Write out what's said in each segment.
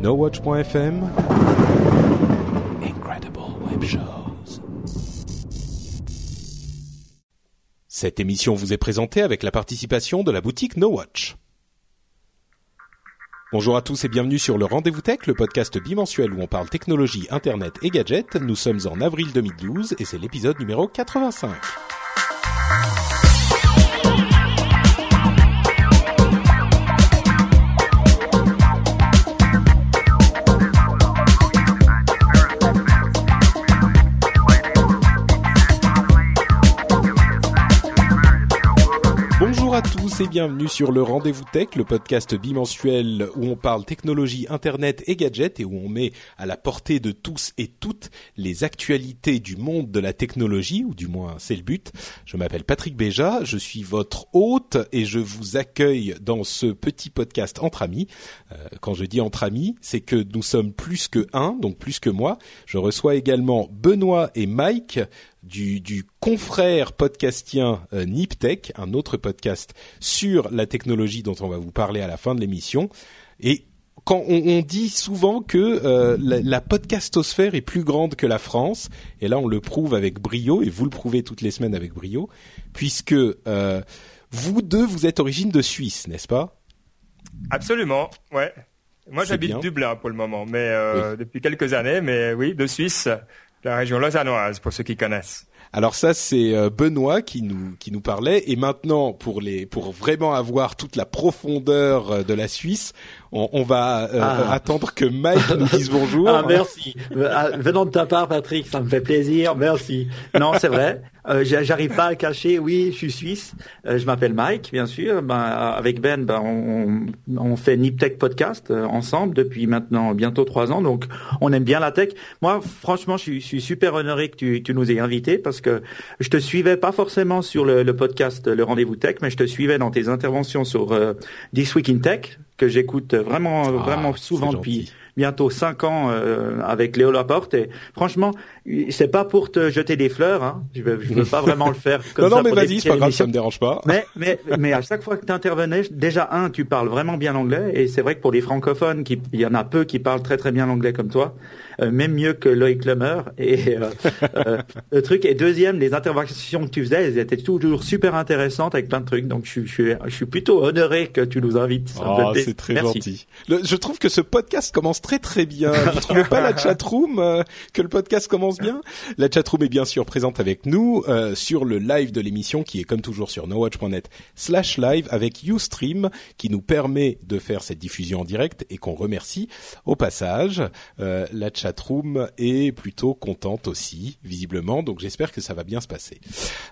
NoWatch.fm Incredible Web Shows Cette émission vous est présentée avec la participation de la boutique NoWatch. Bonjour à tous et bienvenue sur le Rendez-vous Tech, le podcast bimensuel où on parle technologie, internet et gadgets. Nous sommes en avril 2012 et c'est l'épisode numéro 85. Et bienvenue sur le Rendez-vous Tech, le podcast bimensuel où on parle technologie, internet et gadgets et où on met à la portée de tous et toutes les actualités du monde de la technologie, ou du moins c'est le but. Je m'appelle Patrick Béja, je suis votre hôte et je vous accueille dans ce petit podcast entre amis. Euh, quand je dis entre amis, c'est que nous sommes plus que un, donc plus que moi. Je reçois également Benoît et Mike du, du confrère podcastien euh, Niptech, un autre podcast sur la technologie dont on va vous parler à la fin de l'émission. Et quand on, on dit souvent que euh, la, la podcastosphère est plus grande que la France, et là on le prouve avec brio, et vous le prouvez toutes les semaines avec brio, puisque euh, vous deux, vous êtes origine de Suisse, n'est-ce pas? Absolument, ouais. Moi j'habite. Dublin pour le moment, mais euh, depuis quelques années, mais oui, de Suisse, la région lausannoise pour ceux qui connaissent. Alors ça c'est euh, Benoît qui nous qui nous parlait et maintenant pour les pour vraiment avoir toute la profondeur euh, de la Suisse, on, on va euh, Ah. attendre que Mike nous dise bonjour. Ah, merci. Euh, Venant de ta part, Patrick, ça me fait plaisir. Merci. Non, c'est vrai. Euh, j'a- J'arrive pas à le cacher. Oui, je suis suisse. Euh, je m'appelle Mike, bien sûr. Ben, avec Ben, ben, on, on fait Niptech Podcast euh, ensemble depuis maintenant bientôt trois ans. Donc, on aime bien la tech. Moi, franchement, je suis, je suis super honoré que tu, tu nous aies invités parce que je te suivais pas forcément sur le, le podcast Le Rendez-vous Tech, mais je te suivais dans tes interventions sur euh, This Week in Tech que j'écoute vraiment, Ah, vraiment souvent depuis bientôt cinq ans euh, avec Léo Laporte. Et franchement c'est pas pour te jeter des fleurs hein. je veux je veux pas vraiment le faire comme non ça non mais vas-y, c'est pas grave, ça me dérange pas. mais mais mais à chaque fois que tu intervenais déjà un tu parles vraiment bien l'anglais. Et c'est vrai que pour les francophones qui il y en a peu qui parlent très très bien l'anglais comme toi même mieux que Loïc Lemeur et euh, euh, le truc et deuxième les interventions que tu faisais elles étaient toujours super intéressantes avec plein de trucs donc je, suis- je suis je suis plutôt honoré que tu nous invites Oh, c'est très Merci. gentil. Le- je trouve que ce podcast commence très très bien. Vous trouvez pas la chatroom euh, que le podcast commence bien? La chatroom est bien sûr présente avec nous euh, sur le live de l'émission qui est comme toujours sur nowatch.net slash live avec Ustream qui nous permet de faire cette diffusion en direct et qu'on remercie au passage. Euh, la chatroom est plutôt contente aussi visiblement donc j'espère que ça va bien se passer.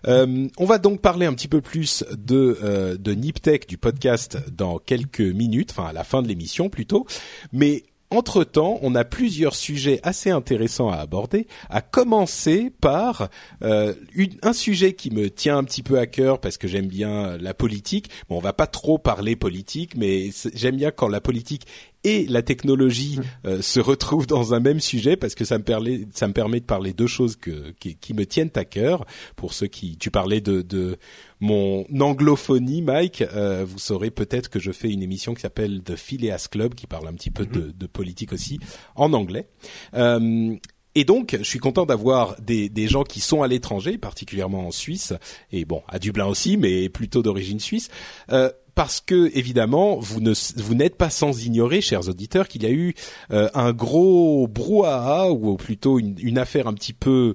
Euh, on va donc parler un petit peu plus de euh, de Niptech du podcast dans quelques minutes, enfin à la fin de l'émission plutôt. Mais entre temps, on a plusieurs sujets assez intéressants à aborder. À commencer par euh, un sujet qui me tient un petit peu à cœur parce que j'aime bien la politique. Bon, on va pas trop parler politique, mais j'aime bien quand la politique et la technologie euh, se retrouvent dans un même sujet parce que ça me permet ça me permet de parler deux choses que qui, qui me tiennent à cœur. Pour ceux qui tu parlais de de mon anglophonie Mike euh, vous saurez peut-être que je fais une émission qui s'appelle The Phileas Club qui parle un petit peu de, de politique aussi en anglais. Euh, et donc, je suis content d'avoir des, des gens qui sont à l'étranger, particulièrement en Suisse, et bon, à Dublin aussi, mais plutôt d'origine suisse, euh, parce que évidemment, vous ne vous n'êtes pas sans ignorer, chers auditeurs, qu'il y a eu euh, un gros brouhaha ou plutôt une, une affaire un petit peu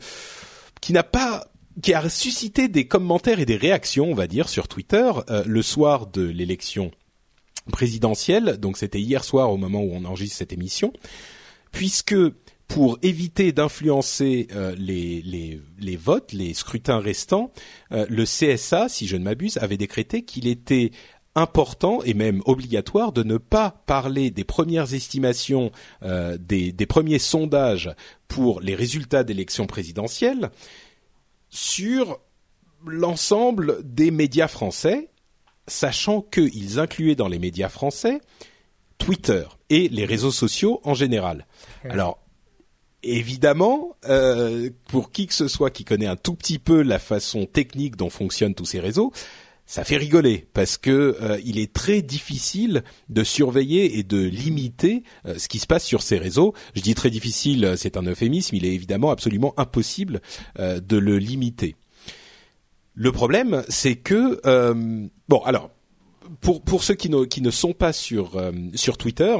qui n'a pas qui a suscité des commentaires et des réactions, on va dire, sur Twitter euh, le soir de l'élection présidentielle. Donc, c'était hier soir au moment où on enregistre cette émission, puisque pour éviter d'influencer euh, les, les, les votes, les scrutins restants, euh, le CSA, si je ne m'abuse, avait décrété qu'il était important et même obligatoire de ne pas parler des premières estimations, euh, des, des, premiers sondages pour les résultats d'élections présidentielles sur l'ensemble des médias français, sachant qu'ils incluaient dans les médias français Twitter et les réseaux sociaux en général. Alors, évidemment, euh, pour qui que ce soit qui connaît un tout petit peu la façon technique dont fonctionnent tous ces réseaux, ça fait rigoler parce que euh, il est très difficile de surveiller et de limiter euh, ce qui se passe sur ces réseaux. Je dis très difficile, c'est un euphémisme. Il est évidemment absolument impossible euh, de le limiter. Le problème, c'est que bon, alors pour pour ceux qui ne qui ne sont pas sur sur Twitter,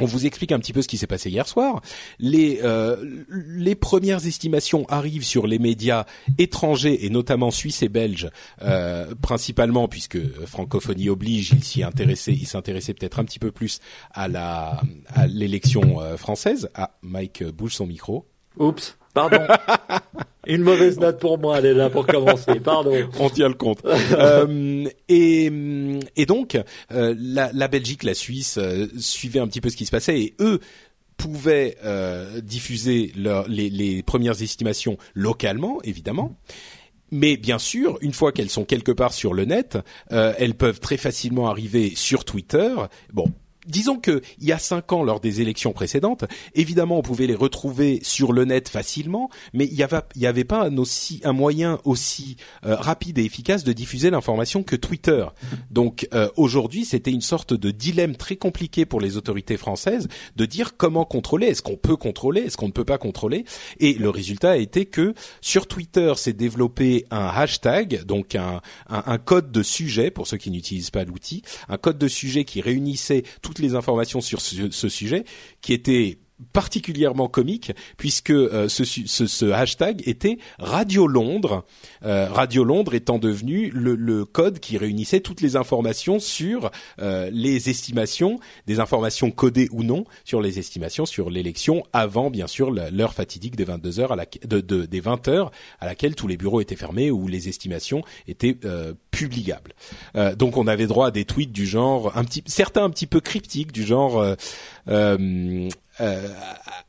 on vous explique un petit peu ce qui s'est passé hier soir. Les, euh, les premières estimations arrivent sur les médias étrangers et notamment suisses et belges, euh, principalement puisque francophonie oblige, il s'y intéressait, il s'intéressait peut-être un petit peu plus à la à l'élection euh, française. Ah, Mike bouge son micro. Oups. Pardon. Une mauvaise note pour moi, elle est là pour commencer. Pardon. On tient le compte. euh, et, et donc, euh, la, la, Belgique, la Suisse euh, suivaient un petit peu ce qui se passait et eux pouvaient euh, diffuser leur, les, les premières estimations localement, évidemment. Mais bien sûr, une fois qu'elles sont quelque part sur le net, euh, elles peuvent très facilement arriver sur Twitter. Bon, disons que il y a cinq ans, lors des élections précédentes, évidemment, on pouvait les retrouver sur le net facilement, mais il y avait, pas un aussi un moyen aussi euh, rapide et efficace de diffuser l'information que Twitter. Donc euh, aujourd'hui, c'était une sorte de dilemme très compliqué pour les autorités françaises de dire comment contrôler. Est-ce qu'on peut contrôler? Est-ce qu'on ne peut pas contrôler? Et le résultat a été que sur Twitter s'est développé un hashtag, donc un, un, un code de sujet pour ceux qui n'utilisent pas l'outil, un code de sujet qui réunissait tout les informations sur ce, ce sujet, qui était particulièrement comique puisque euh, ce, hashtag était Radio Londres, euh, Radio Londres étant devenu le, code qui réunissait toutes les informations sur euh, les estimations, des informations codées ou non sur les estimations sur l'élection avant bien sûr l'heure fatidique des 22 heures à la, de, de, des 20 heures à laquelle tous les bureaux étaient fermés où les estimations étaient euh, publiables. Donc on avait droit à des tweets du genre un petit certains un petit peu cryptiques du genre euh,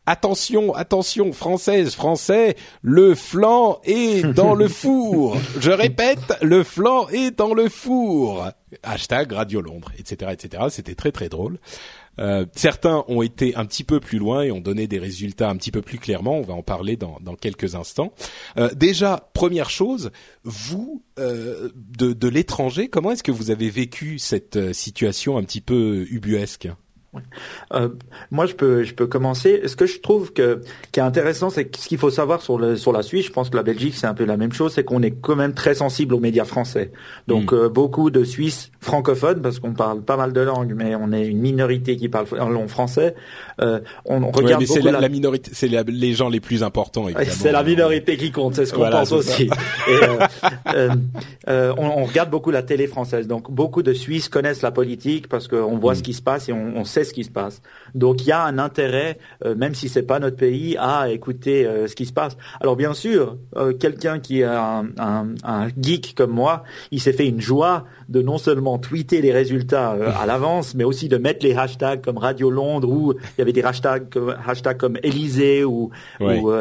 attention, attention, française, français, le flanc est dans le four. Je répète, le flanc est dans le four. Hashtag Radio Londres, etc., etc. C'était très très drôle. Euh, certains ont été un petit peu plus loin et ont donné des résultats un petit peu plus clairement. On va en parler dans, dans quelques instants. Euh, déjà, première chose, vous euh, de, de l'étranger, comment est-ce que vous avez vécu cette euh, situation un petit peu ubuesque? Euh, moi, je peux, je peux commencer. Ce que je trouve que qui est intéressant, c'est ce qu'il faut savoir sur le sur la Suisse. Je pense que la Belgique, c'est un peu la même chose, c'est qu'on est quand même très sensible aux médias français. Donc, mm. euh, beaucoup de Suisses francophones, parce qu'on parle pas mal de langues, mais on est une minorité qui parle en long français. Euh, on, on regarde ouais, beaucoup la, la... la, minorité, c'est les gens les plus importants. C'est la minorité qui compte, c'est ce qu'on voilà, pense aussi. Et, on, on, regarde beaucoup la télé française. Donc, beaucoup de Suisses connaissent la politique parce qu'on voit mm. ce qui se passe et on, on sait ce qui se passe. Donc il y a un intérêt, euh, même si c'est pas notre pays, à écouter euh, ce qui se passe. Alors bien sûr, euh, quelqu'un qui est un, un, un, geek comme moi, il s'est fait une joie de non seulement tweeter les résultats à l'avance, mais aussi de mettre les hashtags comme Radio Londres ou il y avait des hashtags comme, hashtags comme Élysée ou, ouais. ou,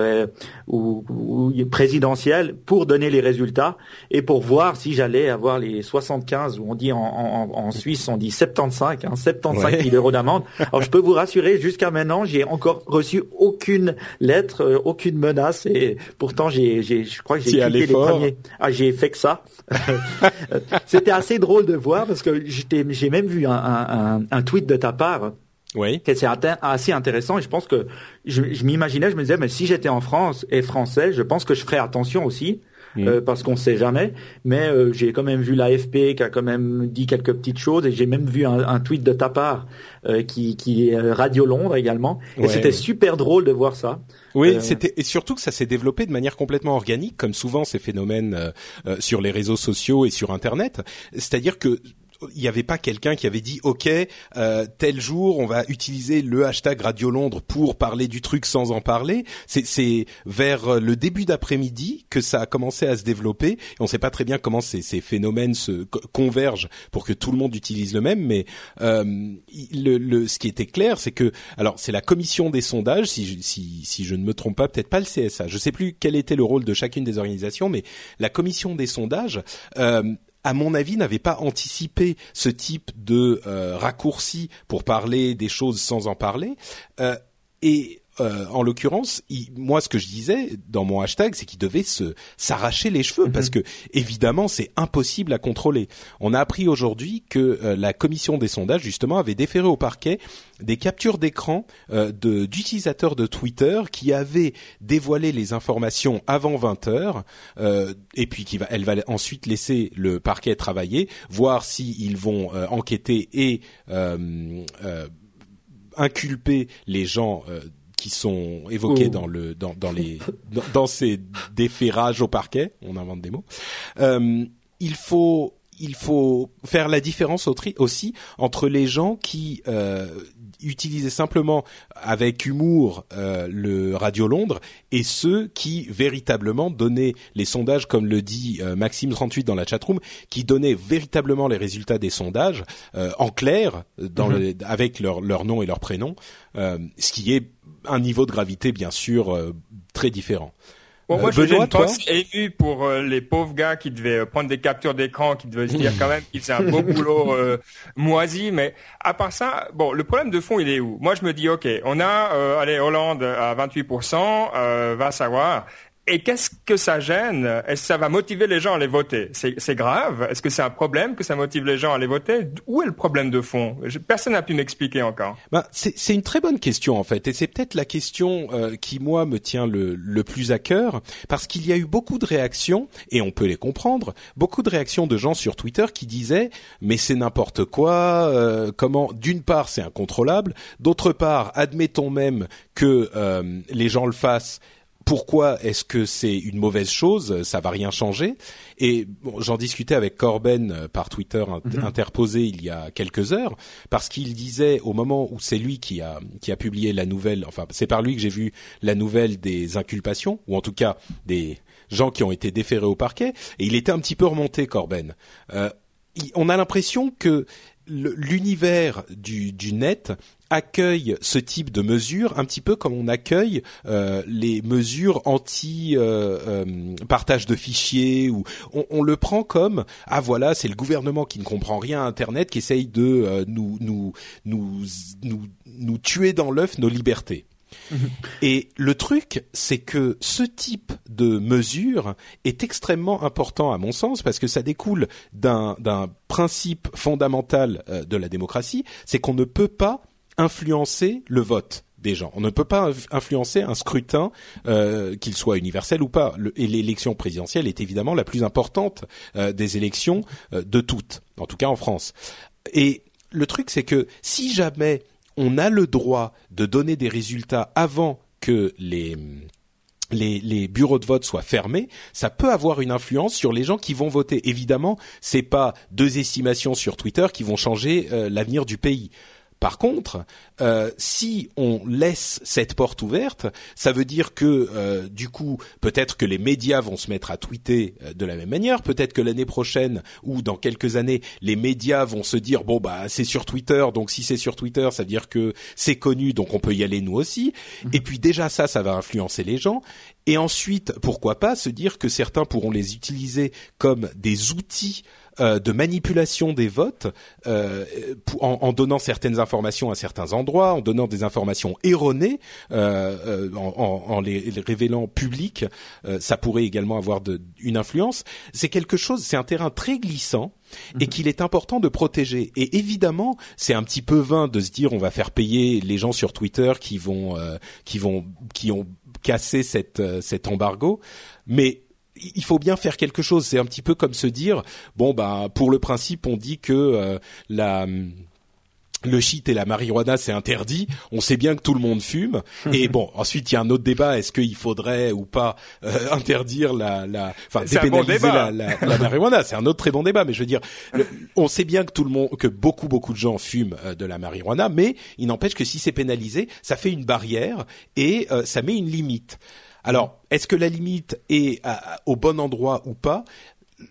ou, ou, présidentiel pour donner les résultats et pour voir si j'allais avoir les 75 ou on dit en, en, en Suisse on dit 75 hein, 75 ouais. 000 euros d'amende alors je peux vous rassurer, jusqu'à maintenant, j'ai encore reçu aucune lettre, euh, aucune menace, et pourtant j'ai, j'ai je crois que j'ai quitté les premiers. Ah, j'ai fait que ça. C'était assez drôle de voir parce que j'ai même vu un, un, un, tweet de ta part. Oui. C'est assez intéressant et je pense que je, je m'imaginais, je me disais, mais si j'étais en France et français, je pense que je ferais attention aussi mmh. euh, parce qu'on sait jamais. Mais euh, j'ai quand même vu l'AFP qui a quand même dit quelques petites choses et j'ai même vu un, un, tweet de ta part euh, qui, qui est Radio Londres également. Et ouais, c'était ouais. super drôle de voir ça. Oui, c'était et surtout que ça s'est développé de manière complètement organique, comme souvent ces phénomènes sur les réseaux sociaux et sur Internet. C'est-à-dire que il n'y avait pas quelqu'un qui avait dit OK euh, tel jour on va utiliser le hashtag Radio Londres pour parler du truc sans en parler. C'est vers le début d'après-midi que ça a commencé à se développer. On ne sait pas très bien comment ces, ces phénomènes se convergent pour que tout le monde utilise le même. Mais euh, le, le, ce qui était clair, c'est que alors c'est la commission des sondages, si je, si, si je ne me trompe pas, peut-être pas le CSA. Je ne sais plus quel était le rôle de chacune des organisations, mais la commission des sondages euh, à mon avis, n'avait pas anticipé ce type de euh, raccourci pour parler des choses sans en parler. Euh, euh, en l'occurrence, moi, ce que je disais dans mon hashtag, c'est qu'il devait se s'arracher les cheveux parce que évidemment, c'est impossible à contrôler. On a appris aujourd'hui que euh, la commission des sondages justement avait déféré au parquet des captures d'écran euh, d'utilisateurs de Twitter qui avaient dévoilé les informations avant 20 heures et puis qui va, elle va ensuite laisser le parquet travailler, voir s'ils vont enquêter et inculper les gens qui sont évoqués dans le dans, dans les dans, ces déferrages au parquet, on invente des mots. Euh, il faut il faut faire la différence aussi entre les gens qui euh, utilisaient simplement avec humour euh, le Radio Londres et ceux qui véritablement donnaient les sondages, comme le dit euh, Maxime 38 dans la chatroom, qui donnaient véritablement les résultats des sondages euh, en clair, dans mhm. le, avec leur, leur nom et leur prénom, ce qui est un niveau de gravité bien sûr euh, très différent. Bon, moi, euh, j'ai une pensée émue pour euh, les pauvres gars qui devaient prendre des captures d'écran, qui devaient se dire quand même qu'ils faisaient un beau boulot moisi. Mais à part ça, bon, le problème de fond, il est où? Moi, je me dis, ok, on a, allez, Hollande à 28%, va savoir. Et qu'est-ce que ça gêne? Est-ce que ça va motiver les gens à les voter? C'est grave. Est-ce que c'est un problème que ça motive les gens à les voter? Où est le problème de fond? Personne n'a pu m'expliquer encore. Ben, c'est une très bonne question en fait, et c'est peut-être la question euh, qui moi me tient le, le plus à cœur, parce qu'il y a eu beaucoup de réactions, et on peut les comprendre, beaucoup de réactions de gens sur Twitter qui disaient mais c'est n'importe quoi, euh, comment D'une part c'est incontrôlable, d'autre part admettons même que euh, les gens le fassent pourquoi est-ce que c'est une mauvaise chose Ça va rien changer. Et bon, j'en discutais avec Corben euh, par Twitter mhm. interposé il y a quelques heures, parce qu'il disait au moment où c'est lui qui a qui a publié la nouvelle, enfin c'est par lui que j'ai vu la nouvelle des inculpations, ou en tout cas des gens qui ont été déférés au parquet, et il était un petit peu remonté Corben. Euh, on a l'impression que l'univers du, du, net accueille ce type de mesures un petit peu comme on accueille euh, les mesures anti euh, euh, partage de fichiers ou on, le prend comme ah voilà c'est le gouvernement qui ne comprend rien à internet qui essaye de nous, nous nous nous nous tuer dans l'œuf nos libertés. Et le truc, c'est que ce type de mesure est extrêmement important à mon sens parce que ça découle d'un principe fondamental euh, de la démocratie, c'est qu'on ne peut pas influencer le vote des gens. On ne peut pas influencer un scrutin, euh, qu'il soit universel ou pas. et l'élection présidentielle est évidemment la plus importante euh, des élections de toutes, en tout cas en France. Et le truc, c'est que si jamais on a le droit de donner des résultats avant que les les, bureaux de vote soient fermés, ça peut avoir une influence sur les gens qui vont voter. Évidemment, c'est pas deux estimations sur Twitter qui vont changer euh, l'avenir du pays. Par contre, euh, si on laisse cette porte ouverte, ça veut dire que euh, du coup, peut-être que les médias vont se mettre à tweeter euh, de la même manière. Peut-être que l'année prochaine ou dans quelques années, les médias vont se dire bon bah c'est sur Twitter, donc si c'est sur Twitter, ça veut dire que c'est connu, donc on peut y aller nous aussi. Mhm. Et puis déjà ça, ça va influencer les gens. Et ensuite, pourquoi pas se dire que certains pourront les utiliser comme des outils euh, de manipulation des votes euh, en, donnant certaines informations à certains endroits, en donnant des informations erronées, euh, en, les, révélant publiques, ça pourrait également avoir de, une influence. C'est quelque chose, c'est un terrain très glissant et mhm. qu'il est important de protéger. Et évidemment, c'est un petit peu vain de se dire on va faire payer les gens sur Twitter qui vont qui vont qui ont cassé cette, cet embargo, mais il faut bien faire quelque chose. C'est un petit peu comme se dire bon bah pour le principe on dit que euh, la le shit et la marijuana c'est interdit, on sait bien que tout le monde fume. Et bon, ensuite il y a un autre débat est-ce qu'il faudrait ou pas euh, interdire la, la, enfin dépénaliser la, la, la, marijuana? C'est un autre très bon débat, mais je veux dire, on sait bien que tout le monde, que beaucoup beaucoup de gens fument euh, de la marijuana, mais il n'empêche que si c'est pénalisé, ça fait une barrière et euh, ça met une limite. Alors, est-ce que la limite est au bon endroit ou pas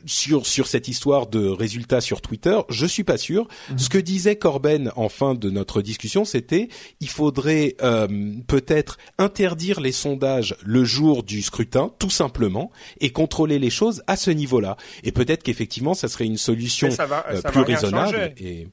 sur sur cette histoire de résultats sur Twitter, je suis pas sûr. Mhm. Ce que disait Corben en fin de notre discussion, c'était il faudrait euh, peut-être interdire les sondages le jour du scrutin, tout simplement, et contrôler les choses à ce niveau-là. Et peut-être qu'effectivement, ça serait une solution euh, plus raisonnable. Et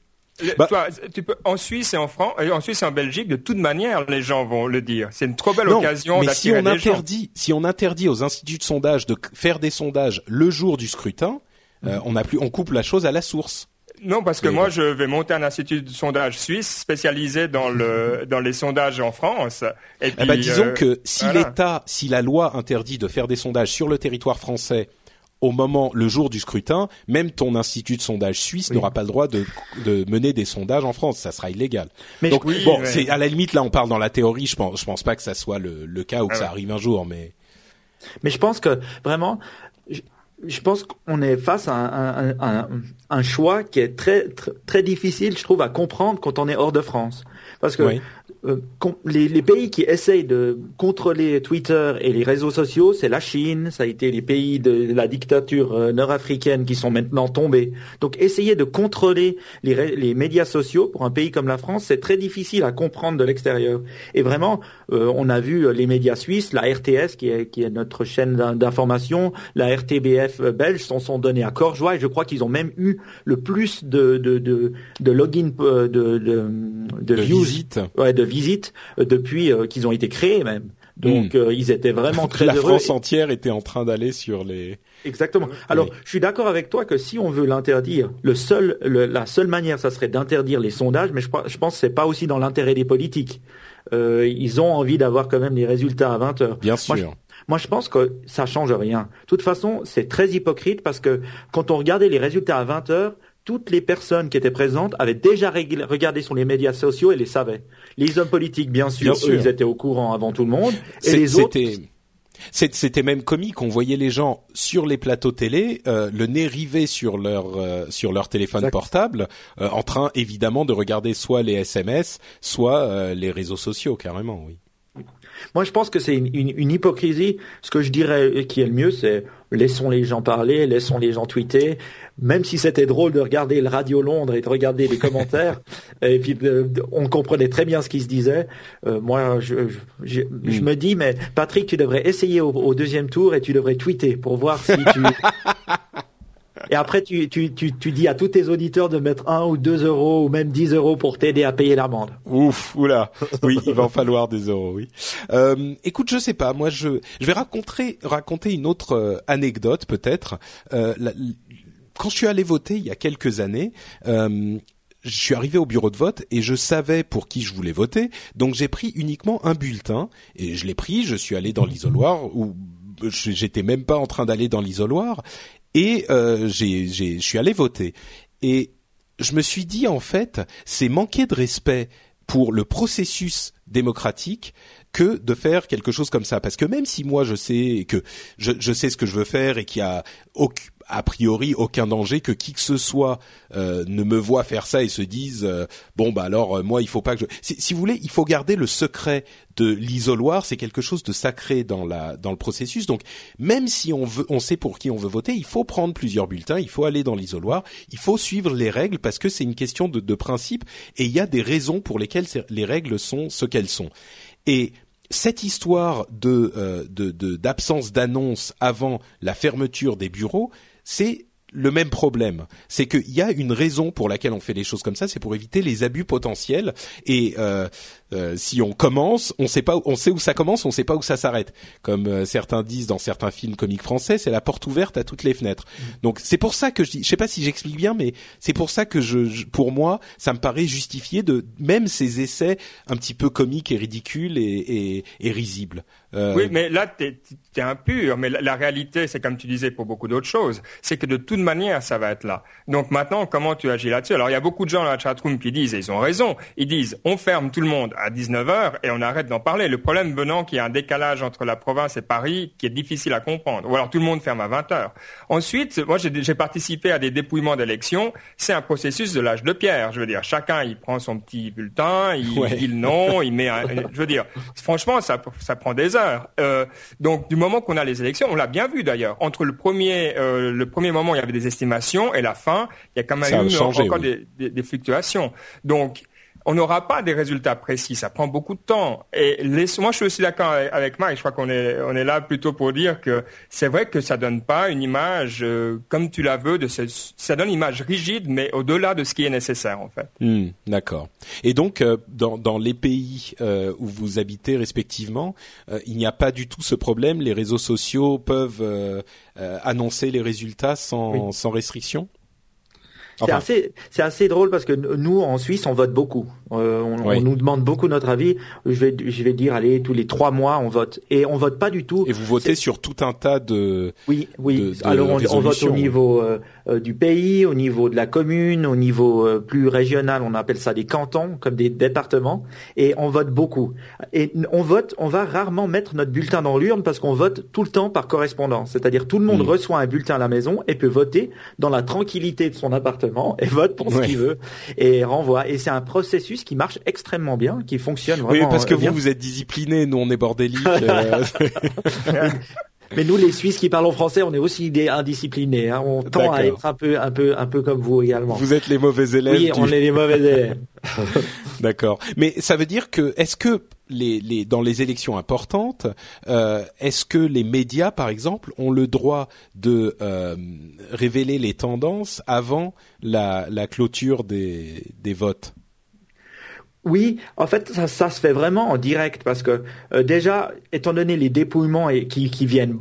bah, toi, tu peux, en Suisse et en France, et en Suisse et en Belgique, de toute manière, les gens vont le dire. C'est une trop belle occasion mais si on interdit, si on interdit aux instituts de sondage de faire des sondages le jour du scrutin, euh, on a plus, on coupe la chose à la source. Non, parce que moi, je vais monter un institut de sondage suisse spécialisé dans le dans les sondages en France. Et eh ben, disons euh, que si l'État, si la loi interdit de faire des sondages sur le territoire français au moment, le jour du scrutin, même ton institut de sondage suisse n'aura pas le droit de, de, mener des sondages en France. Ça sera illégal. Mais Donc bon, c'est à la limite là, on parle dans la théorie. Je pense, je pense pas que ça soit le, le cas ou que ah ça arrive un jour, mais. Mais je pense que vraiment, je, pense qu'on est face à un, un, un, un, choix qui est très, très, très difficile, je trouve, à comprendre quand on est hors de France. Parce que euh, les, les, pays qui essayent de contrôler Twitter et les réseaux sociaux, c'est la Chine, ça a été les pays de la dictature euh, nord-africaine qui sont maintenant tombés. Donc essayer de contrôler les, les, médias sociaux pour un pays comme la France, c'est très difficile à comprendre de l'extérieur. Et vraiment, euh, on a vu les médias suisses, la RTS qui est, qui est notre chaîne d'information, la RTBF belge s'en sont donnés à corps joie et je crois qu'ils ont même eu le plus de, de, de, de login, de, de, de, de views, ouais, de visite euh, depuis euh, qu'ils ont été créés même. Donc hmm. euh, ils étaient vraiment très La heureux. France entière était en train d'aller sur les. Exactement. Alors je suis d'accord avec toi que si on veut l'interdire, le seul, la seule manière, ça serait d'interdire les sondages. Mais je, je pense que c'est pas aussi dans l'intérêt des politiques. Euh, ils ont envie d'avoir quand même les résultats à 20 heures. Bien sûr. Moi, je, moi, je pense que ça change rien. De toute façon, c'est très hypocrite parce que quand on regardait les résultats à 20 heures, toutes les personnes qui étaient présentes avaient déjà regardé sur les médias sociaux et les savaient. Les hommes politiques, bien sûr, eux, ils étaient au courant avant tout le monde. Et les autres... C'était même comique. On voyait les gens sur les plateaux télé, euh, le nez rivé sur leur euh, sur leur téléphone portable, euh, en train évidemment de regarder soit les SMS, soit les réseaux sociaux, carrément, oui. Moi, je pense que c'est une, une, hypocrisie. Ce que je dirais qui est le mieux, c'est laissons les gens parler, laissons les gens tweeter. Même si c'était drôle de regarder le Radio Londres et de regarder les commentaires, et puis on comprenait très bien ce qui se disait. Euh, moi, je, je, je, mm. me dis, mais Patrick, tu devrais essayer au, au, deuxième tour et tu devrais tweeter pour voir si tu Et après, tu, tu, tu, tu, dis à tous tes auditeurs de mettre un ou deux euros ou même 10 euros pour t'aider à payer l'amende. Ouf, oula. Oui, il va en falloir des euros, oui. Euh, écoute, je sais pas. Moi, je, je vais raconter, raconter une autre euh, anecdote peut-être. Euh, quand je suis allé voter il y a quelques années, euh, je suis arrivé au bureau de vote et je savais pour qui je voulais voter, donc j'ai pris uniquement un bulletin et je l'ai pris. Je suis allé dans l'isoloir ou j'étais même pas en train d'aller dans l'isoloir et euh, je suis allé voter. Et je me suis dit en fait, c'est manquer de respect pour le processus démocratique que de faire quelque chose comme ça. Parce que même si moi je sais que je, je sais ce que je veux faire et qu'il y a a priori aucun danger que qui que ce soit euh, ne me voit faire ça et se dise euh, bon bah alors euh, moi il faut pas que je si, vous voulez il faut garder le secret de l'isoloir. C'est quelque chose de sacré dans la dans le processus. Donc même si on veut on sait pour qui on veut voter il faut prendre plusieurs bulletins. Il faut aller dans l'isoloir. Il faut suivre les règles parce que c'est une question de, de principe et il y a des raisons pour lesquelles les règles sont ce qu'elles sont. Et cette histoire de d'absence d'annonce avant la fermeture des bureaux, c'est le même problème. C'est qu'il y a une raison pour laquelle on fait des choses comme ça, c'est pour éviter les abus potentiels. Et euh, euh, si on commence, on sait pas, on sait où ça commence, on sait pas où ça s'arrête. Comme euh, certains disent dans certains films comiques français, c'est la porte ouverte à toutes les fenêtres. Mmh. Donc c'est pour ça que je dis, je sais pas si j'explique bien, mais c'est pour ça que je, pour moi, ça me paraît justifié de même ces essais un petit peu comiques et ridicules et, et, et risibles. Euh, oui, mais là, tu es, impur. Mais la, réalité, c'est comme tu disais pour beaucoup d'autres choses, c'est que de toute manière, ça va être là. Donc maintenant, comment tu agis là-dessus? Alors, il y a beaucoup de gens dans la chatroom qui disent, et ils ont raison, ils disent, on ferme tout le monde à 19h et on arrête d'en parler. Le problème venant qu'il y a un décalage entre la province et Paris qui est difficile à comprendre. Ou alors tout le monde ferme à 20h. Ensuite, moi, j'ai participé à des dépouillements d'élections. C'est un processus de l'âge de pierre. Je veux dire, chacun, il prend son petit bulletin, il dit le nom, il met un... Je veux dire, franchement, ça, ça prend des heures. Euh, donc du moment qu'on a les élections, on l'a bien vu d'ailleurs. Entre le premier, euh, le premier moment, il y avait des estimations et la fin, il y a quand même eu encore des, des, fluctuations. Donc on n'aura pas des résultats précis. Ça prend beaucoup de temps. Et les, moi, je suis aussi d'accord avec Mike. Je crois qu'on est, on est là plutôt pour dire que c'est vrai que ça donne pas une image euh, comme tu la veux. De ce, ça donne une image rigide, mais au-delà de ce qui est nécessaire, en fait. Hmm, d'accord. Et donc, euh, dans, dans, les pays euh, où vous habitez respectivement, il n'y a pas du tout ce problème. Les réseaux sociaux peuvent annoncer les résultats sans, sans restriction? C'est assez, c'est assez drôle parce que nous en Suisse on vote beaucoup. Euh, on, nous demande beaucoup notre avis. Je vais, je vais dire, allez, tous les trois mois on vote et on vote pas du tout. Et vous votez sur tout un tas de. Oui, oui. Alors on, on, vote au niveau euh, euh, du pays, au niveau de la commune, au niveau euh, plus régional, on appelle ça des cantons, comme des départements, et on vote beaucoup. Et on vote, on va rarement mettre notre bulletin dans l'urne parce qu'on vote tout le temps par correspondance. C'est-à-dire tout le monde hmm. reçoit un bulletin à la maison et peut voter dans la tranquillité de son appartement et vote pour ce qu'il veut et renvoie. Et c'est un processus qui marche extrêmement bien, qui fonctionne vraiment. Oui, parce que vous, vous êtes discipliné, nous on est bordélique. Mais nous, les Suisses qui parlent français, on est aussi des indisciplinés. Hein. On tend à être un peu, un peu, un peu comme vous également. Vous êtes les mauvais élèves. Oui, on est les mauvais élèves. D'accord. Mais ça veut dire que, est-ce que les, les, dans les élections importantes, euh, est-ce que les médias, par exemple, ont le droit de euh, révéler les tendances avant la, la clôture des, des votes? Oui, en fait, ça, se fait vraiment en direct parce que euh, déjà, étant donné les dépouillements et, qui viennent,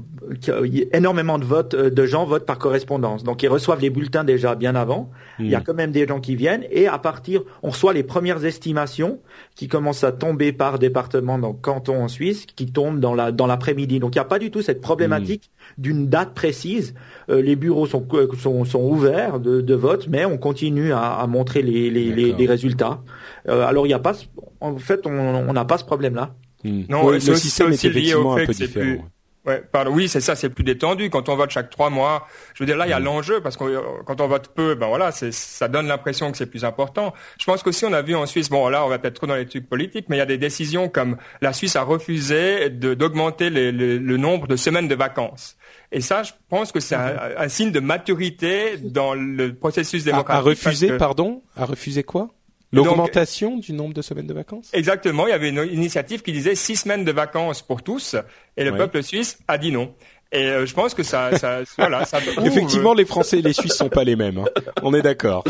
énormément de votes, euh, de gens votent par correspondance. Donc, ils reçoivent les bulletins déjà bien avant. Il y a hmm. quand même des gens qui viennent et à partir, on reçoit les premières estimations qui commencent à tomber par département, donc canton en Suisse, qui tombent dans la dans l'après-midi. Donc, il n'y a pas du tout cette problématique hmm. d'une date précise. Euh, les bureaux sont, sont, sont ouverts de, de, vote, mais on continue à, à montrer les, les, les, les résultats. Euh, alors il n'y a pas, en fait, on n'a pas ce problème-là. Hmm. Non, le système est effectivement un peu différent. Ouais, pardon, oui, c'est ça, c'est plus détendu. Quand on vote chaque trois mois, je veux dire là, il y a hmm. l'enjeu parce que euh, quand on vote peu, ben voilà, ça donne l'impression que c'est plus important. Je pense qu'aussi on a vu en Suisse, bon là, on va peut-être trop dans les trucs politiques, mais il y a des décisions comme la Suisse a refusé d'augmenter le nombre de semaines de vacances. Et ça, je pense que c'est un, un, signe de maturité dans le processus démocratique. À, refuser, pardon, à refuser quoi? L'augmentation du nombre de semaines de vacances? Exactement. Il y avait une initiative qui disait six semaines de vacances pour tous, et le peuple suisse a dit non. Et euh, je pense que ça, ça voilà, ça Effectivement, les Français et les Suisses sont pas les mêmes. Hein. On est d'accord.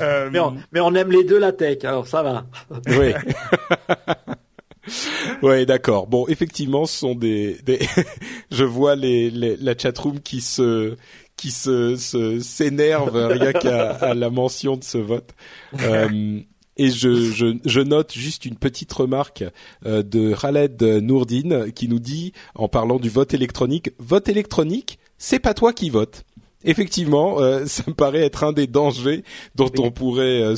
Euh, mais, on, mais on aime les deux la tech, alors ça va. Oui. ouais, d'accord. Bon, effectivement, ce sont des, des... je vois les, les, la chatroom qui se qui se s'énerve rien qu'à la mention de ce vote. Euh, et je, je, je, note juste une petite remarque euh, de Khaled Nourdine qui nous dit, en parlant du vote électronique, vote électronique, c'est pas toi qui votes. Effectivement, euh, ça me paraît être un des dangers dont on pourrait euh,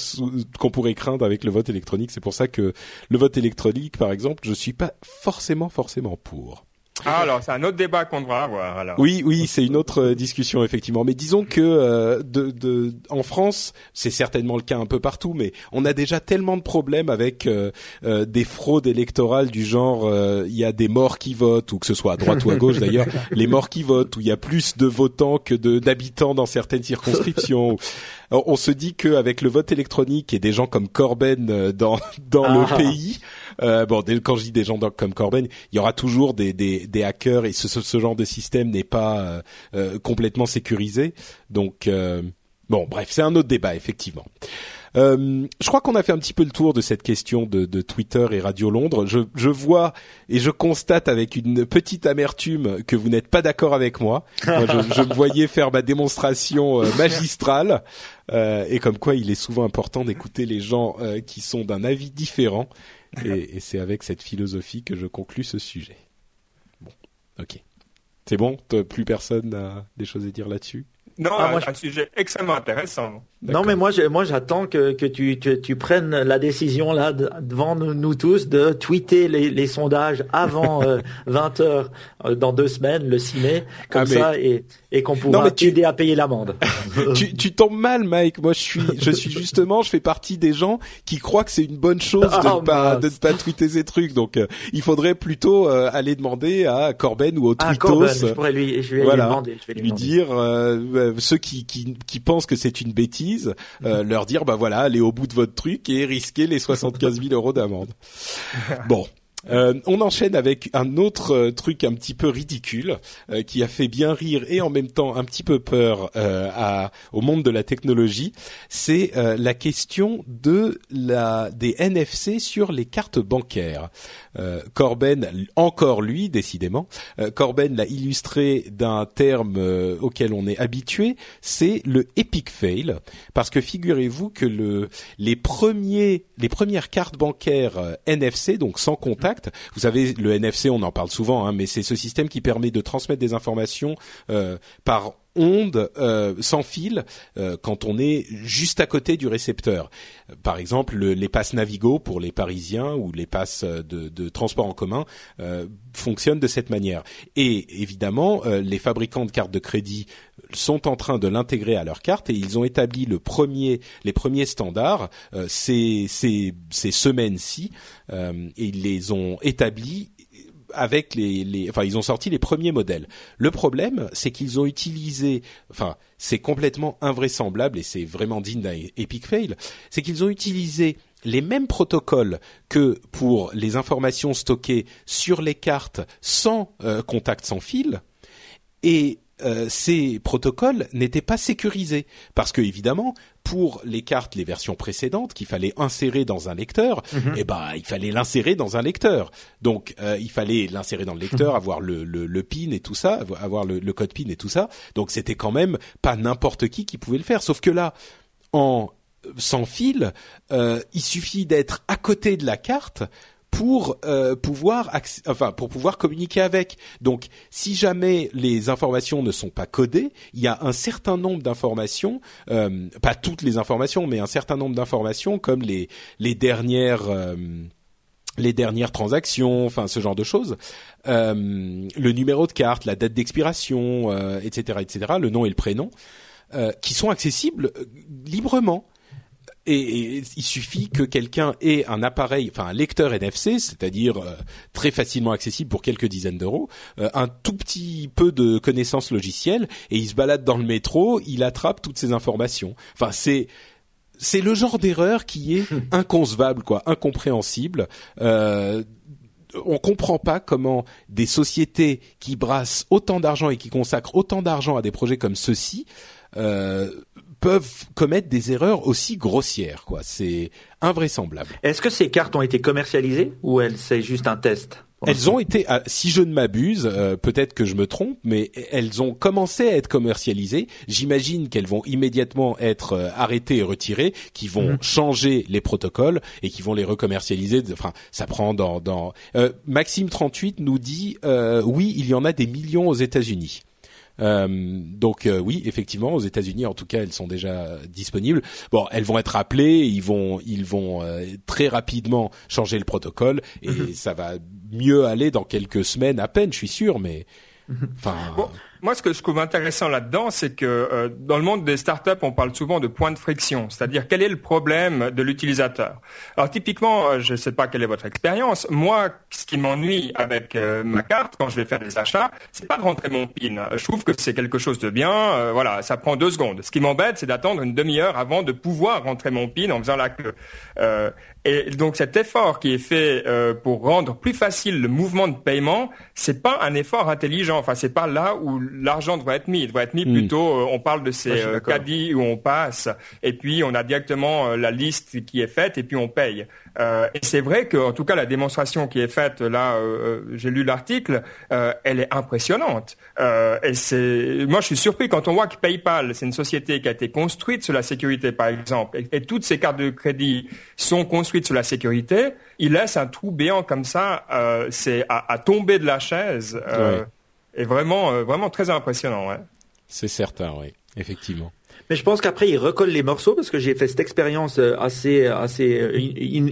qu'on pourrait craindre avec le vote électronique. C'est pour ça que le vote électronique, par exemple, je suis pas forcément forcément pour. Ah, alors c'est un autre débat qu'on devra avoir. Alors. Oui, oui, c'est une autre euh, discussion effectivement. Mais disons que euh, de, de, en France, c'est certainement le cas un peu partout, mais on a déjà tellement de problèmes avec euh, des fraudes électorales du genre il y a des morts qui votent ou que ce soit à droite ou à gauche d'ailleurs, les morts qui votent où il y a plus de votants que de d'habitants dans certaines circonscriptions on se dit qu'avec le vote électronique et des gens comme Corben euh, dans dans le ah. pays, euh, bon, quand je dis des gens comme Corben, il y aura toujours des, des, des hackers et ce, ce, genre de système n'est pas euh, euh complètement sécurisé. Donc bon, bref, c'est un autre débat effectivement. Euh, je crois qu'on a fait un petit peu le tour de cette question de, de Twitter et Radio Londres. Je, je, vois et je constate avec une petite amertume que vous n'êtes pas d'accord avec moi. moi je, je, me voyais faire ma démonstration euh, magistrale euh, et comme quoi il est souvent important d'écouter les gens euh, qui sont d'un avis différent. Et, et c'est avec cette philosophie que je conclus ce sujet. Ok. C'est bon? Plus personne n'a des choses à dire là-dessus? Non, ah, moi, un, sujet extrêmement intéressant. Non, mais moi, moi, j'attends que, que tu, tu, tu, prennes la décision là devant nous, tous de tweeter les, les sondages avant 20 euh, heures euh, dans deux semaines, le 6 mai, comme ah, ça, et, et qu'on pourra t'aider à payer l'amende. tu, tu tombes mal, Mike. Moi, je suis, je suis justement, je fais partie des gens qui croient que c'est une bonne chose de oh, ne pas, de ne pas tweeter ces trucs. Donc, euh, il faudrait plutôt aller demander à Corben ou au ah, Twittos. je pourrais lui, je vais lui demander, je vais lui, lui dire euh, ceux qui, qui, qui pensent que c'est une bêtise, euh, leur dire bah voilà, allez au bout de votre truc et risquez les 75 000 euros d'amende. Bon, euh, on enchaîne avec un autre euh, truc un petit peu ridicule euh, qui a fait bien rire et en même temps un petit peu peur au monde de la technologie. C'est la question des NFC sur les cartes bancaires. Corben, encore lui, décidément, Corben l'a illustré d'un terme auquel on est habitué, c'est le epic fail, parce que figurez-vous que le les les premières cartes bancaires NFC, donc sans contact vous savez, le NFC, on en parle souvent, hein, mais c'est ce système qui permet de transmettre des informations euh, par onde euh, sans fil euh, quand on est juste à côté du récepteur. Par exemple, les passes Navigo pour les Parisiens ou les passes de, de transport en commun fonctionnent de cette manière. Et évidemment, les fabricants de cartes de crédit sont en train de l'intégrer à leur carte et ils ont établi le premier, les premiers standards ces, ces, ces semaines-ci et ils les ont établis avec les, les, enfin ils ont sorti les premiers modèles. Le problème, c'est qu'ils ont utilisé, enfin c'est complètement invraisemblable et c'est vraiment digne d'un epic fail, c'est qu'ils ont utilisé les mêmes protocoles que pour les informations stockées sur les cartes sans euh, contact sans fil et euh, ces protocoles n'étaient pas sécurisés. Parce que évidemment pour les cartes les versions précédentes qu'il fallait insérer dans un lecteur mhm. eh ben il fallait l'insérer dans un lecteur. Donc euh, il fallait l'insérer dans le lecteur avoir le, le, le, pin et tout ça avoir le, le code pin et tout ça. Donc c'était quand même pas n'importe qui qui pouvait le faire. Sauf que là en sans fil euh, il suffit d'être à côté de la carte pour euh, pouvoir enfin pour pouvoir communiquer avec. Donc si jamais les informations ne sont pas codées, il y a un certain nombre d'informations, euh, pas toutes les informations, mais un certain nombre d'informations comme les les dernières euh, les dernières transactions, enfin ce genre de choses, le numéro de carte, la date d'expiration, etc., etc., le nom et le prénom, qui sont accessibles librement et, il suffit que quelqu'un ait un appareil, enfin un lecteur NFC, c'est-à-dire euh, très facilement accessible pour quelques dizaines d'euros, euh, un tout petit peu de connaissances logicielles, et il se balade dans le métro, il attrape toutes ces informations. Enfin, c'est c'est le genre d'erreur qui est inconcevable, quoi, incompréhensible. Euh, on comprend pas comment des sociétés qui brassent autant d'argent et qui consacrent autant d'argent à des projets comme ceux-ci euh, peuvent commettre des erreurs aussi grossières. Quoi, c'est invraisemblable. Est-ce que ces cartes ont été commercialisées ou elles c'est juste un test elles ont été, ah, si je ne m'abuse, euh, peut-être que je me trompe, mais elles ont commencé à être commercialisées. J'imagine qu'elles vont immédiatement être euh, arrêtées et retirées, qui vont mhm. changer les protocoles et qui vont les recommercialiser. Enfin, ça prend dans. dans... Euh, Maxime 38 nous dit oui, il y en a des millions aux États-Unis. Euh, donc euh, oui, effectivement, aux États-Unis, en tout cas, elles sont déjà disponibles. Bon, elles vont être appelées, ils vont, ils vont euh, très rapidement changer le protocole et mhm. ça va mieux aller dans quelques semaines à peine, je suis sûr, mais mhm. enfin. Moi, ce que je trouve intéressant là-dedans, c'est que euh, dans le monde des startups, on parle souvent de point de friction, c'est-à-dire quel est le problème de l'utilisateur. Alors typiquement, euh, je ne sais pas quelle est votre expérience. Moi, ce qui m'ennuie avec euh, ma carte quand je vais faire des achats, c'est pas de rentrer mon PIN. Je trouve que c'est quelque chose de bien. voilà, ça prend deux secondes. Ce qui m'embête, c'est d'attendre une demi-heure avant de pouvoir rentrer mon PIN en faisant la queue. Et donc cet effort qui est fait euh, pour rendre plus facile le mouvement de paiement, c'est pas un effort intelligent. Enfin, c'est pas là où l'argent doit être mis. Il doit être mis hmm. plutôt. Euh, on parle de ces euh, caddies où on passe, et puis on a directement la liste qui est faite, et puis on paye. Euh, et c'est vrai que, en tout cas, la démonstration qui est faite là, euh, j'ai lu l'article, euh, elle est impressionnante. et c'est, moi, je suis surpris quand on voit que PayPal, c'est une société qui a été construite sur la sécurité, par exemple, et, toutes ces cartes de crédit sont construites sur la sécurité. Il laisse un trou béant comme ça, c'est à, tomber de la chaise. Est vraiment vraiment très impressionnant. Ouais. C'est certain, oui, effectivement. Mais je pense qu'après, il recolle les morceaux parce que j'ai fait cette expérience euh, assez assez euh,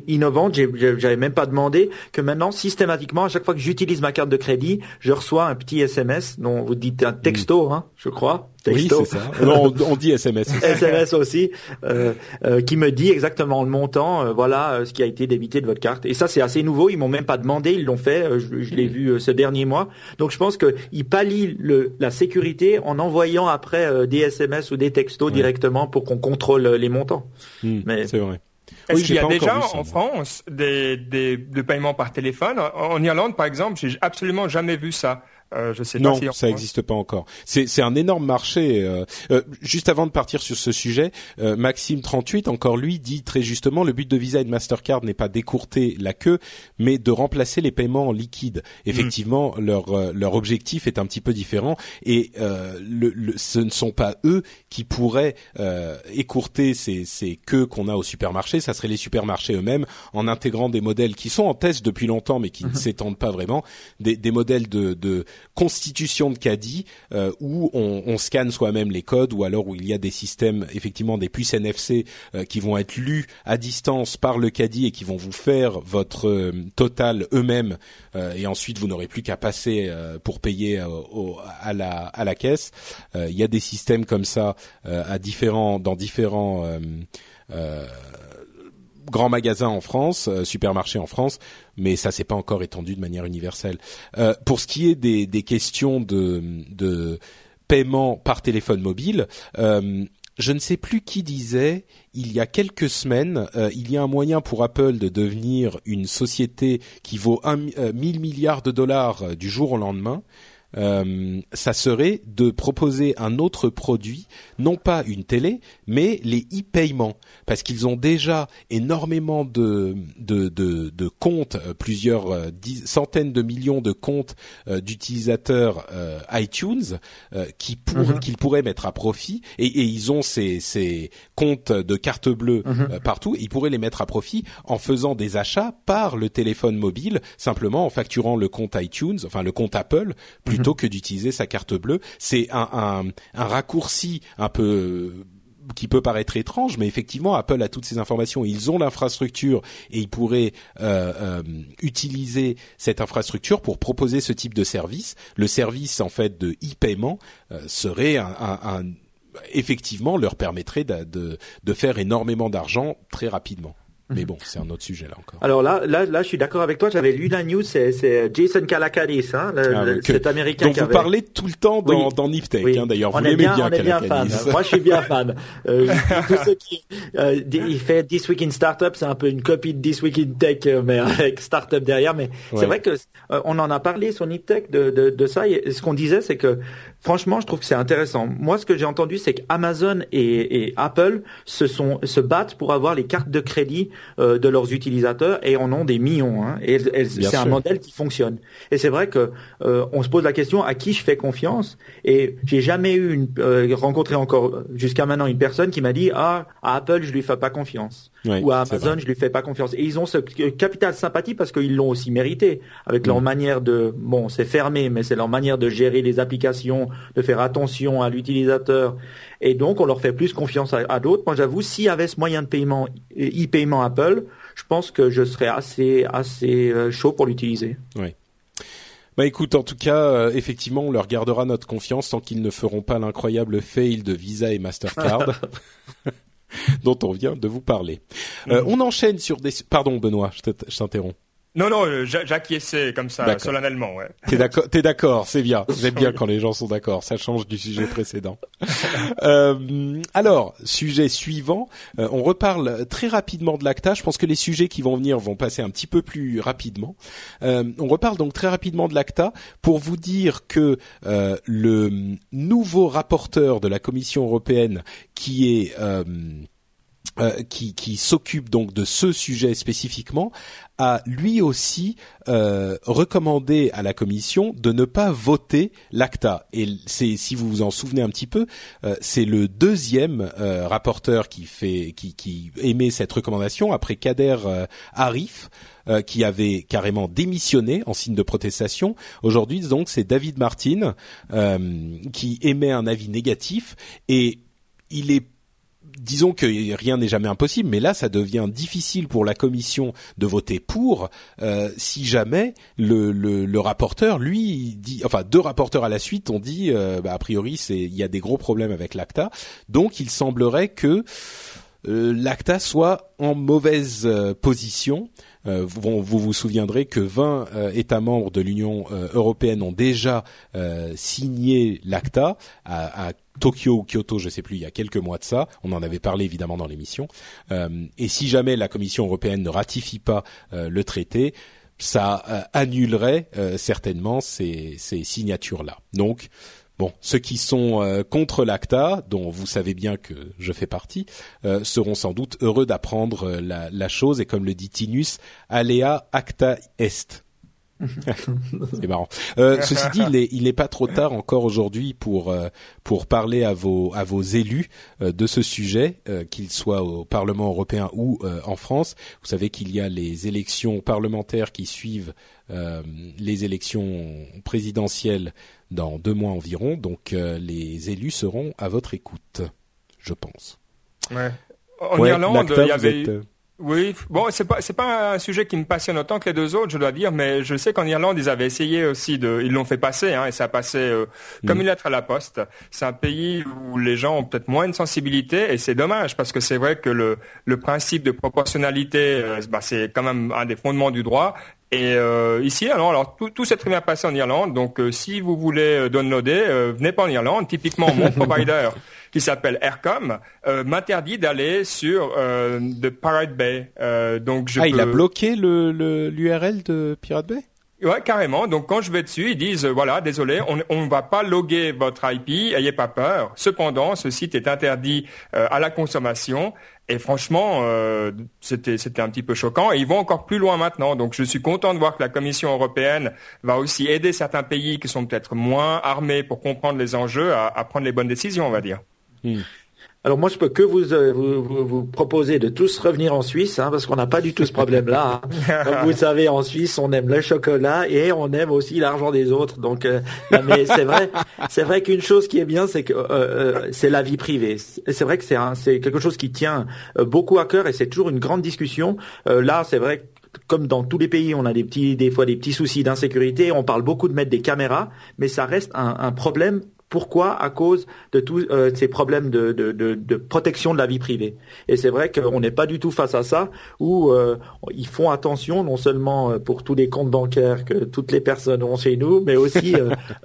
innovante. J'avais même pas demandé que maintenant, systématiquement, à chaque fois que j'utilise ma carte de crédit, je reçois un petit SMS dont vous dites un texto, hein, je crois. Oui, c'est ça. on, on, dit SMS. Aussi. SMS aussi, euh, euh, qui me dit exactement le montant, euh, voilà euh, ce qui a été débité de votre carte. Et ça, c'est assez nouveau. Ils m'ont même pas demandé, ils l'ont fait. je, je l'ai vu ce dernier mois. Donc, je pense qu'ils pallient le, la sécurité en envoyant après des SMS ou des textos directement pour qu'on contrôle les montants. Hmm, Mais c'est vrai. Est-ce qu'il y a déjà en France des, des, des paiements par téléphone? En Irlande, par exemple, j'ai absolument jamais vu ça. Euh, je sais non, ça n'existe pas encore. C'est un énorme marché. Euh, euh, juste avant de partir sur ce sujet, Maxime 38 encore lui dit très justement le but de Visa et de Mastercard n'est pas d'écourter la queue, mais de remplacer les paiements en liquide. Effectivement, mm. leur leur objectif est un petit peu différent et le, ce ne sont pas eux qui pourraient écourter ces, ces queues qu'on a au supermarché. Ça serait les supermarchés eux-mêmes en intégrant des modèles qui sont en test depuis longtemps mais qui ne mm-hmm. s'étendent pas vraiment, des, des modèles de, de constitution de caddie euh, où on, scanne soi-même les codes ou alors où il y a des systèmes effectivement des puces NFC euh, qui vont être lus à distance par le caddie et qui vont vous faire votre euh, total eux-mêmes et ensuite vous n'aurez plus qu'à passer pour payer à la caisse. il y a des systèmes comme ça à différents dans différents grands magasins en France, supermarchés en France, mais ça s'est pas encore étendu de manière universelle. Euh, pour ce qui est des, questions de, paiement par téléphone mobile, euh, je ne sais plus qui disait, il y a quelques semaines, euh, il y a un moyen pour Apple de devenir une société qui vaut un, 1000 milliards de dollars du jour au lendemain. Euh, ça serait de proposer un autre produit, non pas une télé, mais les e-paiements, parce qu'ils ont déjà énormément de de, de, de comptes, euh, plusieurs euh, centaines de millions de comptes d'utilisateurs iTunes qui pour, mhm. qu'ils pourraient mettre à profit, et, et ils ont ces, ces comptes de carte bleue mhm. partout, et ils pourraient les mettre à profit en faisant des achats par le téléphone mobile, simplement en facturant le compte iTunes, enfin le compte Apple, plutôt plutôt que d'utiliser sa carte bleue. C'est un, un, un raccourci un peu qui peut paraître étrange, mais effectivement, Apple a toutes ces informations. Ils ont l'infrastructure et ils pourraient euh, euh, utiliser cette infrastructure pour proposer ce type de service. Le service en fait de e-paiement euh, serait un, un, effectivement leur permettrait de, de, de faire énormément d'argent très rapidement. Mais bon, c'est un autre sujet là encore. Alors là, là, là, je suis d'accord avec toi. J'avais lu la news, c'est Jason Kalakadis, hein, le, ah, cet Américain. dont vous parlez tout le temps dans, dans Niptech, hein, d'ailleurs. Vous l'aimez bien, on est bien fan. Moi, je suis bien fan. Euh, tous ceux qui, euh, il fait This Week in Startup, c'est un peu une copie de This Week in Tech, euh, mais avec Startup derrière. Mais c'est vrai que euh, on en a parlé sur Niptech de, de, de ça. Et ce qu'on disait, c'est que franchement, je trouve que c'est intéressant. Moi, ce que j'ai entendu, c'est qu'Amazon et, et Apple se sont se battent pour avoir les cartes de crédit euh, de leurs utilisateurs et en ont des millions. Hein, et c'est un modèle qui fonctionne. Et c'est vrai que euh, on se pose la question à qui je fais confiance? Et j'ai jamais eu une, euh, rencontré encore jusqu'à maintenant une personne qui m'a dit ah à Apple je lui fais pas confiance ou à Amazon je lui fais pas confiance. Et ils ont ce capital sympathie parce qu'ils l'ont aussi mérité avec leur mm. manière de bon c'est fermé mais c'est leur manière de gérer les applications, de faire attention à l'utilisateur et donc, on leur fait plus confiance à, d'autres. Moi, j'avoue, s'il y avait ce moyen de paiement, e-paiement Apple, je pense que je serais assez, assez euh, chaud pour l'utiliser. Oui. Bah écoute, en tout cas, euh, effectivement, on leur gardera notre confiance tant qu'ils ne feront pas l'incroyable fail de Visa et Mastercard. dont on vient de vous parler. Euh, on enchaîne sur des... Pardon Benoît, je t'interromps. Non, non, euh, j'acquiesçais comme ça, solennellement, ouais. T'es d'accord, t'es d'accord, c'est bien. J'aime bien quand les gens sont d'accord. Ça change du sujet précédent. euh, alors, sujet suivant. Euh, on reparle très rapidement de l'ACTA. Je pense que les sujets qui vont venir vont passer un petit peu plus rapidement. Euh, on reparle donc très rapidement de l'ACTA pour vous dire que euh, le nouveau rapporteur de la Commission européenne, qui est euh, qui, qui s'occupe donc de ce sujet spécifiquement, a lui aussi euh, recommandé à la commission de ne pas voter l'ACTA. Et c'est, si vous vous en souvenez un petit peu, euh, c'est le deuxième euh, rapporteur qui fait, qui, qui émet cette recommandation après Kader Arif. qui avait carrément démissionné en signe de protestation. Aujourd'hui, donc, c'est David Martin qui émet un avis négatif et il est disons que rien n'est jamais impossible, mais là, ça devient difficile pour la commission de voter pour euh, si jamais le, rapporteur, lui, dit, enfin deux rapporteurs à la suite ont dit, euh, bah, a priori, c'est il y a des gros problèmes avec l'ACTA, donc il semblerait que euh, l'ACTA soit en mauvaise position. Vous, vous, vous souviendrez que 20 États membres de l'Union européenne ont déjà signé l'ACTA à, Tokyo ou Kyoto, je sais plus, il y a quelques mois de ça. On en avait parlé évidemment dans l'émission. Euh, et si jamais la Commission européenne ne ratifie pas euh, le traité, ça euh, annulerait certainement ces, ces signatures-là. Donc, bon, ceux qui sont contre l'ACTA, dont vous savez bien que je fais partie, seront sans doute heureux d'apprendre la, la, chose. Et comme le dit Tinus, alea acta est. c'est marrant. Euh, ceci dit, il n'est pas trop tard encore aujourd'hui pour euh, pour parler à vos à vos élus euh, de ce sujet, qu'ils soient au Parlement européen ou en France. Vous savez qu'il y a les élections parlementaires qui suivent les élections présidentielles dans deux mois environ. Donc les élus seront à votre écoute, je pense. Ouais. En Irlande, il y avait oui, bon, c'est pas c'est pas un sujet qui me passionne autant que les deux autres, je dois dire, mais je sais qu'en Irlande ils avaient essayé aussi de, ils l'ont fait passer, hein, et ça a passé euh, comme mm. une lettre à la poste. C'est un pays où les gens ont peut-être moins de sensibilité, et c'est dommage parce que c'est vrai que le le principe de proportionnalité, euh, bah, c'est quand même un des fondements du droit, et euh, ici, alors, alors tout, tout s'est très bien passé en Irlande. Donc, euh, si vous voulez euh, downloader, euh, venez pas en Irlande. Typiquement, mon provider, qui s'appelle Aircom, m'interdit d'aller sur de Pirate Bay. donc, je ah, il a bloqué le l'URL de Pirate Bay? Ouais, carrément. Donc quand je vais dessus, ils disent voilà, désolé, on ne va pas loguer votre IP, ayez pas peur. Cependant, ce site est interdit à la consommation et franchement, euh, c'était c'était un petit peu choquant. Et ils vont encore plus loin maintenant. Donc je suis content de voir que la Commission européenne va aussi aider certains pays qui sont peut-être moins armés pour comprendre les enjeux à, à prendre les bonnes décisions, on va dire. Hmm. Alors moi, je peux que vous, euh, vous, vous, proposer de tous revenir en Suisse, hein, parce qu'on n'a pas du tout ce problème-là. Hein. Comme vous le savez, en Suisse, on aime le chocolat et on aime aussi l'argent des autres. Donc, euh, mais c'est vrai, c'est vrai qu'une chose qui est bien, c'est que euh, c'est la vie privée. C'est vrai que c'est c'est quelque chose qui tient beaucoup à cœur et c'est toujours une grande discussion. là, c'est vrai comme dans tous les pays, on a des petits, des fois des petits soucis d'insécurité. On parle beaucoup de mettre des caméras, mais ça reste un, un problème pourquoi À cause de tous euh, ces problèmes de, de, de, de, protection de la vie privée. Et c'est vrai qu'on n'est pas du tout face à ça, où euh, ils font attention non seulement euh, pour tous les comptes bancaires que toutes les personnes ont chez nous, mais aussi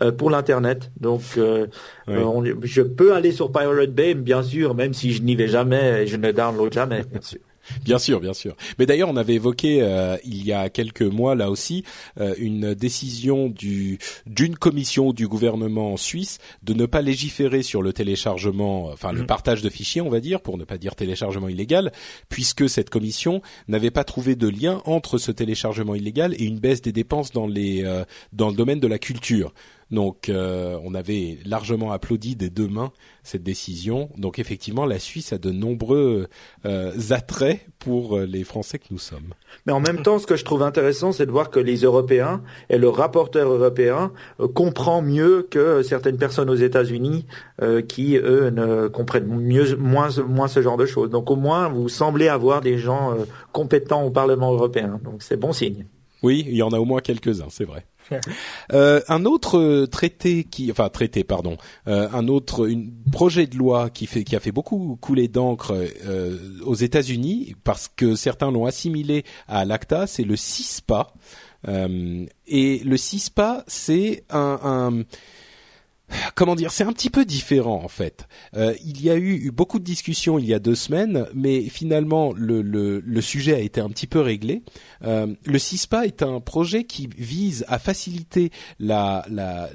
euh, pour l'internet. Donc, je peux aller sur Pirate Bay, bien sûr, même si je n'y vais jamais, et je ne download jamais, bien sûr. Bien sûr, bien sûr. Mais d'ailleurs, on avait évoqué euh, il y a quelques mois là aussi euh, une décision du d'une commission du gouvernement suisse de ne pas légiférer sur le téléchargement, enfin le mm. partage de fichiers, on va dire, pour ne pas dire téléchargement illégal, puisque cette commission n'avait pas trouvé de lien entre ce téléchargement illégal et une baisse des dépenses dans les euh, dans le domaine de la culture. Donc euh, on avait largement applaudi des deux mains cette décision. Donc effectivement, la Suisse a de nombreux euh, attraits pour euh, les Français que nous sommes. Mais en même temps, ce que je trouve intéressant, c'est de voir que les Européens et le rapporteur européen comprend mieux que certaines personnes aux États-Unis qui eux ne comprennent mieux moins moins ce genre de choses. Donc au moins, vous semblez avoir des gens compétents au Parlement européen. Donc c'est bon signe. Oui, il y en a au moins quelques-uns, c'est vrai. Euh, un autre traité qui, enfin traité, pardon, euh, un autre une, projet de loi qui fait qui a fait beaucoup couler d'encre euh, aux États-Unis parce que certains l'ont assimilé à l'ACTA, c'est le CISPA. et le CISPA, c'est un, un comment dire, c'est un petit peu différent en fait. Euh, il y a eu beaucoup de discussions il y a deux semaines, mais finalement le, le, le sujet a été un petit peu réglé. Euh, le CISPA est un projet qui vise à faciliter la, la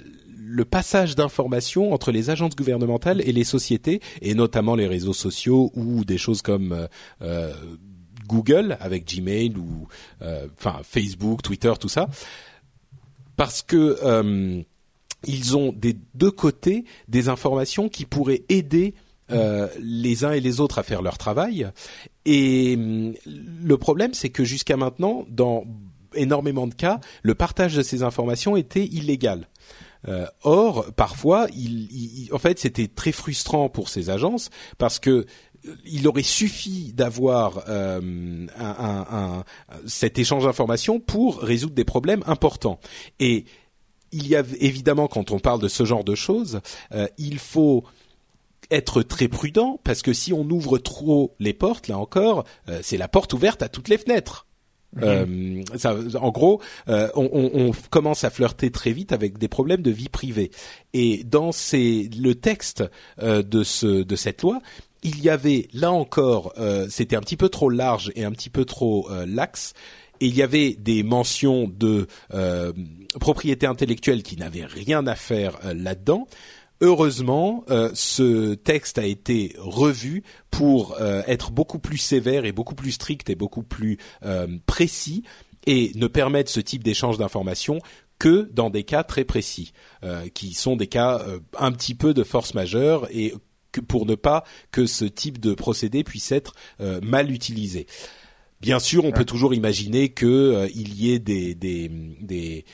le passage d'informations entre les agences gouvernementales et les sociétés, et notamment les réseaux sociaux ou des choses comme euh, Google avec Gmail ou enfin Facebook, Twitter, tout ça, parce que ils ont des deux côtés des informations qui pourraient aider euh, les uns et les autres à faire leur travail. Et hum, le problème, c'est que jusqu'à maintenant, dans énormément de cas, le partage de ces informations était illégal. Euh, or, parfois, en fait, c'était très frustrant pour ces agences parce que euh, il aurait suffi d'avoir cet échange d'informations pour résoudre des problèmes importants. Et il y a évidemment, quand on parle de ce genre de choses, euh, il faut être très prudent parce que si on ouvre trop les portes, là encore, euh, c'est la porte ouverte à toutes les fenêtres. Euh, ça, en gros, euh, on, on, commence à flirter très vite avec des problèmes de vie privée. Et dans ces, le texte de, ce, de cette loi, il y avait là encore, c'était un petit peu trop large et un petit peu trop laxe. Il y avait des mentions de propriété intellectuelle qui n'avaient rien à faire là-dedans. Heureusement, euh, ce texte a été revu pour euh, être beaucoup plus sévère et beaucoup plus strict et beaucoup plus euh, précis et ne permettre ce type d'échange d'informations que dans des cas très précis, qui sont des cas un petit peu de force majeure et pour ne pas que ce type de procédé puisse être mal utilisé. Bien sûr, on peut toujours imaginer qu'il y ait des, des, des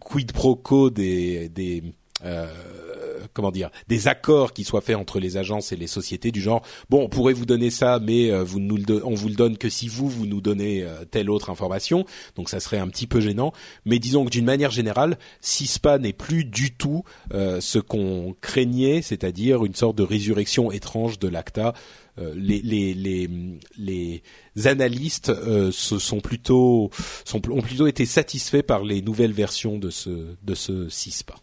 quid pro quo, des, des euh, comment dire des accords qui soient faits entre les agences et les sociétés du genre bon on pourrait vous donner ça mais euh, vous nous le on vous le donne que si vous vous nous donnez euh, telle autre information. Donc ça serait un petit peu gênant. Mais disons que d'une manière générale CISPA n'est plus du tout ce qu'on craignait c'est-à-dire une sorte de résurrection étrange de l'ACTA. Les, les, les, les analystes se sont plutôt sont, ont plutôt été satisfaits par les nouvelles versions de ce de ce CISPA.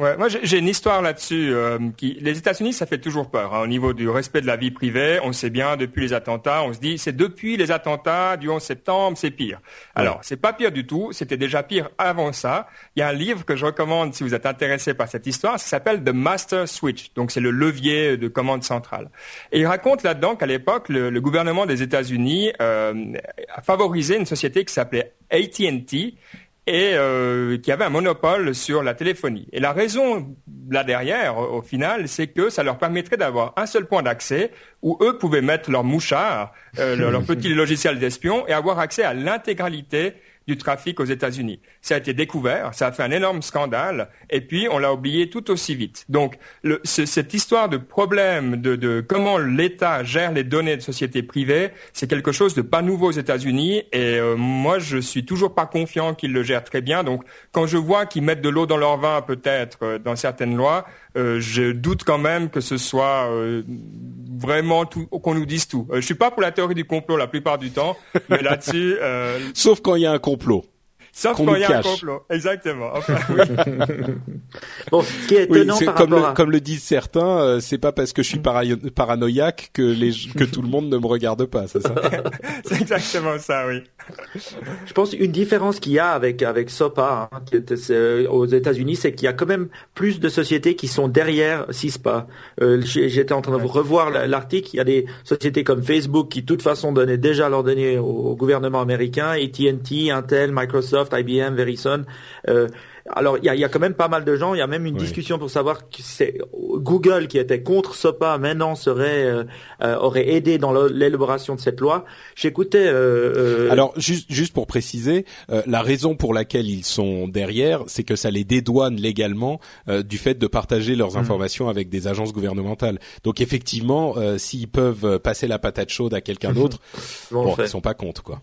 Ouais, moi j'ai une histoire là-dessus. Euh, qui, les États-Unis, ça fait toujours peur hein, au niveau du respect de la vie privée. On sait bien depuis les attentats, on se dit c'est depuis les attentats du 11 septembre, c'est pire. Alors c'est pas pire du tout, c'était déjà pire avant ça. Il y a un livre que je recommande si vous êtes intéressé par cette histoire, ça s'appelle The Master Switch. Donc c'est le levier de commande centrale. Et il raconte là-dedans qu'à l'époque le, le, gouvernement des États-Unis euh, a favorisé une société qui s'appelait AT&T et euh, qui avait un monopole sur la téléphonie. Et la raison là derrière, au final, c'est que ça leur permettrait d'avoir un seul point d'accès où eux pouvaient mettre leur mouchard, euh, leur, leur petit logiciel d'espion et avoir accès à l'intégralité du trafic aux États-Unis. Ça a été découvert, ça a fait un énorme scandale, et puis on l'a oublié tout aussi vite. Donc cette histoire de problème de, comment l'État gère les données de sociétés privées, c'est quelque chose de pas nouveau aux États-Unis, et euh, moi je suis toujours pas confiant qu'ils le gèrent très bien. Donc quand je vois qu'ils mettent de l'eau dans leur vin peut-être euh, dans certaines lois, euh, je doute quand même que ce soit vraiment tout, qu'on nous dise tout. Euh, je suis pas pour la théorie du complot la plupart du temps, mais là-dessus. Sauf quand il y a un complot. Sauf quand il y a un complot, exactement. Enfin, bon, ce qui est étonnant par comme, rapport le, comme le disent certains, euh, c'est pas parce que je suis paranoïaque que les que tout le monde ne me regarde pas, c'est ça? C'est exactement ça, oui. Je pense une différence qu'il y a avec avec SOPA hein, euh, aux États-Unis, c'est qu'il y a quand même plus de sociétés qui sont derrière CISPA. Euh, J'étais en train de revoir l'article. Il y a des sociétés comme Facebook qui, de toute façon, donnaient déjà leurs données au, au gouvernement américain, AT&T, Intel, Microsoft IBM, Verizon. Euh, alors il y a, y a, quand même pas mal de gens. Il y a même une discussion pour savoir que c'est Google qui était contre SOPA maintenant serait euh, euh, aurait aidé dans l'élaboration de cette loi. J'écoutais. Euh, Alors juste juste pour préciser, la raison pour laquelle ils sont derrière, c'est que ça les dédouane légalement du fait de partager leurs mmh. informations avec des agences gouvernementales. Donc effectivement, s'ils peuvent passer la patate chaude à quelqu'un d'autre, bon, ils sont pas contre quoi.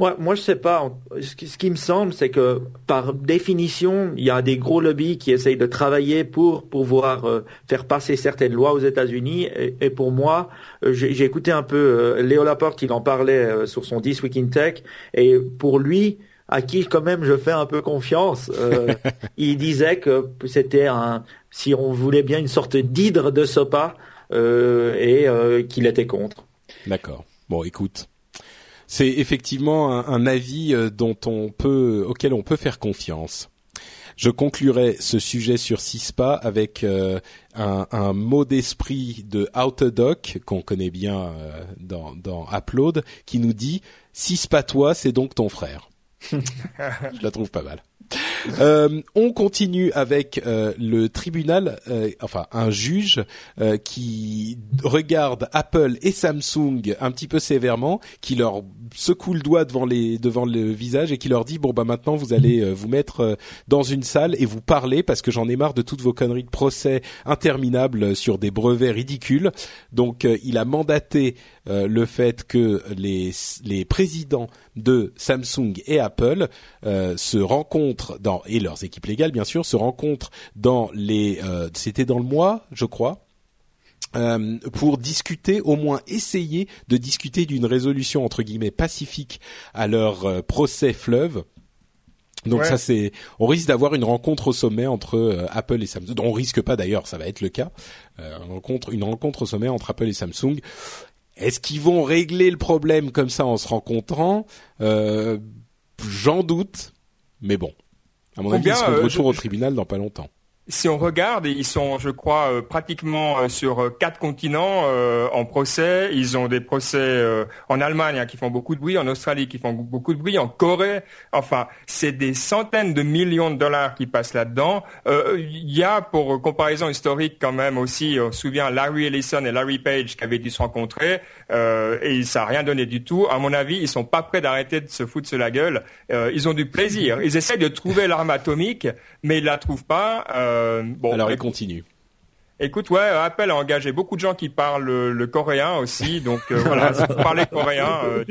Moi, moi, je sais pas. Ce qui, me semble, c'est que par définition, il y a des gros lobbies qui essayent de travailler pour pouvoir euh, faire passer certaines lois aux États-Unis. Et, pour moi, euh, j'ai écouté un peu euh, Léo Laporte, il en parlait sur son 10 Week in Tech. Et pour lui, à qui quand même je fais un peu confiance, il disait que c'était un, si on voulait bien, une sorte d'hydre de SOPA et qu'il était contre. D'accord. Bon, écoute c'est effectivement un, avis euh, dont on peut, auquel on peut faire confiance. je conclurai ce sujet sur CISPA avec un, un, mot d'esprit de Autodoc qu'on connaît bien dans, dans Upload qui nous dit CISPA toi, c'est donc ton frère. je la trouve pas mal. Euh, on continue avec euh, le tribunal, euh, enfin un juge qui regarde Apple et Samsung un petit peu sévèrement, qui leur secoue le doigt devant les devant le visage et qui leur dit bon bah maintenant vous allez vous mettre dans une salle et vous parler parce que j'en ai marre de toutes vos conneries de procès interminables sur des brevets ridicules. Donc il a mandaté le fait que les les présidents de Samsung et Apple se rencontrent dans et leurs équipes légales bien sûr se rencontrent dans les euh, c'était dans le mois je crois euh, pour discuter, au moins essayer de discuter d'une résolution entre guillemets pacifique à leur euh, procès fleuve. Donc ça c'est, on risque d'avoir une rencontre au sommet entre Apple et Samsung. On risque pas d'ailleurs, ça va être le cas. une rencontre, une rencontre au sommet entre Apple et Samsung. Est-ce qu'ils vont régler le problème comme ça en se rencontrant? J'en doute, mais bon. À mon avis, ils seront de retour au tribunal dans pas longtemps si on regarde, ils sont, je crois, euh, pratiquement euh, sur euh, quatre continents en procès. Ils ont des procès en Allemagne hein, qui font beaucoup de bruit, en Australie qui font beaucoup de bruit, en Corée. Enfin, c'est des centaines de millions de dollars qui passent là-dedans. Il y a, pour comparaison historique quand même aussi, on se souvient Larry Ellison et Larry Page qui avaient dû se rencontrer et ça n'a rien donné du tout. À mon avis, ils sont pas prêts d'arrêter de se foutre sur la gueule. ils ont du plaisir. Ils essayent de trouver l'arme atomique, mais ils la trouvent pas. Euh, bon, Alors, il continue. Écoute, ouais, Apple a engagé beaucoup de gens qui parlent le, coréen aussi, donc euh, voilà, si vous parlez coréen. Euh,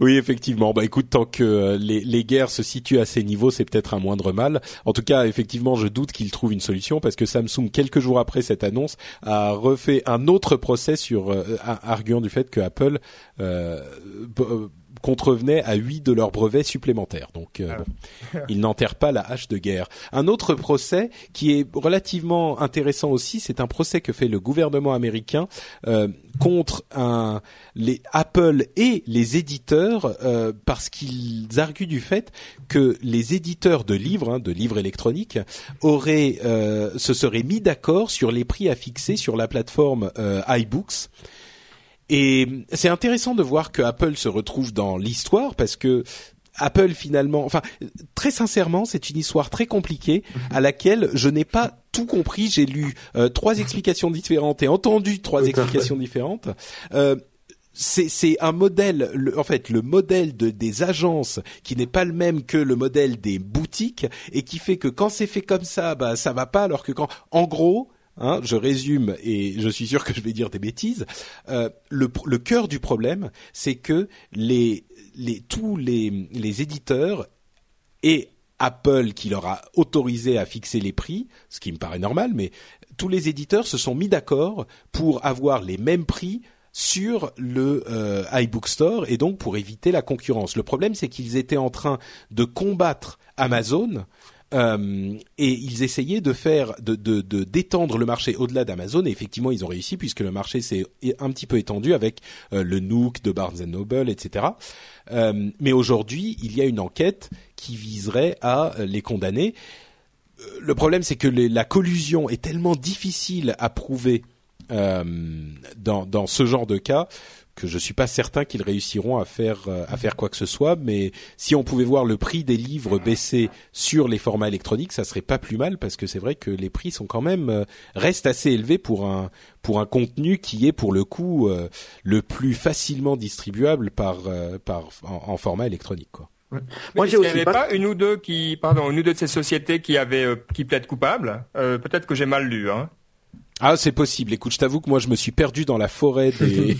oui, effectivement. Bah écoute, tant que les, les guerres se situent à ces niveaux, c'est peut-être un moindre mal. En tout cas, effectivement, je doute qu'ils trouvent une solution parce que Samsung, quelques jours après cette annonce, a refait un autre procès sur arguant du fait que Apple contrevenaient à huit de leurs brevets supplémentaires. Donc, euh, ah. ils n'enterrent pas la hache de guerre. Un autre procès qui est relativement intéressant aussi, c'est un procès que fait le gouvernement américain euh, contre un, les Apple et les éditeurs euh, parce qu'ils arguent du fait que les éditeurs de livres, hein, de livres électroniques, auraient se seraient mis d'accord sur les prix à fixer sur la plateforme iBooks et c'est intéressant de voir que Apple se retrouve dans l'histoire parce que Apple finalement, enfin très sincèrement, c'est une histoire très compliquée à laquelle je n'ai pas tout compris. J'ai lu euh, trois explications différentes et entendu trois explications différentes. Euh, c'est un modèle, en fait, le modèle de, des agences qui n'est pas le même que le modèle des boutiques et qui fait que quand c'est fait comme ça, bah ça va pas, alors que quand, en gros, Hein, je résume et je suis sûr que je vais dire des bêtises. Euh, le, le cœur du problème, c'est que les, les, tous les, les éditeurs et Apple qui leur a autorisé à fixer les prix, ce qui me paraît normal, mais tous les éditeurs se sont mis d'accord pour avoir les mêmes prix sur le euh, iBook Store et donc pour éviter la concurrence. Le problème, c'est qu'ils étaient en train de combattre Amazon euh, et ils essayaient de faire, de, de, d'étendre le marché au-delà d'Amazon. Et effectivement, ils ont réussi puisque le marché s'est un petit peu étendu avec euh, le Nook de Barnes Noble, etc. Euh, mais aujourd'hui, il y a une enquête qui viserait à les condamner. Le problème, c'est que la collusion est tellement difficile à prouver dans, dans ce genre de cas que je suis pas certain qu'ils réussiront à faire euh, à faire quoi que ce soit. Mais si on pouvait voir le prix des livres baisser sur les formats électroniques, ça serait pas plus mal parce que c'est vrai que les prix sont quand même euh, restent assez élevés pour un pour un contenu qui est pour le coup euh, le plus facilement distribuable par par en, format électronique quoi. Moi, j'ai aussi. Il n'y avait pas... une ou deux qui, pardon, une ou deux de ces sociétés qui avaient, qui plaident coupables? Peut-être que j'ai mal lu. Hein. Ah, c'est possible. Écoute, je t'avoue que moi, je me suis perdu dans la forêt des,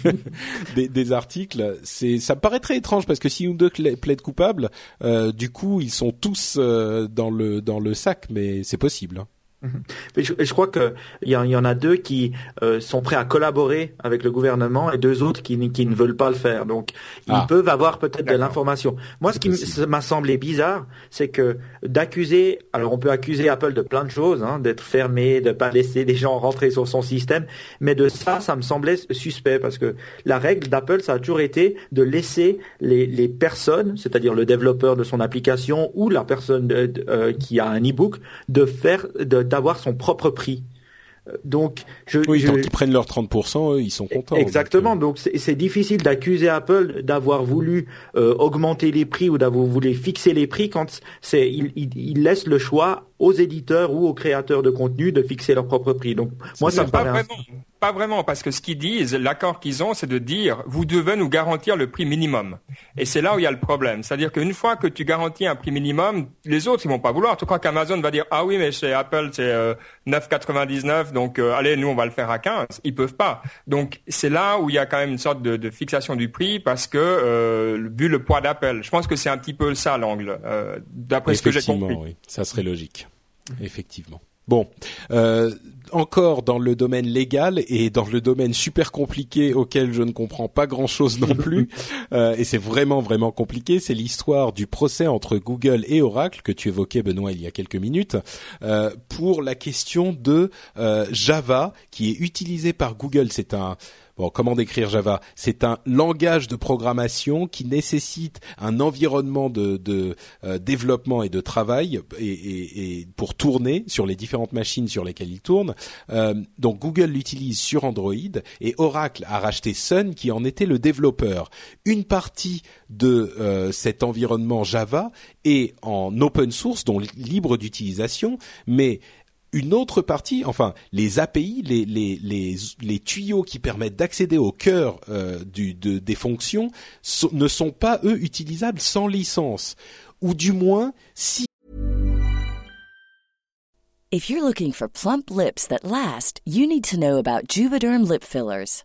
des, articles. C'est, ça me paraît très étrange parce que si une deux plaident coupables, euh, du coup, ils sont tous euh, dans le dans le sac, mais c'est possible. Hein. Mhm. Je, je, crois qu'il y, y en a deux qui euh, sont prêts à collaborer avec le gouvernement et deux autres qui, qui ne veulent pas le faire. Donc, ils ah. peuvent avoir peut-être de l'information. Moi, ce qui m'a semblé bizarre, c'est que d'accuser, alors on peut accuser Apple de plein de choses, hein, d'être fermé, de pas laisser des gens rentrer sur son système, mais de ça, ça me semblait suspect parce que la règle d'Apple, ça a toujours été de laisser les, les personnes, c'est-à-dire le développeur de son application ou la personne euh, qui a un e-book, de faire de d'avoir son propre prix. Euh, donc, je, oui, tant qu'ils prennent leurs 30%, eux, ils sont contents. Exactement. Euh. Donc, c'est difficile d'accuser Apple d'avoir voulu euh, augmenter les prix ou d'avoir voulu fixer les prix quand c'est il, il, laisse le choix aux éditeurs ou aux créateurs de contenu de fixer leur propre prix. Donc, moi, ça me paraît. Pas vraiment, parce que ce qu'ils disent, l'accord qu'ils ont, c'est de dire, vous devez nous garantir le prix minimum. Et c'est là où il y a le problème. C'est-à-dire qu'une fois que tu garantis un prix minimum, les autres, ils vont pas vouloir. Tu crois qu'Amazon va dire, ah oui, mais chez Apple, c'est 9,99, euh, donc euh, allez, nous, on va le faire à 15. Ils peuvent pas. Donc, c'est là où il y a quand même une sorte de, de fixation du prix, parce que, euh, vu le poids d'Apple, je pense que c'est un petit peu ça l'angle, euh, d'après ce que j'ai compris. Oui, ça serait logique. Effectivement. Bon, euh, encore dans le domaine légal et dans le domaine super compliqué auquel je ne comprends pas grand-chose non plus, euh, et c'est vraiment vraiment compliqué, c'est l'histoire du procès entre Google et Oracle que tu évoquais Benoît il y a quelques minutes euh, pour la question de euh, Java qui est utilisé par Google. C'est un Comment décrire Java? C'est un langage de programmation qui nécessite un environnement de, de euh, développement et de travail et, pour tourner sur les différentes machines sur lesquelles il tourne. Euh, donc Google l'utilise sur Android et Oracle a racheté Sun qui en était le développeur. Une partie de euh, cet environnement Java est en open source, donc libre d'utilisation, mais une autre partie, enfin les API, les, les, les, les tuyaux qui permettent d'accéder au cœur euh, du, de, des fonctions ne sont pas eux utilisables sans licence, ou du moins si. If you're looking for plump lips that last, you need to know about Juvederm lip fillers.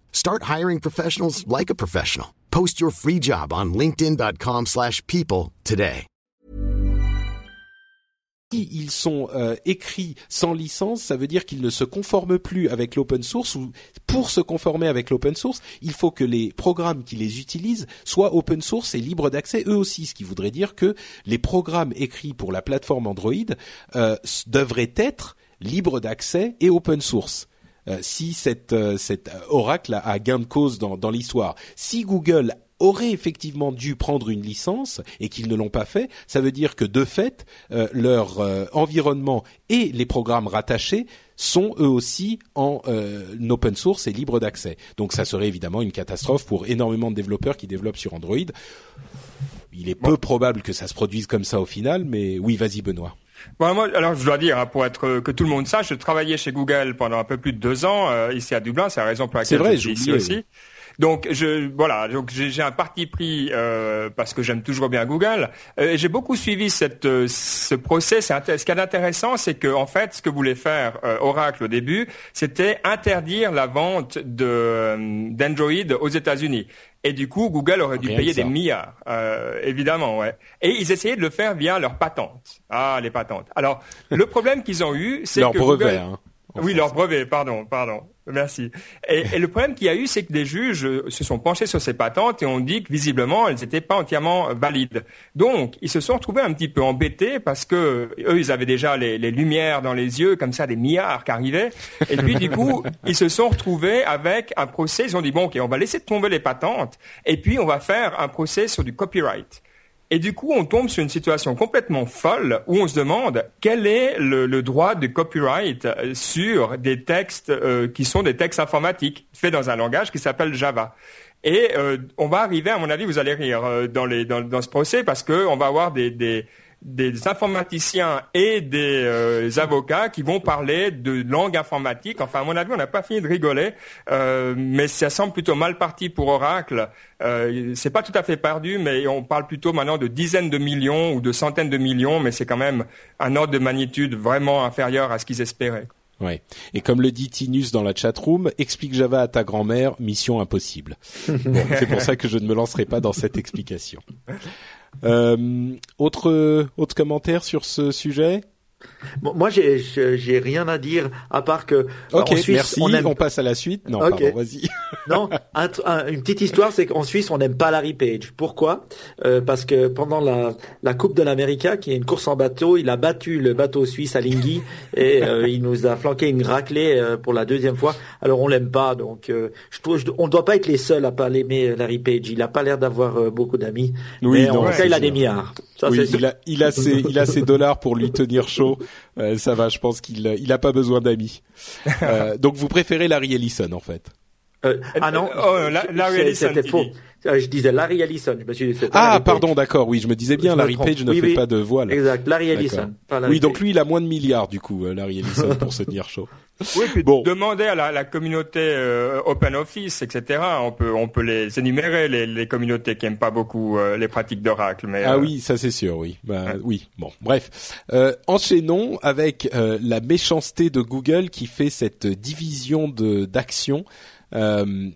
Start hiring professionals like a professional. Post your free job on linkedin.com/people today. Ils sont euh, écrits sans licence, ça veut dire qu'ils ne se conforment plus avec l'open source ou pour se conformer avec l'open source, il faut que les programmes qui les utilisent soient open source et libres d'accès eux aussi, ce qui voudrait dire que les programmes écrits pour la plateforme Android euh, devraient être libres d'accès et open source. Euh, si cette, euh, cet oracle a, gain de cause dans, dans l'histoire. Si Google aurait effectivement dû prendre une licence et qu'ils ne l'ont pas fait, ça veut dire que de fait, euh, leur environnement et les programmes rattachés sont eux aussi en open source et libre d'accès. Donc ça serait évidemment une catastrophe pour énormément de développeurs qui développent sur Android. Il est peu probable que ça se produise comme ça au final, mais oui, vas-y Benoît. Bon, moi, alors je dois dire, hein, pour être que tout le monde sache, je travaillais chez Google pendant un peu plus de deux ans euh, ici à Dublin. C'est la raison pour laquelle vrai, je suis ici aussi. Donc je voilà, donc j'ai un parti pris euh, parce que j'aime toujours bien Google. Euh, j'ai beaucoup suivi cette ce procès. Ce qui est intéressant, c'est que en fait, ce que voulait faire Oracle au début, c'était interdire la vente de d'Android aux États-Unis. Et du coup, Google aurait dû payer des milliards, euh, évidemment, ouais. Et ils essayaient de le faire via leurs patentes. Ah, les patentes. Alors, le problème qu'ils ont eu, c'est que brevet, hein. Oui, leur brevet, pardon, pardon. Merci. Et, le problème qu'il y a eu, c'est que des juges se sont penchés sur ces patentes et ont dit que visiblement, elles n'étaient pas entièrement valides. Donc, ils se sont retrouvés un petit peu embêtés parce que eux, ils avaient déjà les, lumières dans les yeux, comme ça, des milliards qui arrivaient. Et puis, du coup, ils se sont retrouvés avec un procès. Ils ont dit bon, ok, on va laisser tomber les patentes et puis on va faire un procès sur du copyright. Et du coup, on tombe sur une situation complètement folle où on se demande quel est le, droit de copyright euh, sur des textes euh, qui sont des textes informatiques faits dans un langage qui s'appelle Java. Et euh, on va arriver, à mon avis, vous allez rire dans, les, dans, dans ce procès parce qu'on va avoir des, des, des informaticiens et des euh, avocats qui vont parler de langue informatique. Enfin, à mon avis, on n'a pas fini de rigoler, euh, mais ça semble plutôt mal parti pour Oracle. Euh, c'est pas tout à fait perdu, mais on parle plutôt maintenant de dizaines de millions ou de centaines de millions, mais c'est quand même un ordre de magnitude vraiment inférieur à ce qu'ils espéraient. Ouais. Et comme le dit Tinus dans la chatroom, explique Java à ta grand-mère, mission impossible. c'est pour ça que je ne me lancerai pas dans cette explication. Euh, autre autre commentaire sur ce sujet? Moi, j'ai, j'ai rien à dire à part que Ok, en Suisse, merci. On, aime... on, passe à la suite. Non, pardon, vas-y. non, une petite histoire, c'est qu'en Suisse, on n'aime pas Larry Page. Pourquoi? Euh, Parce que pendant la, la Coupe de l'América, qui est une course en bateau, il a battu le bateau suisse à Lingui et euh, il nous a flanqué une raclée euh, pour la deuxième fois. Alors on l'aime pas, donc euh, je trouve, on ne doit pas être les seuls à pas l'aimer Larry Page. Il a pas l'air d'avoir beaucoup d'amis. Oui, mais en tout cas, il a des milliards. Ça, oui, il a, il a ses, il a ses dollars pour lui tenir chaud. Euh, ça va, je pense qu'il il a pas besoin d'amis. Euh, donc vous préférez Larry Ellison en fait. Euh, ah non, oh, Larry Ellison. C'était faux. Je disais Larry Ellison. Je me suis dit, ah, pardon, d'accord. Oui, je me disais bien, Larry Page ne fait pas de voile. Exact, Larry Ellison. oui, donc lui, il a moins de milliards du coup, Larry Ellison, pour se tenir chaud. Oui, puis bon. demander à la, la communauté euh, Open Office, etc. On peut on peut les énumérer les, les communautés qui aiment pas beaucoup euh, les pratiques d'Oracle. Mais ah euh, oui, ça c'est sûr, oui. Bah, Oui, bon, bref. enchaînons avec la méchanceté de Google qui fait cette division de d'actions.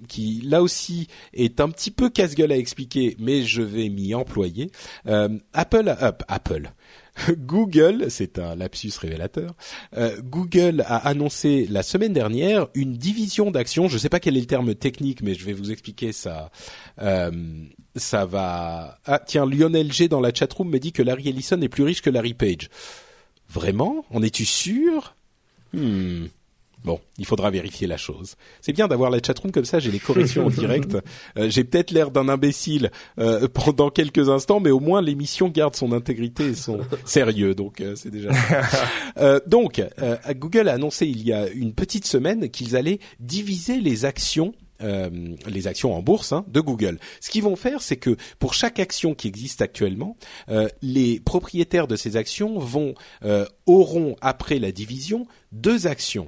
Qui là aussi est un petit peu casse-gueule à expliquer, mais je vais m'y employer. Apple, Apple, Google, c'est un lapsus révélateur, euh, Google a annoncé la semaine dernière une division d'actions. Je ne sais pas quel est le terme technique, mais je vais vous expliquer ça. Euh, ça va. Ah tiens, Lionel G dans la chatroom me dit que Larry Ellison est plus riche que Larry Page. Vraiment? En es-tu sûr? Hmm. Bon, il faudra vérifier la chose. C'est bien d'avoir la chatroom comme ça, j'ai les corrections en direct. Euh, j'ai peut-être l'air d'un imbécile euh, pendant quelques instants, mais au moins l'émission garde son intégrité et son sérieux, donc euh, c'est déjà. donc, Google a annoncé il y a une petite semaine qu'ils allaient diviser les actions les actions en bourse hein, de Google. Ce qu'ils vont faire, c'est que pour chaque action qui existe actuellement, les propriétaires de ces actions vont auront après la division deux actions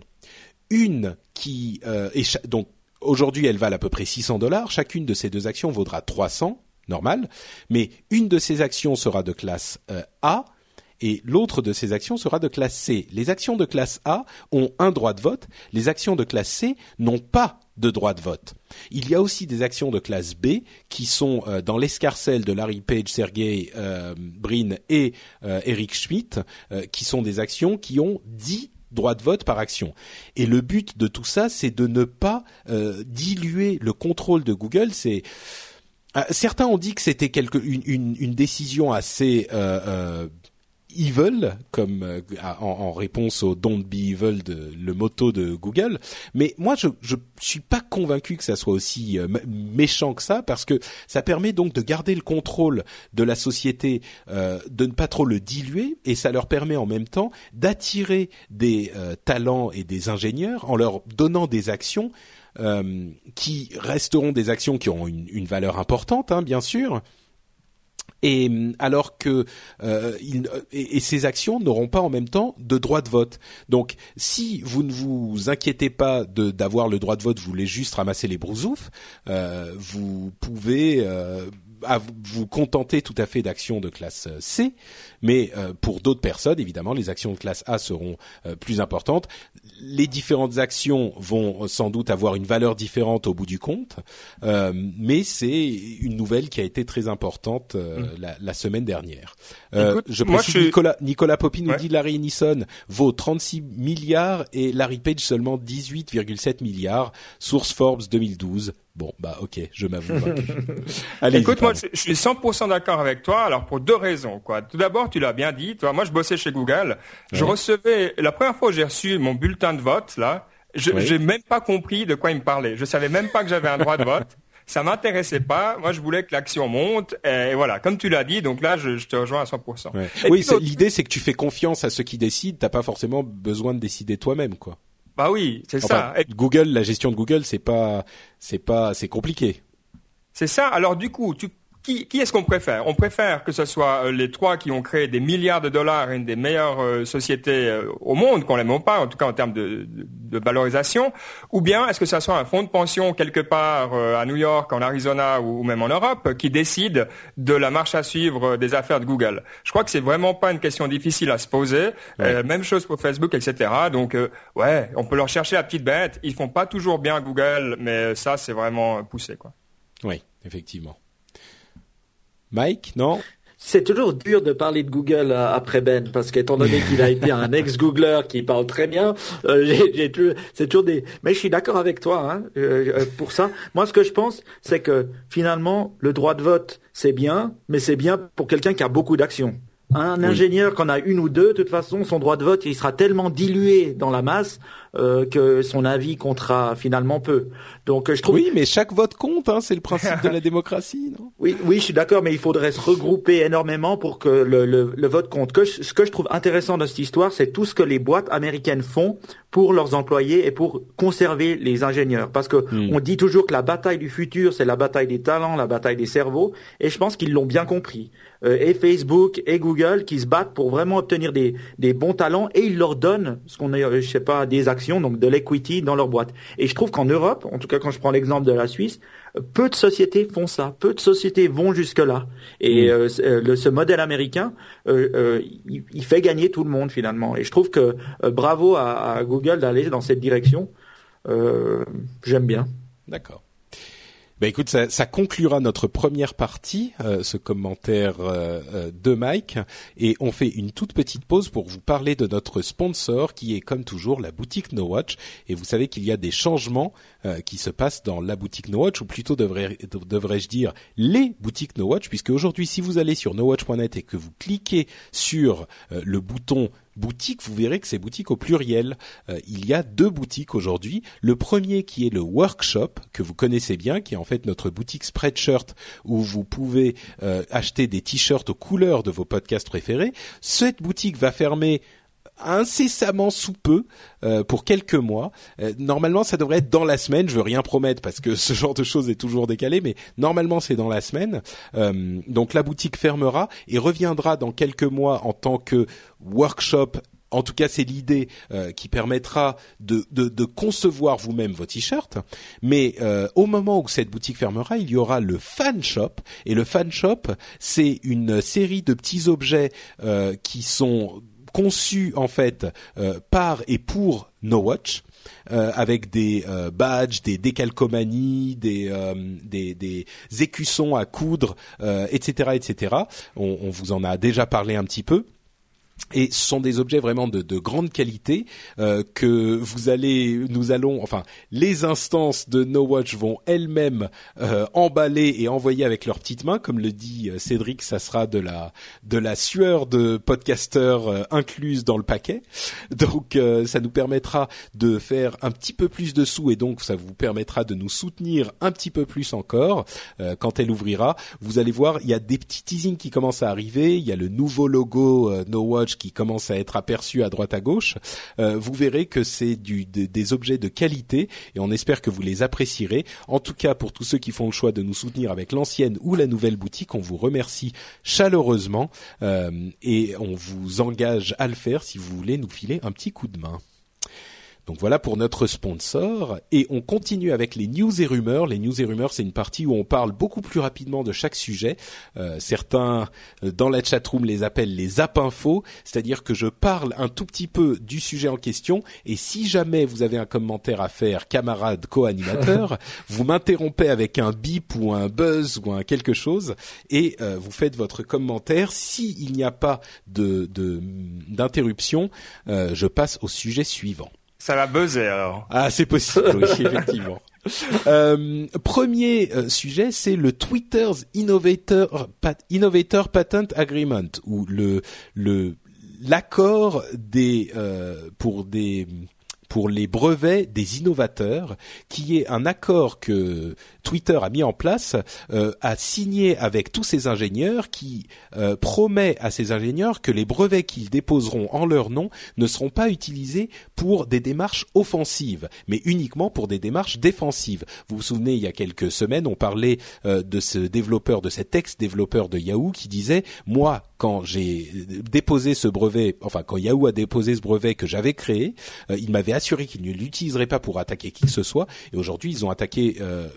une qui euh, donc aujourd'hui elle valent à peu près 600 dollars. Chacune de ces deux actions vaudra 300 normal, mais une de ces actions sera de classe euh, A et l'autre de ces actions sera de classe C. Les actions de classe A ont un droit de vote, les actions de classe C n'ont pas de droit de vote. Il y a aussi des actions de classe B qui sont euh, dans l'escarcelle de Larry Page, Sergey Brin et Eric Schmidt, qui sont des actions qui ont 10 droit de vote par action. Et le but de tout ça, c'est de ne pas euh, diluer le contrôle de Google. C'est euh, certains ont dit que c'était quelque une, une, décision assez euh, evil, comme euh, en, réponse au Don't be evil, de, le motto de Google. Mais moi, je je suis pas convaincu que ça soit aussi euh, méchant que ça, parce que ça permet donc de garder le contrôle de la société, euh, de ne pas trop le diluer, et ça leur permet en même temps d'attirer des talents et des ingénieurs en leur donnant des actions qui resteront des actions qui ont une, une valeur importante, hein, bien sûr, et alors que euh, et, ces actions n'auront pas en même temps de droit de vote. Donc, si vous ne vous inquiétez pas d'avoir le droit de vote, vous voulez juste ramasser les brousoufs, euh, vous pouvez euh, à vous contenter tout à fait d'actions de classe euh, C, mais euh, pour d'autres personnes, évidemment, les actions de classe A seront euh, plus importantes. Les différentes actions vont sans doute avoir une valeur différente au bout du compte, mais c'est une nouvelle qui a été très importante mmh. la, la, semaine dernière. je précise, Nicolas, Nicolas Poppy nous dit Larry Ellison vaut 36 milliards et Larry Page seulement 18,7 milliards. Source Forbes 2012. Bon, bah ok, je m'avoue. Écoute, moi, je suis 100% d'accord avec toi. Alors pour deux raisons, quoi. Tout d'abord, tu l'as bien dit. Toi, moi, je bossais chez Google. Je recevais la première fois où j'ai reçu mon bulletin de vote là. Je n'ai même pas compris de quoi il me parlait. Je savais même pas que j'avais un droit de vote. Ça m'intéressait pas. Moi, je voulais que l'action monte. Et voilà, comme tu l'as dit, donc là, je, je te rejoins à 100%. Oui, l'idée, c'est que tu fais confiance à ceux qui décident. T'as pas forcément besoin de décider toi-même, quoi. Bah oui, c'est ça. Google, la gestion de Google, c'est pas, c'est pas, c'est compliqué. C'est ça. Alors du coup, tu qui, qui est-ce qu'on préfère? On préfère que ce soit euh, les trois qui ont créé des milliards de dollars, une des meilleures euh, sociétés euh, au monde, qu'on l'aime ou pas, en tout cas en termes de, de, valorisation, ou bien est-ce que ce soit un fonds de pension quelque part à New York, en Arizona ou, même en Europe qui décide de la marche à suivre des affaires de Google? Je crois que c'est vraiment pas une question difficile à se poser. même chose pour Facebook, etc. Donc ouais, on peut leur chercher la petite bête. Ils font pas toujours bien Google, mais ça c'est vraiment poussé quoi. Oui, effectivement. Mike, non? C'est toujours dur de parler de Google euh, après Ben parce qu'étant donné qu'il a été un ex-Googler qui parle très bien, euh, j'ai, c'est toujours des. Mais je suis d'accord avec toi hein, euh, pour ça. Moi, ce que je pense, c'est que finalement, le droit de vote, c'est bien, mais c'est bien pour quelqu'un qui a beaucoup d'actions. Un ingénieur qu'on a une ou deux, de toute façon, son droit de vote, il sera tellement dilué dans la masse euh, que son avis comptera finalement peu. Donc je trouve. Oui, mais chaque vote compte, hein, c'est le principe de la démocratie, non? Oui, oui, je suis d'accord, mais il faudrait se regrouper énormément pour que le, le, le vote compte. Que ce que je trouve intéressant dans cette histoire, c'est tout ce que les boîtes américaines font pour leurs employés et pour conserver les ingénieurs. Parce que hmm. on dit toujours que la bataille du futur, c'est la bataille des talents, la bataille des cerveaux, et je pense qu'ils l'ont bien compris. Euh, et Facebook et Google qui se battent pour vraiment obtenir des, des bons talents et ils leur donnent ce qu'on je sais pas, des actions, donc de l'equity dans leur boîte. Et je trouve qu'en Europe, en tout cas quand je prends l'exemple de la Suisse, peu de sociétés font ça, peu de sociétés vont jusque là. Et mm. euh, euh, le, ce modèle américain, euh, il, il, fait gagner tout le monde finalement. Et je trouve que bravo à, à Google d'aller dans cette direction. J'aime bien. D'accord. Ben écoute, ça, ça, conclura notre première partie, euh, ce commentaire euh, euh, de Mike, et on fait une toute petite pause pour vous parler de notre sponsor, qui est comme toujours la boutique No Watch. Et vous savez qu'il y a des changements qui se passent dans la boutique No Watch, ou plutôt devrais-je dire les boutiques No Watch, puisque aujourd'hui, si vous allez sur nowatch.net et que vous cliquez sur le bouton boutique, vous verrez que c'est boutique au pluriel. Euh, il y a deux boutiques aujourd'hui. Le premier qui est le workshop que vous connaissez bien, qui est en fait notre boutique Spreadshirt où vous pouvez euh, acheter des t-shirts aux couleurs de vos podcasts préférés. Cette boutique va fermer incessamment sous peu euh, pour quelques mois. normalement, ça devrait être dans la semaine. Je veux rien promettre parce que ce genre de choses est toujours décalé, mais normalement c'est dans la semaine. donc la boutique fermera et reviendra dans quelques mois en tant que workshop en tout cas, c'est l'idée euh, qui permettra de, de, concevoir vous-même vos t-shirts. Mais euh, au moment où cette boutique fermera, il y aura le fan shop. Et le fan shop, c'est une série de petits objets euh, qui sont conçus en fait par et pour No Watch. avec des badges, des décalcomanies, des, écussons à coudre, etc., etc. On vous en a déjà parlé un petit peu et ce sont des objets vraiment de, de grande qualité euh, que vous allez, nous allons, enfin, les instances de No Watch vont elles-mêmes euh, emballer et envoyer avec leurs petites mains, comme le dit euh, Cédric, ça sera de la de la sueur de podcasteurs euh, incluse dans le paquet. Donc, euh, ça nous permettra de faire un petit peu plus de sous et donc ça vous permettra de nous soutenir un petit peu plus encore quand elle ouvrira. Vous allez voir, il y a des petits teasings qui commencent à arriver. Il y a le nouveau logo No Watch qui commencent à être aperçues à droite à gauche, vous verrez que c'est des objets de qualité et on espère que vous les apprécierez. En tout cas, pour tous ceux qui font le choix de nous soutenir avec l'ancienne ou la nouvelle boutique, on vous remercie chaleureusement et on vous engage à le faire si vous voulez nous filer un petit coup de main. Donc voilà pour notre sponsor et on continue avec les news et rumeurs. Les news et rumeurs, c'est une partie où on parle beaucoup plus rapidement de chaque sujet. Euh, certains euh, dans la chatroom les appellent les app infos, c'est-à-dire que je parle un tout petit peu du sujet en question et si jamais vous avez un commentaire à faire, camarade co-animateur, vous m'interrompez avec un bip ou un buzz ou un quelque chose et euh, vous faites votre commentaire. S'il n'y a pas de d'interruption, je passe au sujet suivant. Ça va buzzer alors. Ah, c'est possible, oui, effectivement. Euh, premier euh, sujet, c'est le Twitter's Innovator, Innovator Patent Agreement, ou le le l'accord des euh, pour des pour les brevets des innovateurs, qui est un accord que Twitter a mis en place, euh, a signé avec tous ses ingénieurs, qui euh, promet à ces ingénieurs que les brevets qu'ils déposeront en leur nom ne seront pas utilisés pour des démarches offensives, mais uniquement pour des démarches défensives. Vous vous souvenez, il y a quelques semaines, on parlait euh, de ce développeur, de cet ex-développeur de Yahoo, qui disait moi, quand j'ai déposé ce brevet, enfin quand Yahoo a déposé ce brevet que j'avais créé, il m'avait assuré qu'il ne l'utiliserait pas pour attaquer qui que ce soit. Et aujourd'hui, ils ont attaqué euh,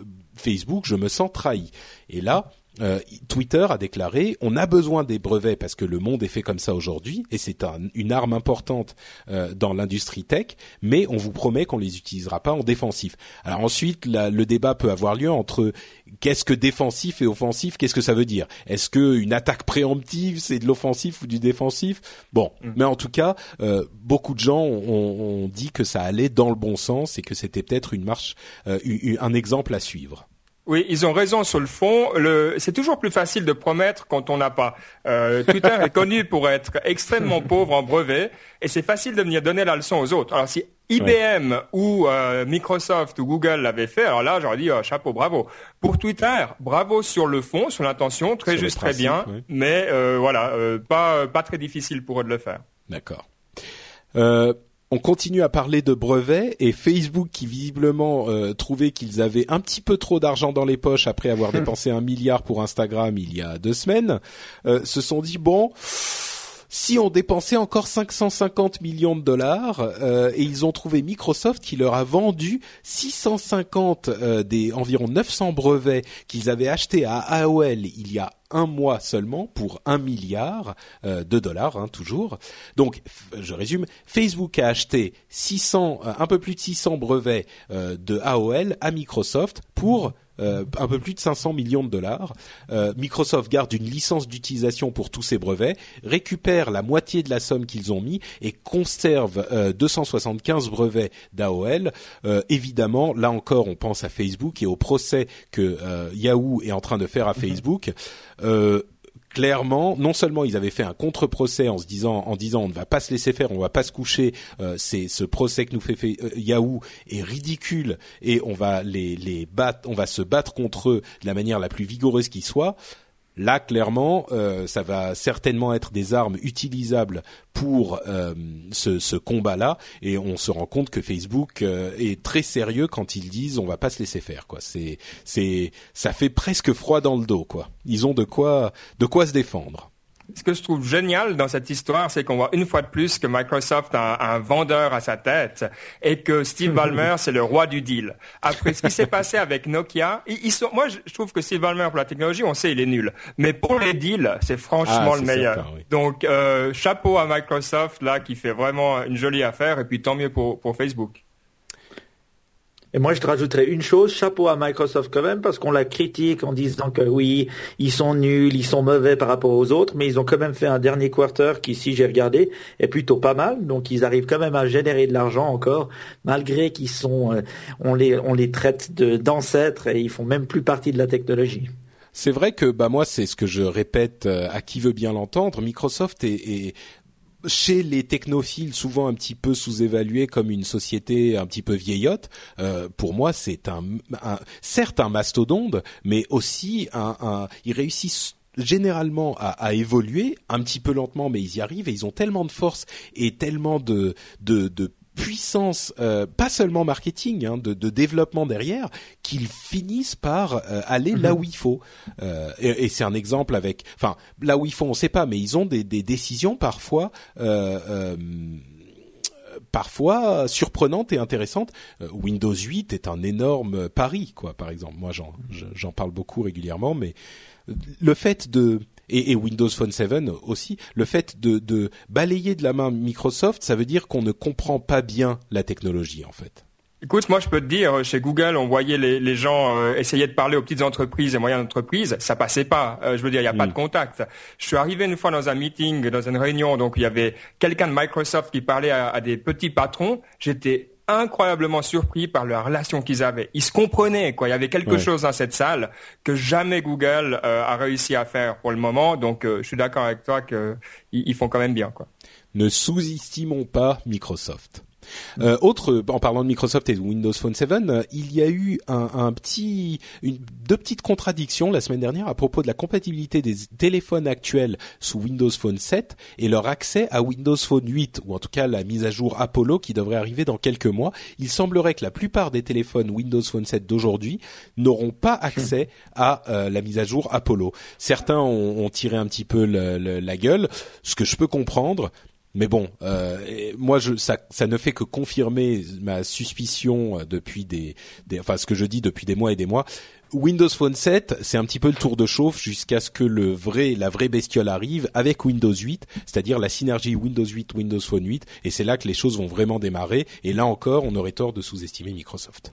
Facebook. Je me sens trahi. Et là, euh, Twitter a déclaré on a besoin des brevets parce que le monde est fait comme ça aujourd'hui et c'est une arme importante euh, dans l'industrie tech, mais on vous promet qu'on les utilisera pas en défensif. Alors ensuite, le débat peut avoir lieu entre qu'est-ce que défensif et offensif, qu'est-ce que ça veut dire? Est-ce que une attaque préemptive c'est de l'offensif ou du défensif? Bon, mm. mais en tout cas, euh, beaucoup de gens ont, dit que ça allait dans le bon sens et que c'était peut-être une marche, un exemple à suivre. Oui, ils ont raison sur le fond. Le... C'est toujours plus facile de promettre quand on n'a pas. Euh, Twitter est connu pour être extrêmement pauvre en brevets et c'est facile de venir donner la leçon aux autres. Alors si IBM ou euh, Microsoft ou Google l'avaient fait, alors là j'aurais dit oh, chapeau, bravo. Pour Twitter, bravo sur le fond, sur l'intention, très juste, très bien, mais euh, voilà, euh, pas pas très difficile pour eux de le faire. D'accord. On continue à parler de brevets et Facebook qui visiblement euh, trouvait qu'ils avaient un petit peu trop d'argent dans les poches après avoir dépensé un milliard pour Instagram il y a deux semaines, euh, se sont dit bon si on dépensait encore 550 millions de dollars euh, et ils ont trouvé Microsoft qui leur a vendu 650 euh, des environ 900 brevets qu'ils avaient achetés à AOL il y a un mois seulement pour un milliard euh, de dollars hein, toujours. Donc je résume, Facebook a acheté 600 un peu plus de 600 brevets de AOL à Microsoft pour euh, un peu plus de 500 millions de dollars. Euh, Microsoft garde une licence d'utilisation pour tous ces brevets, récupère la moitié de la somme qu'ils ont mis et conserve 275 euh, brevets d'AOL. évidemment, là encore, on pense à Facebook et au procès que Yahoo est en train de faire à mhm. Facebook clairement, non seulement ils avaient fait un contre-procès en se disant, en disant, on ne va pas se laisser faire, on va pas se coucher, euh, c'est ce procès que nous fait, fait euh, Yahoo est ridicule et on va les, les battre, on va se battre contre eux de la manière la plus vigoureuse qui soit. Là, clairement, euh, ça va certainement être des armes utilisables pour euh, ce, combat-là, et on se rend compte que Facebook euh, est très sérieux quand ils disent on va pas se laisser faire. Quoi, c'est, ça fait presque froid dans le dos. Quoi, ils ont de quoi se défendre ce que je trouve génial dans cette histoire, c'est qu'on voit une fois de plus que Microsoft a un, vendeur à sa tête et que Steve Ballmer, c'est le roi du deal. Après ce qui s'est passé avec Nokia, ils, sont, moi je trouve que Steve Ballmer pour la technologie, on sait il est nul, mais pour les deals, c'est franchement ah, le meilleur. Donc euh, chapeau à Microsoft là qui fait vraiment une jolie affaire et puis tant mieux pour, pour Facebook. Et moi, je te rajouterais une chose, chapeau à Microsoft quand même, parce qu'on la critique en disant que oui, ils sont nuls, ils sont mauvais par rapport aux autres, mais ils ont quand même fait un dernier quarter qui, si j'ai regardé, est plutôt pas mal. Donc, ils arrivent quand même à générer de l'argent encore, malgré qu'ils sont, euh, on les, on les traite d'ancêtres et ils font même plus partie de la technologie. C'est vrai que bah moi c'est ce que je répète euh, à qui veut bien l'entendre. Microsoft est, est, chez les technophiles souvent un petit peu sous-évalué comme une société un petit peu vieillotte, euh, pour moi c'est un, un, certes un mastodonte, mais aussi un, un, ils réussissent généralement à, à, évoluer un petit peu lentement, mais ils y arrivent et ils ont tellement de force et tellement de de, de puissance, euh, pas seulement marketing, hein, de, de, développement derrière, qu'ils finissent par euh, aller là mhm. où il faut. Euh, et, et c'est un exemple avec, enfin, là où il faut, on sait pas, mais ils ont des, des décisions parfois. Parfois surprenantes et intéressantes. Windows 8 est un énorme pari, quoi. Par exemple, moi j'en j'en parle beaucoup régulièrement, mais le fait de et, Windows Phone 7 aussi, le fait de, de balayer de la main Microsoft, ça veut dire qu'on ne comprend pas bien la technologie en fait. Écoute, moi je peux te dire, chez Google, on voyait les, les gens euh, essayer de parler aux petites entreprises et moyennes entreprises, ça passait pas. Euh, je veux dire, il n'y a pas de mm. contact. Je suis arrivé une fois dans un meeting, dans une réunion, donc il y avait quelqu'un de Microsoft qui parlait à, à des petits patrons. J'étais incroyablement surpris par la relation qu'ils avaient. Ils se comprenaient, quoi. Il y avait quelque chose dans cette salle que jamais Google euh, a réussi à faire pour le moment. Donc, euh, je suis d'accord avec toi qu'ils font quand même bien, quoi. Ne sous-estimons pas Microsoft. Euh, autre, en parlant de Microsoft et de Windows Phone 7, euh, il y a eu un, petit, une, deux petites contradictions la semaine dernière à propos de la compatibilité des téléphones actuels sous Windows Phone 7 et leur accès à Windows Phone 8 ou en tout cas la mise à jour Apollo qui devrait arriver dans quelques mois. Il semblerait que la plupart des téléphones Windows Phone 7 d'aujourd'hui n'auront pas accès à euh, la mise à jour Apollo. Certains ont, ont tiré un petit peu la gueule, ce que je peux comprendre. Mais bon, euh, moi, je, ça, ça ne fait que confirmer ma suspicion depuis des, des, enfin, ce que je dis depuis des mois et des mois. Windows Phone 7, c'est un petit peu le tour de chauffe jusqu'à ce que le vrai, la vraie bestiole arrive avec Windows 8, c'est-à-dire la synergie Windows 8, Windows Phone 8, et c'est là que les choses vont vraiment démarrer. Et là encore, on aurait tort de sous-estimer Microsoft.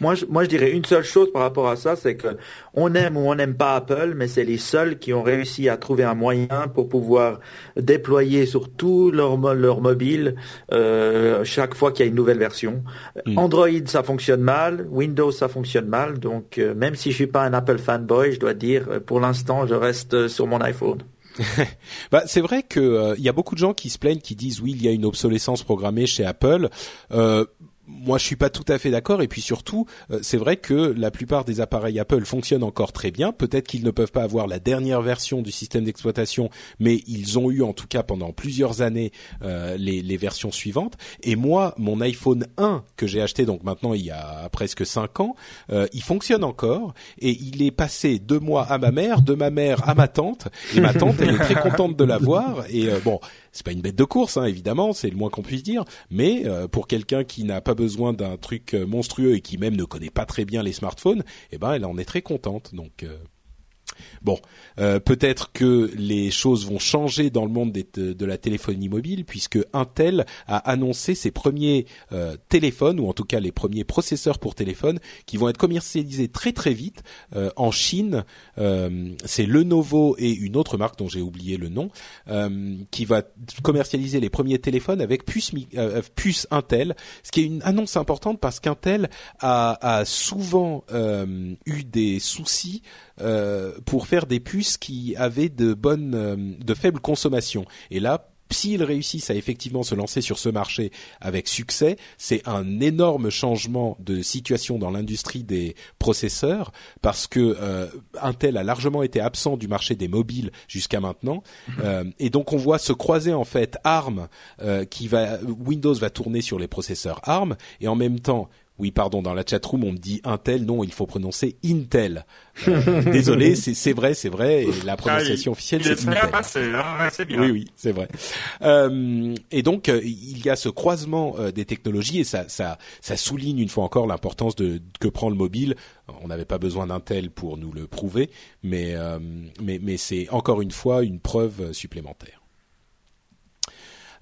Moi je, moi, je dirais une seule chose par rapport à ça, c'est que on aime ou on n'aime pas Apple, mais c'est les seuls qui ont réussi à trouver un moyen pour pouvoir déployer sur tout leur, leur mobile euh, chaque fois qu'il y a une nouvelle version. Mm. Android, ça fonctionne mal. Windows, ça fonctionne mal. Donc, euh, même si je suis pas un Apple fanboy, je dois dire, euh, pour l'instant, je reste sur mon iPhone. bah, c'est vrai que il y a beaucoup de gens qui se plaignent, qui disent oui, il y a une obsolescence programmée chez Apple. Euh, moi, je suis pas tout à fait d'accord. Et puis surtout, euh, c'est vrai que la plupart des appareils Apple fonctionnent encore très bien. Peut-être qu'ils ne peuvent pas avoir la dernière version du système d'exploitation, mais ils ont eu en tout cas pendant plusieurs années euh, les, les, versions suivantes. Et moi, mon iPhone 1 que j'ai acheté donc maintenant il y a presque cinq ans, euh, il fonctionne encore et il est passé de moi à ma mère, de ma mère à ma tante. Et ma tante, elle est très contente de l'avoir. Et bon, c'est pas une bête de course, hein, évidemment, c'est le moins qu'on puisse dire. Mais pour quelqu'un qui n'a pas besoin d'un truc euh, monstrueux et qui même ne connaît pas très bien les smartphones, eh ben elle en est très contente. Donc euh, Bon, euh, peut-être que les choses vont changer dans le monde de, la téléphonie mobile puisque Intel a annoncé ses premiers euh, téléphones ou en tout cas les premiers processeurs pour téléphone qui vont être commercialisés très très vite euh, en Chine. C'est Lenovo et une autre marque dont j'ai oublié le nom qui va commercialiser les premiers téléphones avec puce, Intel, ce qui est une annonce importante parce qu'Intel a, a, souvent eu des soucis euh, pour faire des puces qui avaient de bonnes, euh, de faibles consommations. Et là, s'ils réussissent à effectivement se lancer sur ce marché avec succès, c'est un énorme changement de situation dans l'industrie des processeurs parce que euh, Intel a largement été absent du marché des mobiles jusqu'à maintenant mhm. et donc on voit se croiser en fait ARM qui va Windows va tourner sur les processeurs ARM et en même temps oui, pardon, dans la chatroom, on me dit Intel. Non, il faut prononcer Intel. Euh, désolé, c'est vrai, c'est vrai. Et la prononciation officielle, c'est Intel. Hein, bien. Oui, oui, c'est vrai. Euh, et donc, euh, il y a ce croisement des technologies et ça, ça, ça souligne une fois encore l'importance de que prend le mobile. On n'avait pas besoin d'Intel pour nous le prouver, mais mais, mais c'est encore une fois une preuve supplémentaire.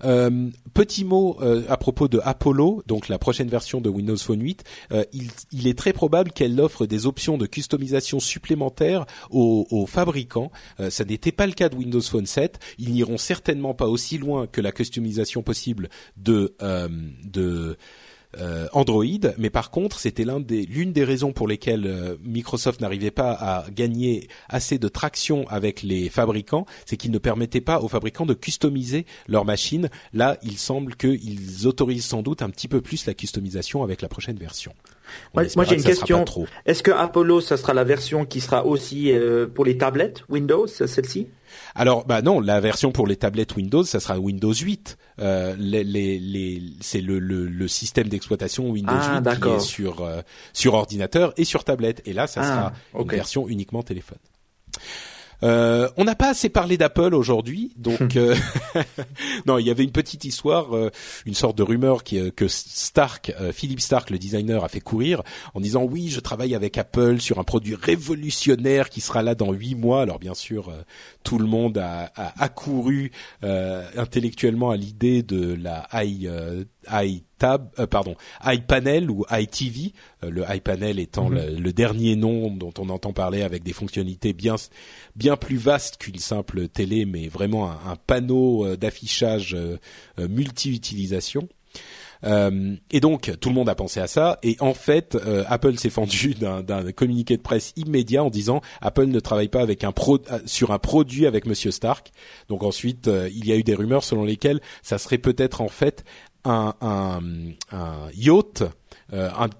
Euh, petit mot euh, à propos de Apollo, donc la prochaine version de Windows Phone 8. Euh, il, il, est très probable qu'elle offre des options de customisation supplémentaires aux, aux fabricants. ça n'était pas le cas de Windows Phone 7. Ils n'iront certainement pas aussi loin que la customisation possible de de euh, Android, mais par contre, c'était l'une des, des raisons pour lesquelles euh, Microsoft n'arrivait pas à gagner assez de traction avec les fabricants, c'est qu'ils ne permettaient pas aux fabricants de customiser leurs machines. Là, il semble qu'ils autorisent sans doute un petit peu plus la customisation avec la prochaine version. moi, j'ai une question. Est-ce que Apollo, ça sera la version qui sera aussi pour les tablettes Windows, celle-ci? Alors, bah non, la version pour les tablettes Windows, ça sera Windows 8. Euh, les, les, les c'est le, le, le, système d'exploitation Windows 8 ah, qui est sur euh, sur ordinateur et sur tablette. Et là, ça ah, sera une version uniquement téléphone. Euh, on n'a pas assez parlé d'Apple aujourd'hui, donc euh, non, il y avait une petite histoire, euh, une sorte de rumeur qui, que Stark, Philippe Stark, le designer, a fait courir en disant oui, je travaille avec Apple sur un produit révolutionnaire qui sera là dans huit mois. Alors bien sûr, tout le monde a, a accouru intellectuellement à l'idée de la i iTab, euh, pardon, iPanel ou iTV, euh, le iPanel étant mhm. le, dernier nom dont on entend parler avec des fonctionnalités bien bien plus vastes qu'une simple télé, mais vraiment un, panneau euh, d'affichage multi-utilisation. Et donc tout le monde a pensé à ça. Et en fait, Apple s'est fendu d'un communiqué de presse immédiat en disant Apple ne travaille pas avec un pro sur un produit avec Monsieur Stark. Donc ensuite, il y a eu des rumeurs selon lesquelles ça serait peut-être en fait un, un, un yacht, euh, un, qui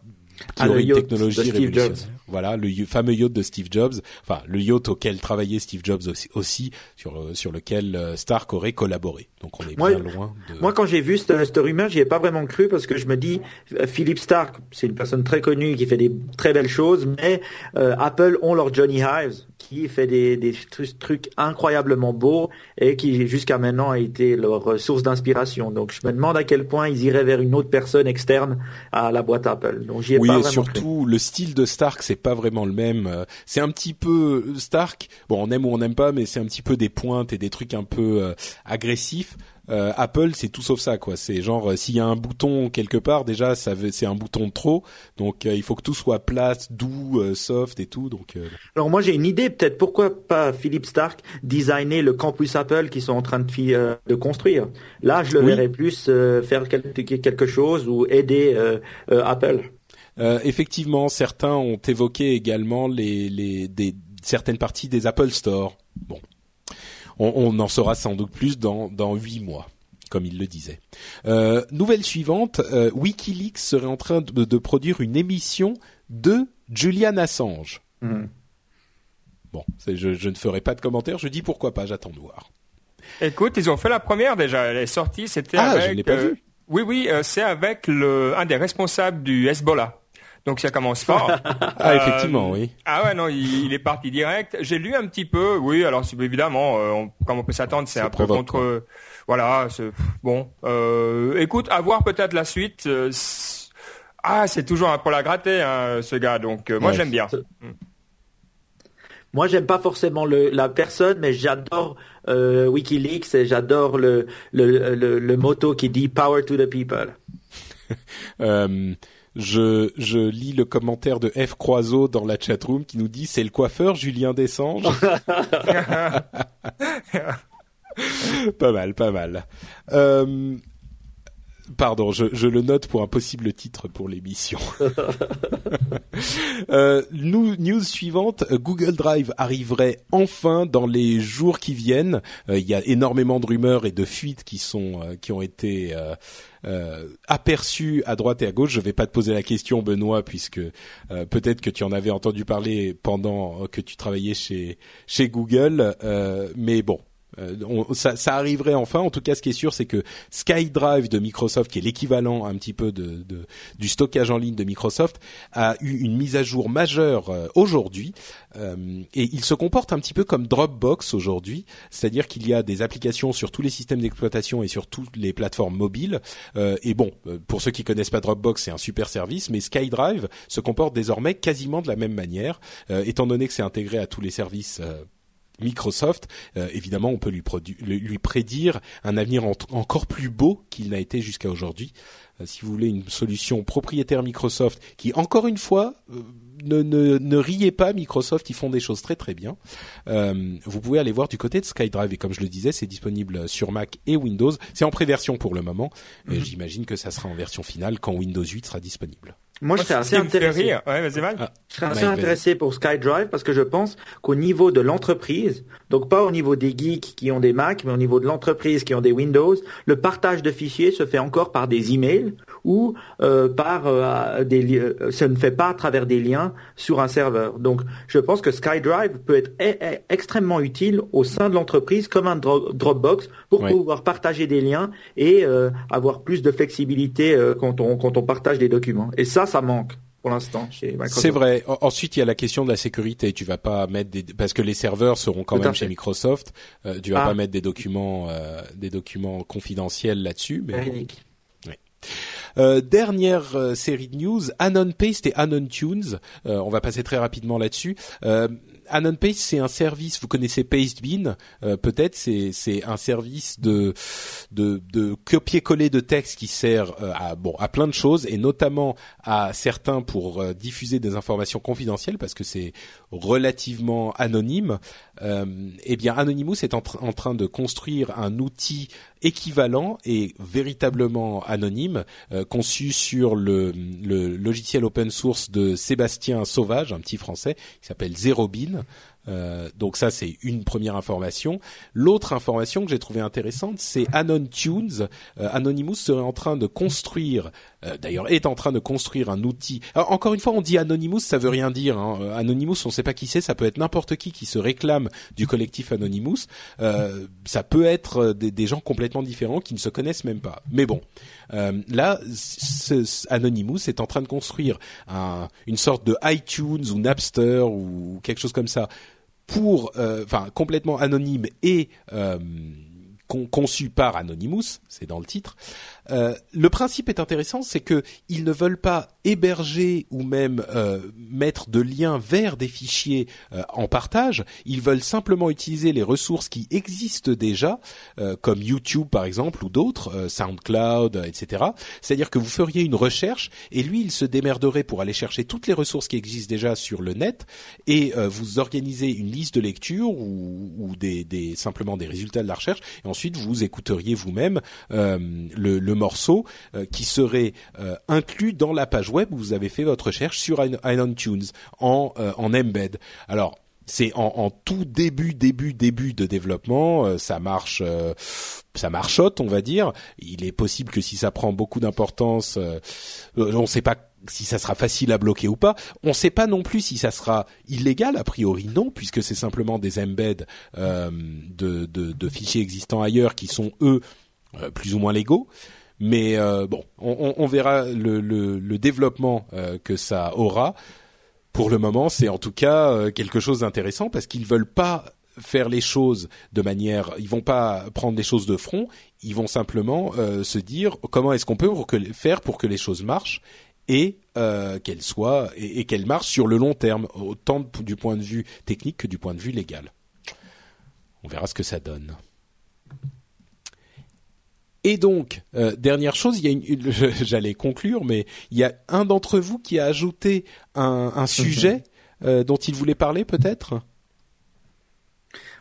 ah, aurait une technologie révolutionnaire. Voilà, le fameux yacht de Steve Jobs, enfin le yacht auquel travaillait Steve Jobs aussi, sur euh, sur lequel euh, Stark aurait collaboré. Donc on est bien loin. De... Moi, quand j'ai vu cette, cette rumeur, j'y ai pas vraiment cru parce que je me dis, Philippe Stark, c'est une personne très connue qui fait des très belles choses, mais Apple ont leur Johnny Hives qui fait des, des trucs incroyablement beaux et qui jusqu'à maintenant a été leur source d'inspiration. Donc je me demande à quel point ils iraient vers une autre personne externe à la boîte Apple. Donc j'y ai oui, pas et surtout le style de Stark c'est pas vraiment le même. C'est un petit peu Stark. Bon, on aime ou on n'aime pas, mais c'est un petit peu des pointes et des trucs un peu euh, agressifs. Euh, Apple, c'est tout sauf ça, quoi. C'est genre euh, s'il y a un bouton quelque part, déjà, ça c'est un bouton de trop. Donc euh, il faut que tout soit plat, doux, soft et tout. Donc. Alors moi j'ai une idée, peut-être pourquoi pas Philippe Stark designer le campus Apple qu'ils sont en train de, de construire. Là, je le verrais plus faire quelque chose ou aider Apple. effectivement, certains ont évoqué également les, les des, certaines parties des Apple Store. Bon, on, en saura sans doute plus dans dans huit mois comme il le disait. Euh, nouvelle suivante, euh, WikiLeaks serait en train de, produire une émission de Julian Assange. Hmm. Bon, je, ne ferai pas de commentaire, je dis pourquoi pas, j'attends de voir. Écoute, ils ont fait la première déjà, elle est sortie, c'était ah, avec... je l'ai pas euh, vu. Oui, oui, c'est avec le, un des responsables du Hezbollah. Donc ça commence fort. ah effectivement, oui. Ah ouais, non, il, est parti direct. J'ai lu un petit peu, oui. Alors évidemment, euh, comme on peut s'attendre, c'est un peu contre. Voilà, bon. Euh, écoute, à voir peut-être la suite. Euh, ah, c'est toujours un peu la gratter, hein, ce gars. Donc moi j'aime bien. Mm. Moi, j'aime pas forcément le, la personne, mais j'adore WikiLeaks et j'adore le, le, le, le, motto qui dit "Power to the people". je, je lis le commentaire de F Croiseau dans la chatroom qui nous dit c'est le coiffeur Julien Dessange. pas mal, pas mal. Euh, Pardon, je, je, le note pour un possible titre pour l'émission. euh, news suivante, Google Drive arriverait enfin dans les jours qui viennent. Euh, il y a énormément de rumeurs et de fuites qui sont euh, qui ont été euh, aperçues à droite et à gauche. Je vais pas te poser la question, Benoît, puisque peut-être que tu en avais entendu parler pendant que tu travaillais chez chez Google. mais bon, euh, ça, ça, arriverait enfin. En tout cas, ce qui est sûr, c'est que SkyDrive de Microsoft, qui est l'équivalent un petit peu de, de, du stockage en ligne de Microsoft, a eu une mise à jour majeure euh, aujourd'hui. Euh, et il se comporte un petit peu comme Dropbox aujourd'hui, c'est-à-dire qu'il y a des applications sur tous les systèmes d'exploitation et sur toutes les plateformes mobiles. et bon, pour ceux qui connaissent pas Dropbox, c'est un super service, mais SkyDrive se comporte désormais quasiment de la même manière, étant donné que c'est intégré à tous les services Microsoft, euh, évidemment, on peut lui, lui, prédire un avenir encore plus beau qu'il n'a été jusqu'à aujourd'hui. Euh, si vous voulez une solution propriétaire Microsoft, qui encore une fois euh, ne, ne, ne, riez pas, Microsoft, ils font des choses très très bien. vous pouvez aller voir du côté de SkyDrive et comme je le disais, c'est disponible sur Mac et Windows. C'est en pré-version pour le moment. et mhm. J'imagine que ça sera en version finale quand Windows 8 sera disponible. Moi, je serais assez intéressé. Ouais, vas-y, mal. Ah, je serais assez intéressé pour SkyDrive parce que je pense qu'au niveau de l'entreprise, donc pas au niveau des geeks qui ont des Mac, mais au niveau de l'entreprise qui ont des Windows, le partage de fichiers se fait encore par des emails ou euh, par euh, des euh, ça ne fait pas à travers des liens sur un serveur. Donc, je pense que SkyDrive peut être e, e, extrêmement utile au sein de l'entreprise comme un Dropbox pour pouvoir partager des liens et euh, avoir plus de flexibilité quand on quand on partage des documents. Et ça, ça manque pour l'instant chez Microsoft. C'est vrai. Ensuite, il y a la question de la sécurité. Tu vas pas mettre des parce que les serveurs seront quand même chez Microsoft. Euh, tu vas ah. pas mettre des documents euh, des documents confidentiels là-dessus. Mais Euh, dernière euh, série de news, Anon Paste et Anon Tunes. On va passer très rapidement là-dessus. Anon Paste, c'est un service. Vous connaissez Pastebin, euh, peut-être. C'est c'est un service de de, copier-coller de texte qui sert euh, à bon à plein de choses et notamment à certains pour euh, diffuser des informations confidentielles parce que c'est relativement anonyme. eh bien, Anonymous est en, train de construire un outil équivalent et véritablement anonyme conçu sur le, le logiciel open source de Sébastien Sauvage, un petit français qui s'appelle Zerobin euh, donc ça, c'est une première information. L'autre information que j'ai trouvée intéressante, c'est Anon Tunes. Euh, Anonymous serait en train de construire, euh, d'ailleurs est en train de construire un outil. encore une fois, on dit Anonymous, ça veut rien dire. Hein. Anonymous, on ne sait pas qui c'est. Ça peut être n'importe qui qui se réclame du collectif Anonymous. ça peut être des, gens complètement différents qui ne se connaissent même pas. Mais bon, là, Anonymous est en train de construire une sorte de iTunes ou Napster ou quelque chose comme ça pour, euh, enfin, complètement anonyme et euh, conçu par Anonymous, c'est dans le titre, euh, le principe est intéressant, c'est que ils ne veulent pas héberger ou même euh, mettre de liens vers des fichiers euh, en partage. Ils veulent simplement utiliser les ressources qui existent déjà, comme YouTube par exemple ou d'autres, SoundCloud, etc. C'est-à-dire que vous feriez une recherche et lui, il se démerderait pour aller chercher toutes les ressources qui existent déjà sur le net et vous organisez une liste de lecture ou, ou des, des, simplement des résultats de la recherche et ensuite vous écouteriez vous-même le, le morceaux euh, qui seraient euh, inclus dans la page web où vous avez fait votre recherche sur iTunes en, euh, en embed. Alors c'est en, tout début, début, début de développement. ça marche, ça marchote, on va dire. Il est possible que si ça prend beaucoup d'importance, on ne sait pas si ça sera facile à bloquer ou pas. On ne sait pas non plus si ça sera illégal. A priori, non, puisque c'est simplement des embeds de, de, fichiers existants ailleurs qui sont eux plus ou moins légaux. Mais euh, bon, on, verra le, le, développement euh, que ça aura. Pour le moment, c'est en tout cas euh, quelque chose d'intéressant parce qu'ils veulent pas faire les choses de manière, ils vont pas prendre les choses de front, ils vont simplement se dire comment est-ce qu'on peut faire pour que les choses marchent et qu'elles soient et qu'elles marchent sur le long terme, autant du point de vue technique que du point de vue légal. On verra ce que ça donne. Et donc, euh, dernière chose, il y a une, j'allais conclure, mais il y a un d'entre vous qui a ajouté un, un sujet mhm. euh, dont il voulait parler, peut-être?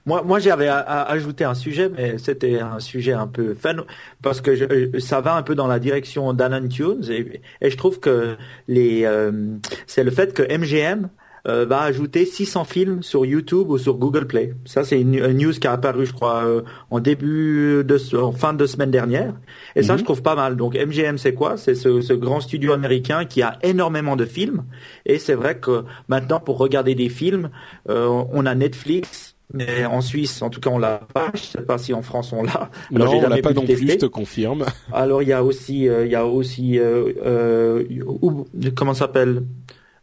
Moi, moi, j'avais ajouté un sujet, mais c'était un sujet un peu fun parce que je, ça va un peu dans la direction d'Anon Tunes et, et, je trouve que les, euh, c'est le fait que MGM euh, va ajouter 600 films sur YouTube ou sur Google Play. Ça, c'est une, news qui a apparu, je crois, euh, en début de en fin de semaine dernière. Et ça, mhm. je trouve pas mal. Donc, MGM, c'est quoi? C'est ce, ce, grand studio américain qui a énormément de films. Et c'est vrai que maintenant, pour regarder des films, euh, on a Netflix, mais en Suisse, en tout cas, on l'a pas. Je sais pas si en France on l'a. Non, on l'a pas non plus. Je te confirme. Alors il y a aussi, il y a aussi, euh, comment s'appelle?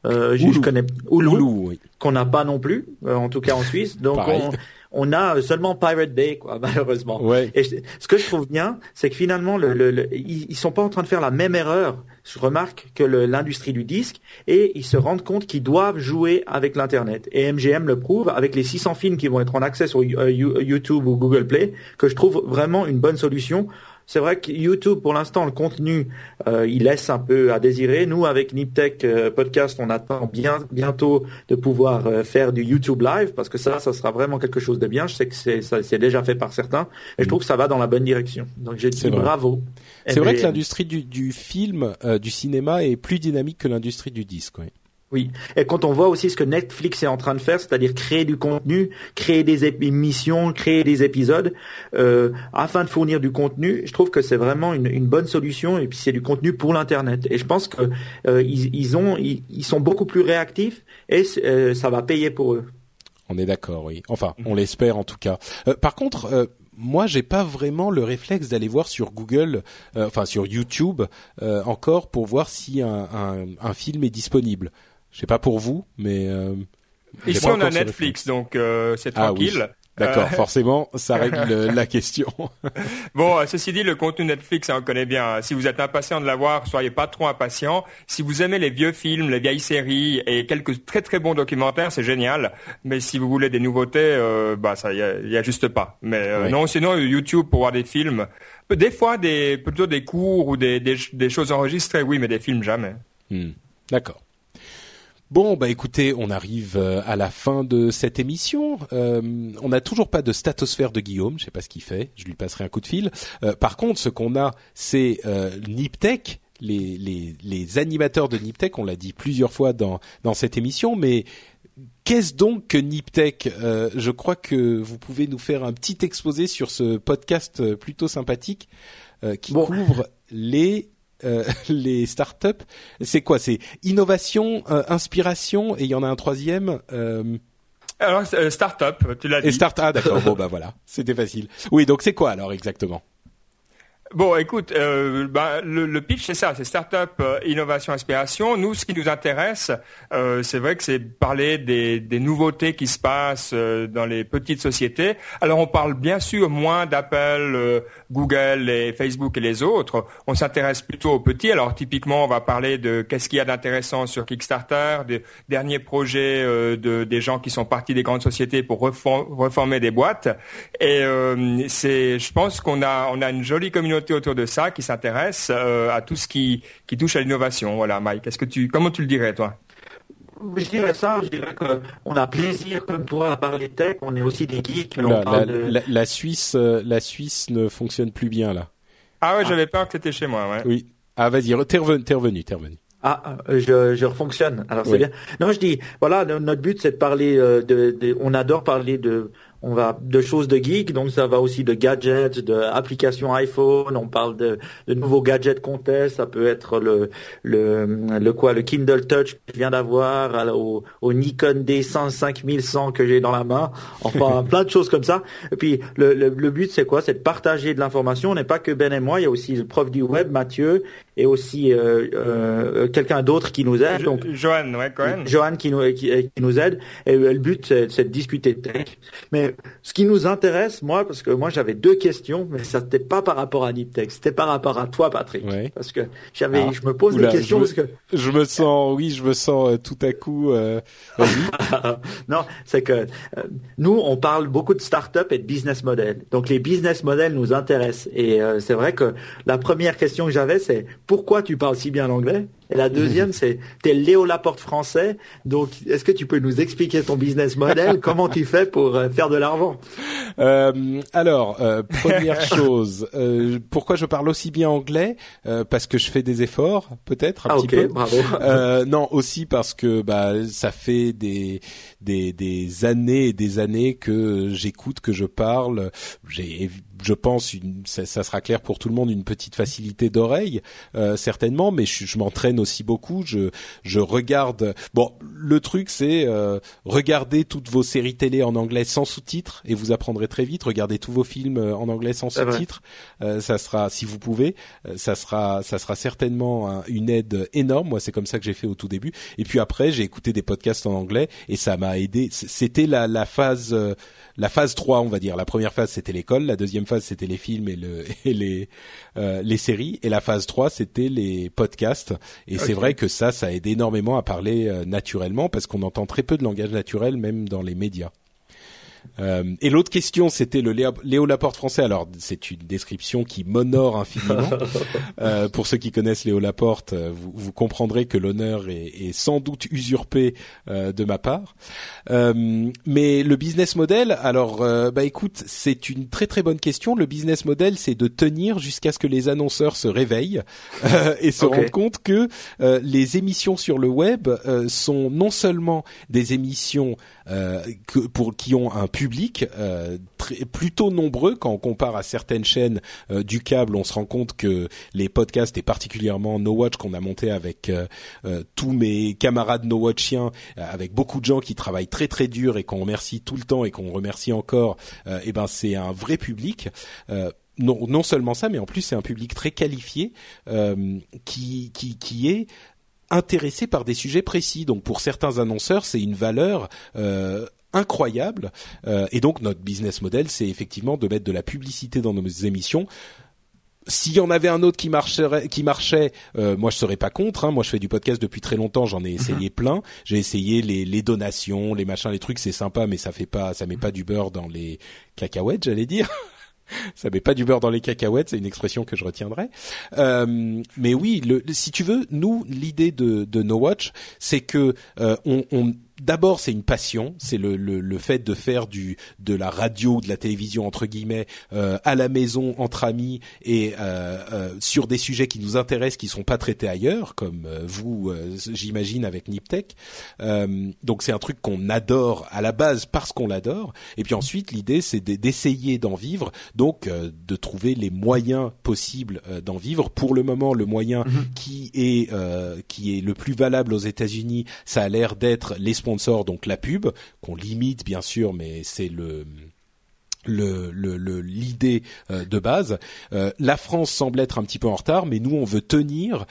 Euh, je connais Hulu, qu'on n'a pas non plus, euh, en tout cas en Suisse. Donc on, on, a seulement Pirate Bay, quoi, malheureusement. Ouais. Et ce que je trouve bien, c'est que finalement, le, le, ils, sont pas en train de faire la même erreur. Je remarque que l'industrie du disque et ils se rendent compte qu'ils doivent jouer avec l'internet. Et MGM le prouve avec les 600 films qui vont être en accès sur euh, YouTube ou Google Play, que je trouve vraiment une bonne solution c'est vrai que YouTube, pour l'instant, le contenu, euh, il laisse un peu à désirer. Nous, avec Niptech euh, Podcast, on attend bien bientôt de pouvoir euh, faire du YouTube Live parce que ça, ça sera vraiment quelque chose de bien. Je sais que c'est, ça, c'est déjà fait par certains et je trouve que ça va dans la bonne direction. Donc, j'ai dit bravo. C'est vrai que l'industrie du, du film, du cinéma est plus dynamique que l'industrie du disque. Oui. Oui, et quand on voit aussi ce que Netflix est en train de faire, c'est-à-dire créer du contenu, créer des émissions, créer des épisodes, euh, afin de fournir du contenu, je trouve que c'est vraiment une, une, bonne solution. Et puis c'est du contenu pour l'internet. Et je pense que euh, ils, ils, ont, ils, sont beaucoup plus réactifs et euh, ça va payer pour eux. On est d'accord, oui. Enfin, on l'espère en tout cas. Euh, par contre. Euh, moi, j'ai pas vraiment le réflexe d'aller voir sur Google, enfin sur YouTube encore pour voir si un, un, un film est disponible. Je sais pas pour vous, mais euh, ici on a Netflix, donc euh, c'est ah tranquille. D'accord, euh, forcément, ça règle la question. bon, ceci dit, le contenu Netflix, on connaît bien. Si vous êtes impatient de l'avoir, soyez pas trop impatient. Si vous aimez les vieux films, les vieilles séries et quelques très très bons documentaires, c'est génial. Mais si vous voulez des nouveautés, bah ça y a, juste pas. Mais non, sinon YouTube pour voir des films, des fois des plutôt des cours ou des des, choses enregistrées, oui, mais des films jamais. Hmm. D'accord. Bon, bah écoutez, on arrive euh, à la fin de cette émission. Euh, on n'a toujours pas de statosphère de Guillaume. Je sais pas ce qu'il fait. Je lui passerai un coup de fil. Euh, par contre, ce qu'on a, c'est euh, Niptech. Les, les, les, animateurs de Niptech, on l'a dit plusieurs fois dans, dans cette émission, mais Qu'est-ce donc que Niptech? Je crois que vous pouvez nous faire un petit exposé sur ce podcast plutôt sympathique qui couvre les euh, les startups, c'est quoi? C'est innovation, euh, inspiration, et il y en a un troisième. Euh... Alors startup, tu l'as dit. Et start, ah d'accord, bon bah voilà, c'était facile. Oui, donc c'est quoi alors exactement? Bon, écoute, euh, bah, le, le, pitch c'est ça, c'est startup, euh, innovation, inspiration. Nous, ce qui nous intéresse, euh, c'est vrai que c'est parler des, des, nouveautés qui se passent euh, dans les petites sociétés. Alors, on parle bien sûr moins d'Apple, euh, Google et Facebook et les autres. On s'intéresse plutôt aux petits. Alors, typiquement, on va parler de qu'est-ce qu'il y a d'intéressant sur Kickstarter, des derniers projets de des gens qui sont partis des grandes sociétés pour reformer des boîtes. Et c'est, je pense qu'on a on a une jolie communauté autour de ça qui s'intéresse euh, à tout ce qui, qui touche à l'innovation. Voilà, Mike. Est-ce que tu, comment tu le dirais, toi? Je dirais ça, je dirais qu'on a plaisir comme toi à parler tech, on est aussi des geeks. La, la, de... la, Suisse, euh, la Suisse ne fonctionne plus bien là. Ah ouais, j'avais peur que c'était chez moi. Ouais. Oui. Ah vas-y, t'es revenu, t'es revenu, t'es revenu. Ah, je, je refonctionne. Alors c'est bien. Non, je dis, voilà, notre but c'est de parler euh, de, de, on adore parler de on va de choses de geek, donc ça va aussi de gadgets, de applications iPhone. On parle de, de nouveaux gadgets qu'on teste. Ça peut être le le le quoi, le Kindle Touch que je viens d'avoir, au, au, Nikon D100 5100 que j'ai dans la main. Enfin, plein de choses comme ça. Et puis le, le, le but c'est quoi? C'est de partager de l'information. On n'est pas que Ben et moi. Il y a aussi le prof du web, Mathieu, et aussi euh, euh, quelqu'un d'autre qui nous aide. Donc Johan, ouais, quand même. Johan qui nous qui, qui nous aide. Et le but c'est de discuter de tech. Mais ce qui nous intéresse, moi, parce que moi j'avais deux questions, mais ça n'était pas par rapport à Niptech, c'était par rapport à toi, Patrick, parce que j'avais, ah. je me pose des questions je parce que je me sens, oui, je me sens euh, tout à coup. Euh, non, c'est que euh, nous, on parle beaucoup de start-up et de business model. Donc les business models nous intéressent, et c'est vrai que la première question que j'avais, c'est pourquoi tu parles si bien l'anglais? Et la deuxième, c'est t'es Léo Laporte français. Donc, est-ce que tu peux nous expliquer ton business model? Comment tu fais pour euh, faire de l'argent? Euh, Alors, euh, première chose, euh, pourquoi je parle aussi bien anglais? Parce que je fais des efforts, peut-être un ah, petit peu. Bravo. non, aussi parce que bah ça fait des des, des années et des années que j'écoute, que je parle. J'ai je pense, une, ça, sera clair pour tout le monde, une petite facilité d'oreille, euh, certainement, mais je, je m'entraîne aussi beaucoup. Je, je regarde. Bon, le truc, c'est euh, regarder toutes vos séries télé en anglais sans sous-titres et vous apprendrez très vite. Regardez tous vos films euh, en anglais sans sous-titres. Euh, ça sera, si vous pouvez, euh, ça sera, ça sera certainement une aide énorme. Moi, c'est comme ça que j'ai fait au tout début. Et puis après, j'ai écouté des podcasts en anglais et ça m'a aidé. C'était la, la phase la phase 3, on va dire. La première phase, c'était l'école. La deuxième phase, c'était les films et, le, et les, euh, les séries. Et la phase 3, c'était les podcasts. Et c'est vrai que ça, ça aide énormément à parler euh, naturellement parce qu'on entend très peu de langage naturel, même dans les médias. Euh, et l'autre question, c'était le Léo, Laporte français. Alors, c'est une description qui m'honore infiniment. euh, pour ceux qui connaissent Léo Laporte, euh, vous, vous comprendrez que l'honneur est, est, sans doute usurpé euh, de ma part. Mais le business model, alors, bah écoute, c'est une très très bonne question. Le business model, c'est de tenir jusqu'à ce que les annonceurs se réveillent et se rendent compte que les émissions sur le web sont non seulement des émissions que, pour qui ont un public euh, très, plutôt nombreux quand on compare à certaines chaînes euh, du câble. On se rend compte que les podcasts et particulièrement No Watch qu'on a monté avec euh, tous mes camarades No Watchiens, avec beaucoup de gens qui travaillent très très dur et qu'on remercie tout le temps et qu'on remercie encore. et eh ben c'est un vrai public. non, non seulement ça, mais en plus c'est un public très qualifié qui, qui, qui est intéressé par des sujets précis. Donc pour certains annonceurs, c'est une valeur euh, incroyable. Euh, et donc notre business model, c'est effectivement de mettre de la publicité dans nos émissions. S'il y en avait un autre qui marcherait, qui marchait, euh, moi je serais pas contre. Hein. Moi je fais du podcast depuis très longtemps, j'en ai mhm. essayé plein. J'ai essayé les, les, donations, les machins, les trucs, c'est sympa, mais ça fait pas, ça met pas du beurre dans les cacahuètes, j'allais dire. ça met pas du beurre dans les cacahuètes, c'est une expression que je retiendrai. Euh, mais oui, le, si tu veux, nous l'idée de, de No Watch, c'est que euh, on, on d'abord c'est une passion, c'est le, le, le, fait de faire du de la radio, de la télévision entre guillemets euh, à la maison entre amis et euh, euh, sur des sujets qui nous intéressent, qui sont pas traités ailleurs, comme euh, vous, euh, j'imagine avec Niptech. Euh, donc c'est un truc qu'on adore à la base parce qu'on l'adore. Et puis ensuite l'idée c'est d'essayer d'en vivre, donc de trouver les moyens possibles d'en vivre. Pour le moment, le moyen mm-hmm. qui est qui est le plus valable aux États-Unis, ça a l'air d'être les donc la pub, qu'on limite bien sûr, mais c'est le l'idée euh, de base. Euh, la France semble être un petit peu en retard, mais nous on veut tenir,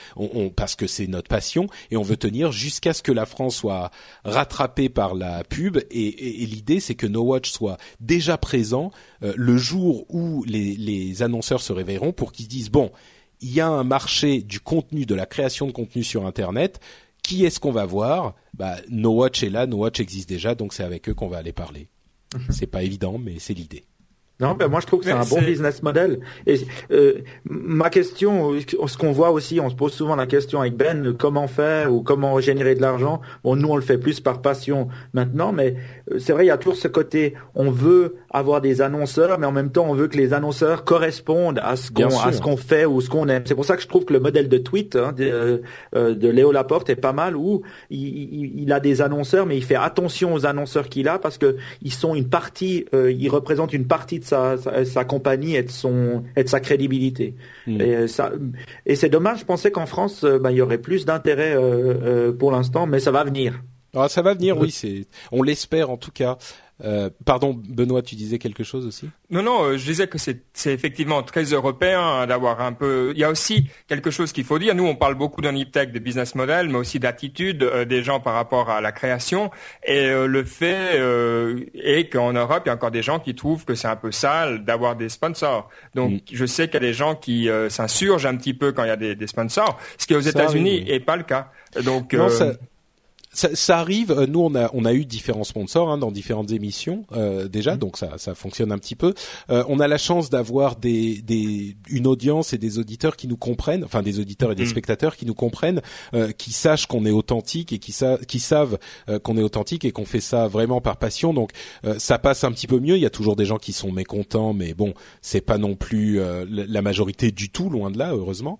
parce que c'est notre passion, et on veut tenir jusqu'à ce que la France soit rattrapée par la pub. Et, l'idée c'est que No Watch soit déjà présent euh, le jour où les annonceurs se réveilleront pour qu'ils disent bon, il y a un marché du contenu, de la création de contenu sur Internet qui est-ce qu'on va voir Bah, No Watch est là, No Watch existe déjà, donc c'est avec eux qu'on va aller parler. Mhm. C'est pas évident, mais c'est l'idée. Non, ben moi je trouve que c'est un bon business model. Et euh, ma question, ce qu'on voit aussi, on se pose souvent la question avec Ben, comment faire ou comment générer de l'argent. Bon, nous on le fait plus par passion maintenant, mais euh, c'est vrai, il y a toujours ce côté, on veut avoir des annonceurs, mais en même temps on veut que les annonceurs correspondent à ce qu'on à ce qu'on fait ou ce qu'on aime. C'est pour ça que je trouve que le modèle de tweet hein, de, euh, de, Léo Laporte est pas mal, où il, il, a des annonceurs, mais il fait attention aux annonceurs qu'il a parce que ils sont une partie, euh, ils représentent une partie de sa, sa, compagnie et de son et de sa crédibilité. Hmm. Et, euh, ça, et c'est dommage. Je pensais qu'en France, euh, ben, il y aurait plus d'intérêt euh, pour l'instant, mais ça va venir. Ah, ça va venir, oui. C'est, on l'espère en tout cas. Euh, pardon, Benoît, tu disais quelque chose aussi? Non, non, euh, je disais que c'est effectivement très européen hein, d'avoir un peu. Il y a aussi quelque chose qu'il faut dire. Nous, on parle beaucoup d'un tech de business model, mais aussi d'attitude euh, des gens par rapport à la création. Et le fait est qu'en Europe, il y a encore des gens qui trouvent que c'est un peu sale d'avoir des sponsors. Donc, mm. je sais qu'il y a des gens qui s'insurgent un petit peu quand il y a des, sponsors, ce qui aux États-Unis n'est pas le cas. Donc, ça, ça, arrive. Euh, nous, on a on a eu différents sponsors hein, dans différentes émissions euh, déjà, mmh. donc ça ça fonctionne un petit peu. Euh, on a la chance d'avoir des des une audience et des auditeurs qui nous comprennent, enfin des auditeurs et des mmh. spectateurs qui nous comprennent, euh, qui sachent qu'on est authentique et qui sa qui savent euh, qu'on est authentique et qu'on fait ça vraiment par passion. Donc ça passe un petit peu mieux. Il y a toujours des gens qui sont mécontents, mais bon, c'est pas non plus la majorité du tout, loin de là, heureusement.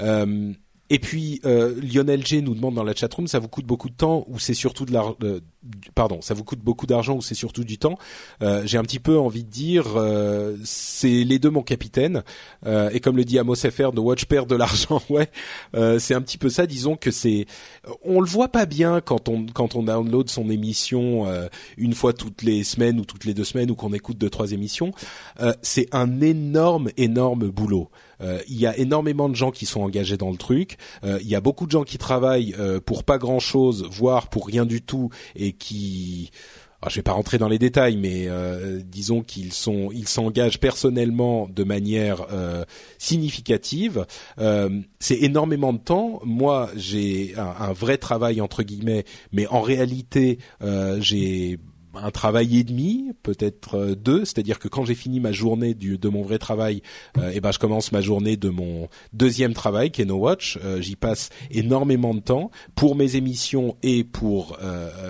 Euh, et puis euh, Lionel G nous demande dans la chatroom, ça vous coûte beaucoup de temps ou c'est surtout de l'argent euh, Pardon, ça vous coûte beaucoup d'argent ou c'est surtout du temps? Euh, J'ai un petit peu envie de dire, euh, c'est les deux mon capitaine. Euh, et comme le dit Amos FR, No Watch perd de l'argent. ouais, c'est un petit peu ça. Disons que c'est, on le voit pas bien quand on quand on download son émission une fois toutes les semaines ou toutes les deux semaines ou qu'on écoute deux trois émissions. c'est un énorme énorme boulot. Euh, il y a énormément de gens qui sont engagés dans le truc. Euh, il y a beaucoup de gens qui travaillent euh, pour pas grand chose, voire pour rien du tout, et qui alors, je vais pas rentrer dans les détails, mais disons qu'ils sont, ils s'engagent personnellement de manière significative. c'est énormément de temps. Moi, j'ai un, un, vrai travail entre guillemets, mais en réalité, j'ai un travail et demi, peut-être euh, deux. C'est-à-dire que quand j'ai fini ma journée de mon vrai travail, euh, et ben je commence ma journée de mon deuxième travail qui est No Watch. Euh, j'y passe énormément de temps pour mes émissions et pour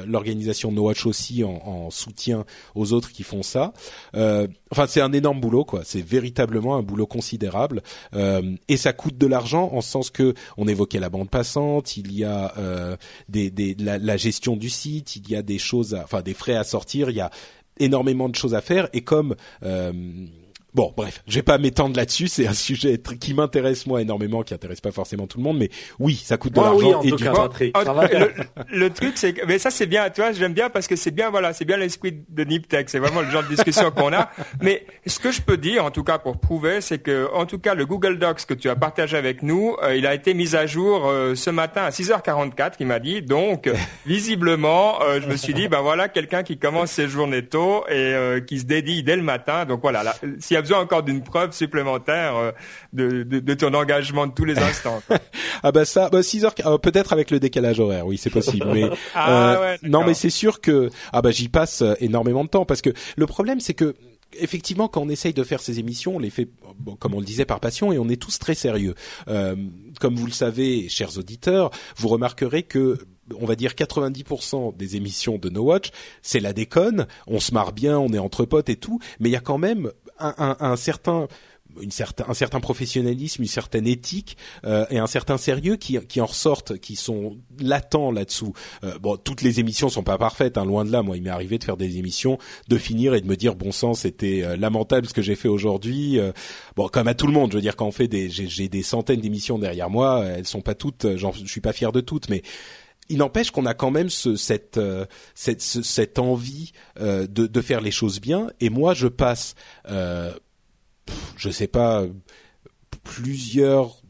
l'organisation No Watch aussi en, en, soutien aux autres qui font ça. enfin, c'est un énorme boulot, quoi. C'est véritablement un boulot considérable et ça coûte de l'argent en ce sens que on évoquait la bande passante, il y a des, la, gestion du site, il y a des choses, enfin des frais à sortir. Il y a énormément de choses à faire. Et comme euh, Bon, bref, je vais pas m'étendre là-dessus. C'est un sujet qui m'intéresse moi énormément, qui intéresse pas forcément tout le monde, mais oui, ça coûte de l'argent et du temps. le, truc, c'est que, mais ça c'est bien, tu vois, j'aime bien parce que c'est bien, voilà, c'est bien l'esprit de Niptech. C'est vraiment le genre de discussion qu'on a. Mais ce que je peux dire, en tout cas pour prouver, c'est que, en tout cas, le Google Docs que tu as partagé avec nous, euh, il a été mis à jour euh, ce matin à 6h44, il m'a dit. Donc, visiblement, euh, je me suis dit, ben voilà, quelqu'un qui commence ses journées tôt et qui se dédie dès le matin. Donc voilà, s'il y a besoin encore d'une preuve supplémentaire euh, de, de, de, ton engagement de tous les instants. ah bah ça, bah 6 heures, euh, peut-être avec le décalage horaire, oui c'est possible. Mais ah, euh, ouais, non, mais c'est sûr que ah bah j'y passe énormément de temps parce que le problème c'est que effectivement, quand on essaye de faire ces émissions, on les fait, comme on le disait, par passion, et on est tous très sérieux. Euh, comme vous le savez, chers auditeurs, vous remarquerez que on va dire 90% des émissions de No Watch, c'est la déconne, on se marre bien, on est entre potes et tout, mais il y a quand même un, un, certain une certain, un certain professionnalisme, une certaine éthique euh, et un certain sérieux qui, qui en ressortent, qui sont latents là-dessous. Euh, bon, toutes les émissions sont pas parfaites, hein, loin de là. Moi, il m'est arrivé de faire des émissions, de finir et de me dire bon sang, c'était euh, lamentable ce que j'ai fait aujourd'hui. Euh, bon, comme à tout le monde, je veux dire, quand on fait des, j'ai des centaines d'émissions derrière moi, elles sont pas toutes, je suis pas fier de toutes, mais il n'empêche qu'on a quand même ce, cette, euh, cette, cette envie euh, de, de, faire les choses bien. Et moi, je passe, euh, je sais pas, plusieurs.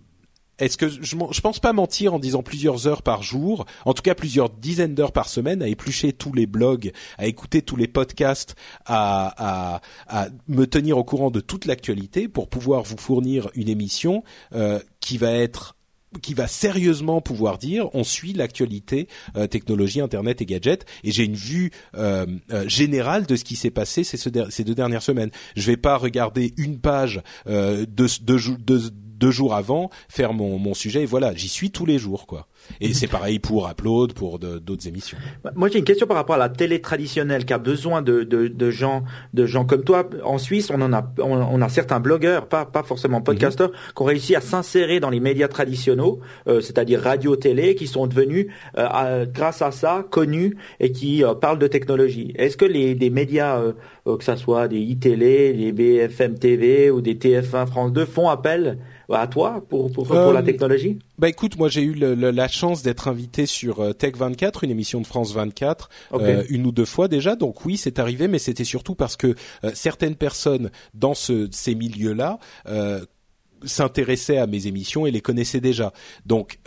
Est-ce que je, je pense pas mentir en disant plusieurs heures par jour, en tout cas plusieurs dizaines d'heures par semaine, à éplucher tous les blogs, à écouter tous les podcasts, à, à, à me tenir au courant de toute l'actualité pour pouvoir vous fournir une émission euh, qui va être qui va sérieusement pouvoir dire on suit l'actualité euh, technologie internet et gadgets et j'ai une vue euh, euh, générale de ce qui s'est passé ces, deux dernières semaines. Je vais pas regarder une page de, de, de deux jours avant faire mon, mon sujet et voilà j'y suis tous les jours quoi et c'est pareil pour Upload pour d'autres émissions. Bah, moi j'ai une question par rapport à la télé traditionnelle qui a besoin de, de, de gens de gens comme toi. En Suisse on en a on, a certains blogueurs pas pas forcément podcasteurs mhm. qui ont réussi à s'insérer dans les médias traditionnels euh, c'est-à-dire radio télé qui sont devenus euh, grâce à ça connus et qui euh, parlent de technologie. Est-ce que les des médias que ça soit des iTélé des BFM TV ou des TF1 France 2 font appel à toi pour pour, pour la euh, technologie? Bah écoute, moi j'ai eu le, la chance d'être invité sur euh, Tech 24, une émission de France 24, euh, une ou deux fois déjà. Donc oui, c'est arrivé, mais c'était surtout parce que certaines personnes dans ce, ces milieux-là s'intéressaient à mes émissions et les connaissaient déjà. Donc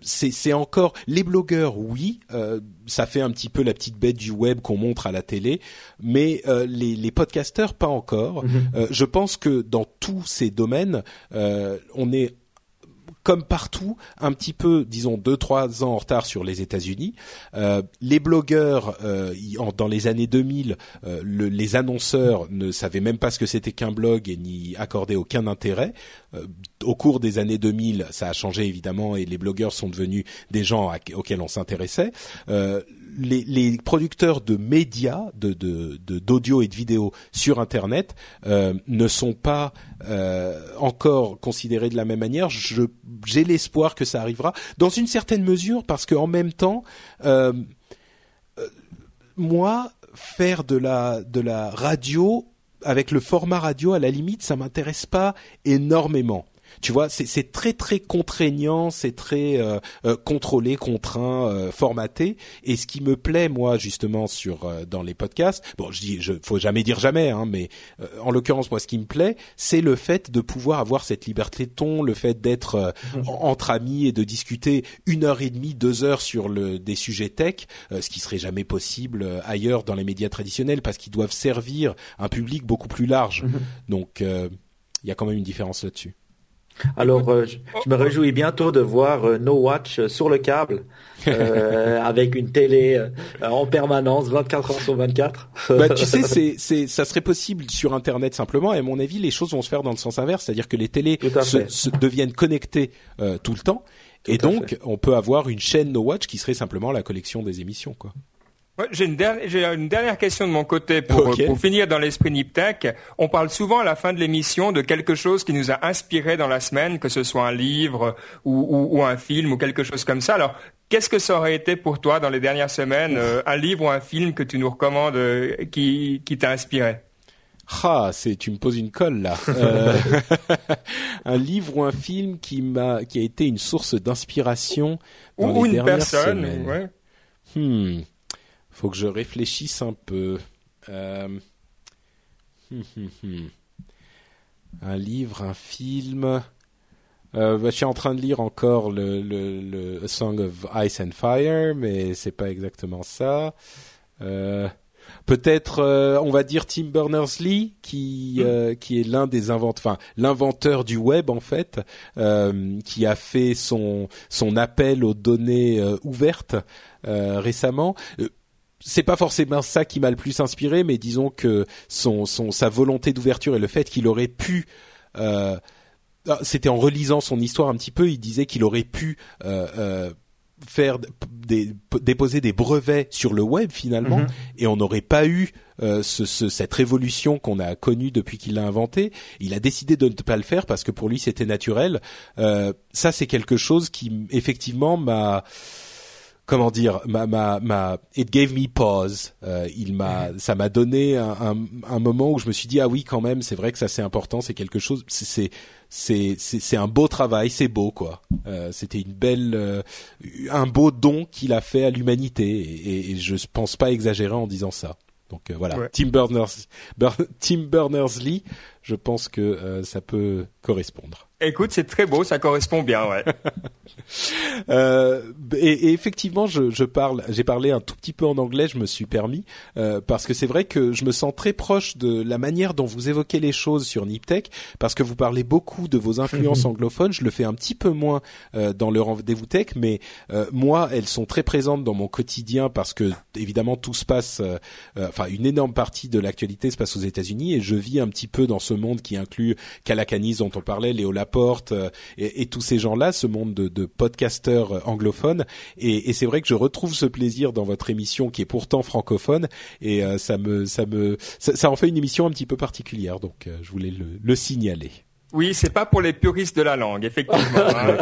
c'est encore les blogueurs, oui, euh, ça fait un petit peu la petite bête du web qu'on montre à la télé, mais euh, les, les podcasteurs pas encore. Mhm. Euh, je pense que dans tous ces domaines, on est comme partout, un petit peu, disons, deux trois ans en retard sur les États-Unis. Euh, les blogueurs, euh, dans les années 2000, euh, les annonceurs ne savaient même pas ce que c'était qu'un blog et n'y accordaient aucun intérêt. au cours des années 2000, ça a changé évidemment et les blogueurs sont devenus des gens auxquels on s'intéressait les, producteurs de médias, de d'audio et de vidéo sur Internet euh, ne sont pas euh, encore considérés de la même manière. J'ai l'espoir que ça arrivera dans une certaine mesure parce qu'en même temps, euh, moi, faire de la radio avec le format radio, à la limite, ça m'intéresse pas énormément. Tu vois, c'est très très contraignant, c'est très euh, euh, contrôlé, contraint, euh, formaté. Et ce qui me plaît moi justement sur dans les podcasts, bon, je dis, je faut jamais dire jamais, hein, mais en l'occurrence moi, ce qui me plaît, c'est le fait de pouvoir avoir cette liberté de ton, le fait d'être mmh. entre amis et de discuter une heure et demie, deux heures sur le des sujets tech, ce qui serait jamais possible ailleurs dans les médias traditionnels parce qu'ils doivent servir un public beaucoup plus large. Mmh. Donc il y a quand même une différence là-dessus. Alors, euh, je, me réjouis bientôt de voir euh, No Watch euh, sur le câble, avec une télé en permanence, 24 heures sur 24. bah, tu sais, c'est, c'est, ça serait possible sur Internet simplement. Et à mon avis, les choses vont se faire dans le sens inverse, c'est-à-dire que les télés se, deviennent connectées tout le temps. et donc, on peut avoir une chaîne No Watch qui serait simplement la collection des émissions, quoi j'ai une, une, dernière question de mon côté pour, pour finir dans l'esprit Niptech. On parle souvent à la fin de l'émission de quelque chose qui nous a inspiré dans la semaine, que ce soit un livre ou, ou, ou un film ou quelque chose comme ça. Alors, qu'est-ce que ça aurait été pour toi dans les dernières semaines, euh, un livre ou un film que tu nous recommandes euh, qui, qui t'a inspiré? Ah, c'est tu me poses une colle là. Euh, un livre ou un film qui m'a qui a été une source d'inspiration dans ou les une personne, Ouais. Hmm faut que je réfléchisse un peu. Euh, hum, hum, hum. Un livre, un film. Euh, bah, je suis en train de lire encore le, le, Song of Ice and Fire, mais c'est pas exactement ça. Euh, peut-être, on va dire Tim Berners-Lee, qui hmm. qui est l'un des inventeurs, enfin l'inventeur du web en fait, qui a fait son son appel aux données ouvertes récemment c'est pas forcément ça qui m'a le plus inspiré, mais disons que son, son sa volonté d'ouverture et le fait qu'il aurait pu euh, ah, c'était en relisant son histoire un petit peu, il disait qu'il aurait pu euh, euh, faire des, déposer des brevets sur le web finalement, mhm. et on n'aurait pas eu ce, ce, cette révolution qu'on a connue depuis qu'il l'a inventé. Il a décidé de ne pas le faire parce que pour lui c'était naturel. ça c'est quelque chose qui effectivement m'a comment dire, ma, ma, ma, it gave me pause. Euh, il m'a, ça m'a donné un, un, un, moment où je me suis dit ah oui quand même, c'est vrai que ça c'est important, c'est quelque chose, c'est c'est c'est un beau travail, c'est beau quoi. Euh, C'était une belle, euh, un beau don qu'il a fait à l'humanité et, et, je pense pas exagérer en disant ça. Donc euh, voilà, Tim Berners, Tim Berners-Lee, je pense que euh, ça peut correspondre. Écoute, c'est très beau, ça correspond bien, ouais. euh, et, et, effectivement, je, je parle, j'ai parlé un tout petit peu en anglais, je me suis permis euh, parce que c'est vrai que je me sens très proche de la manière dont vous évoquez les choses sur Niptech, parce que vous parlez beaucoup de vos influences anglophones. Je le fais un petit peu moins euh, dans le rendez-vous tech, mais euh, moi, elles sont très présentes dans mon quotidien parce que évidemment tout se passe, euh, enfin une énorme partie de l'actualité se passe aux États-Unis et je vis un petit peu dans ce monde qui inclut Calacanis dont on parlait, Léo Laporte euh, et, tous ces gens-là, ce monde de, de podcasteurs euh, anglophones. Et, c'est vrai que je retrouve ce plaisir dans votre émission qui est pourtant francophone et euh, ça me ça me ça, en fait une émission un petit peu particulière. Donc je voulais le, signaler. Oui, c'est pas pour les puristes de la langue, effectivement. Hein.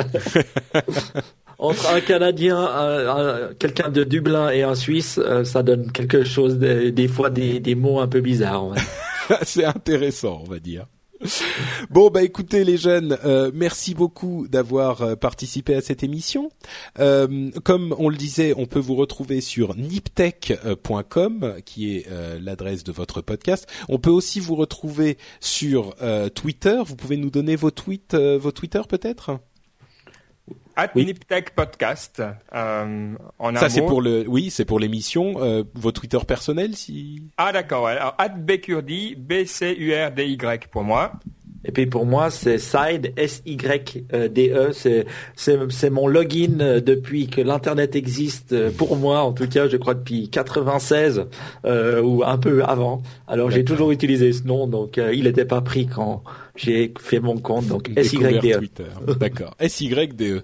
Entre un Canadien, quelqu'un de Dublin et un Suisse, ça donne quelque chose, des fois des, des mots un peu bizarres. c'est intéressant, on va dire. Bon bah écoutez les jeunes, euh, merci beaucoup d'avoir euh, participé à cette émission. Euh, comme on le disait, on peut vous retrouver sur niptech.com qui est l'adresse de votre podcast. On peut aussi vous retrouver sur Twitter. Vous pouvez nous donner vos tweets, vos Twitter peut-être? At Niptech Podcast. Euh, en Ça c'est pour le, oui, c'est pour l'émission. Euh, vos Twitter personnels, si. Ah d'accord. Alors at Bcurdy, B C U R D Y pour moi. Et puis pour moi, c'est Side, S-Y-D-E. C'est, c'est, mon login euh, depuis que l'Internet existe. Euh, pour moi, en tout cas, je crois depuis 96 euh, ou un peu avant. Alors j'ai toujours utilisé ce nom, donc il n'était pas pris quand j'ai fait mon compte. Donc SYDE. D'accord. SYDE.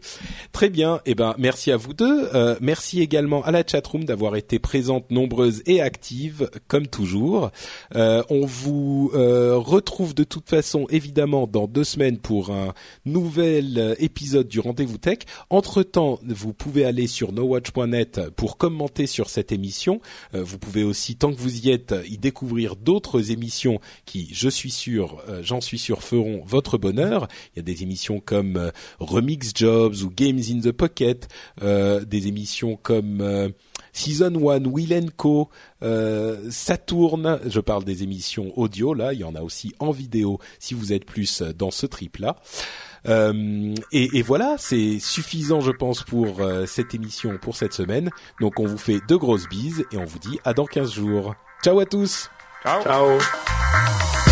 Très bien. Eh ben, merci à vous deux. merci également à la chatroom d'avoir été présente, nombreuse et active, comme toujours. on vous retrouve de toute façon évidemment évidemment dans deux semaines pour un nouvel euh, épisode du Rendez-vous Tech. Entre-temps, vous pouvez aller sur nowatch.net pour commenter sur cette émission. Euh, vous pouvez aussi, tant que vous y êtes, y découvrir d'autres émissions qui, je suis sûr, euh, j'en suis sûr, feront votre bonheur. Il y a des émissions comme Remix Jobs ou Games in the Pocket, des émissions comme Season 1, Will Co, euh, Saturn, je parle des émissions audio, là, il y en a aussi en vidéo si vous êtes plus dans ce trip-là. Euh, et, et, voilà, c'est suffisant, je pense, pour euh, cette émission, pour cette semaine. Donc on vous fait de grosses bises et on vous dit à dans 15 jours. Ciao à tous Ciao, Ciao.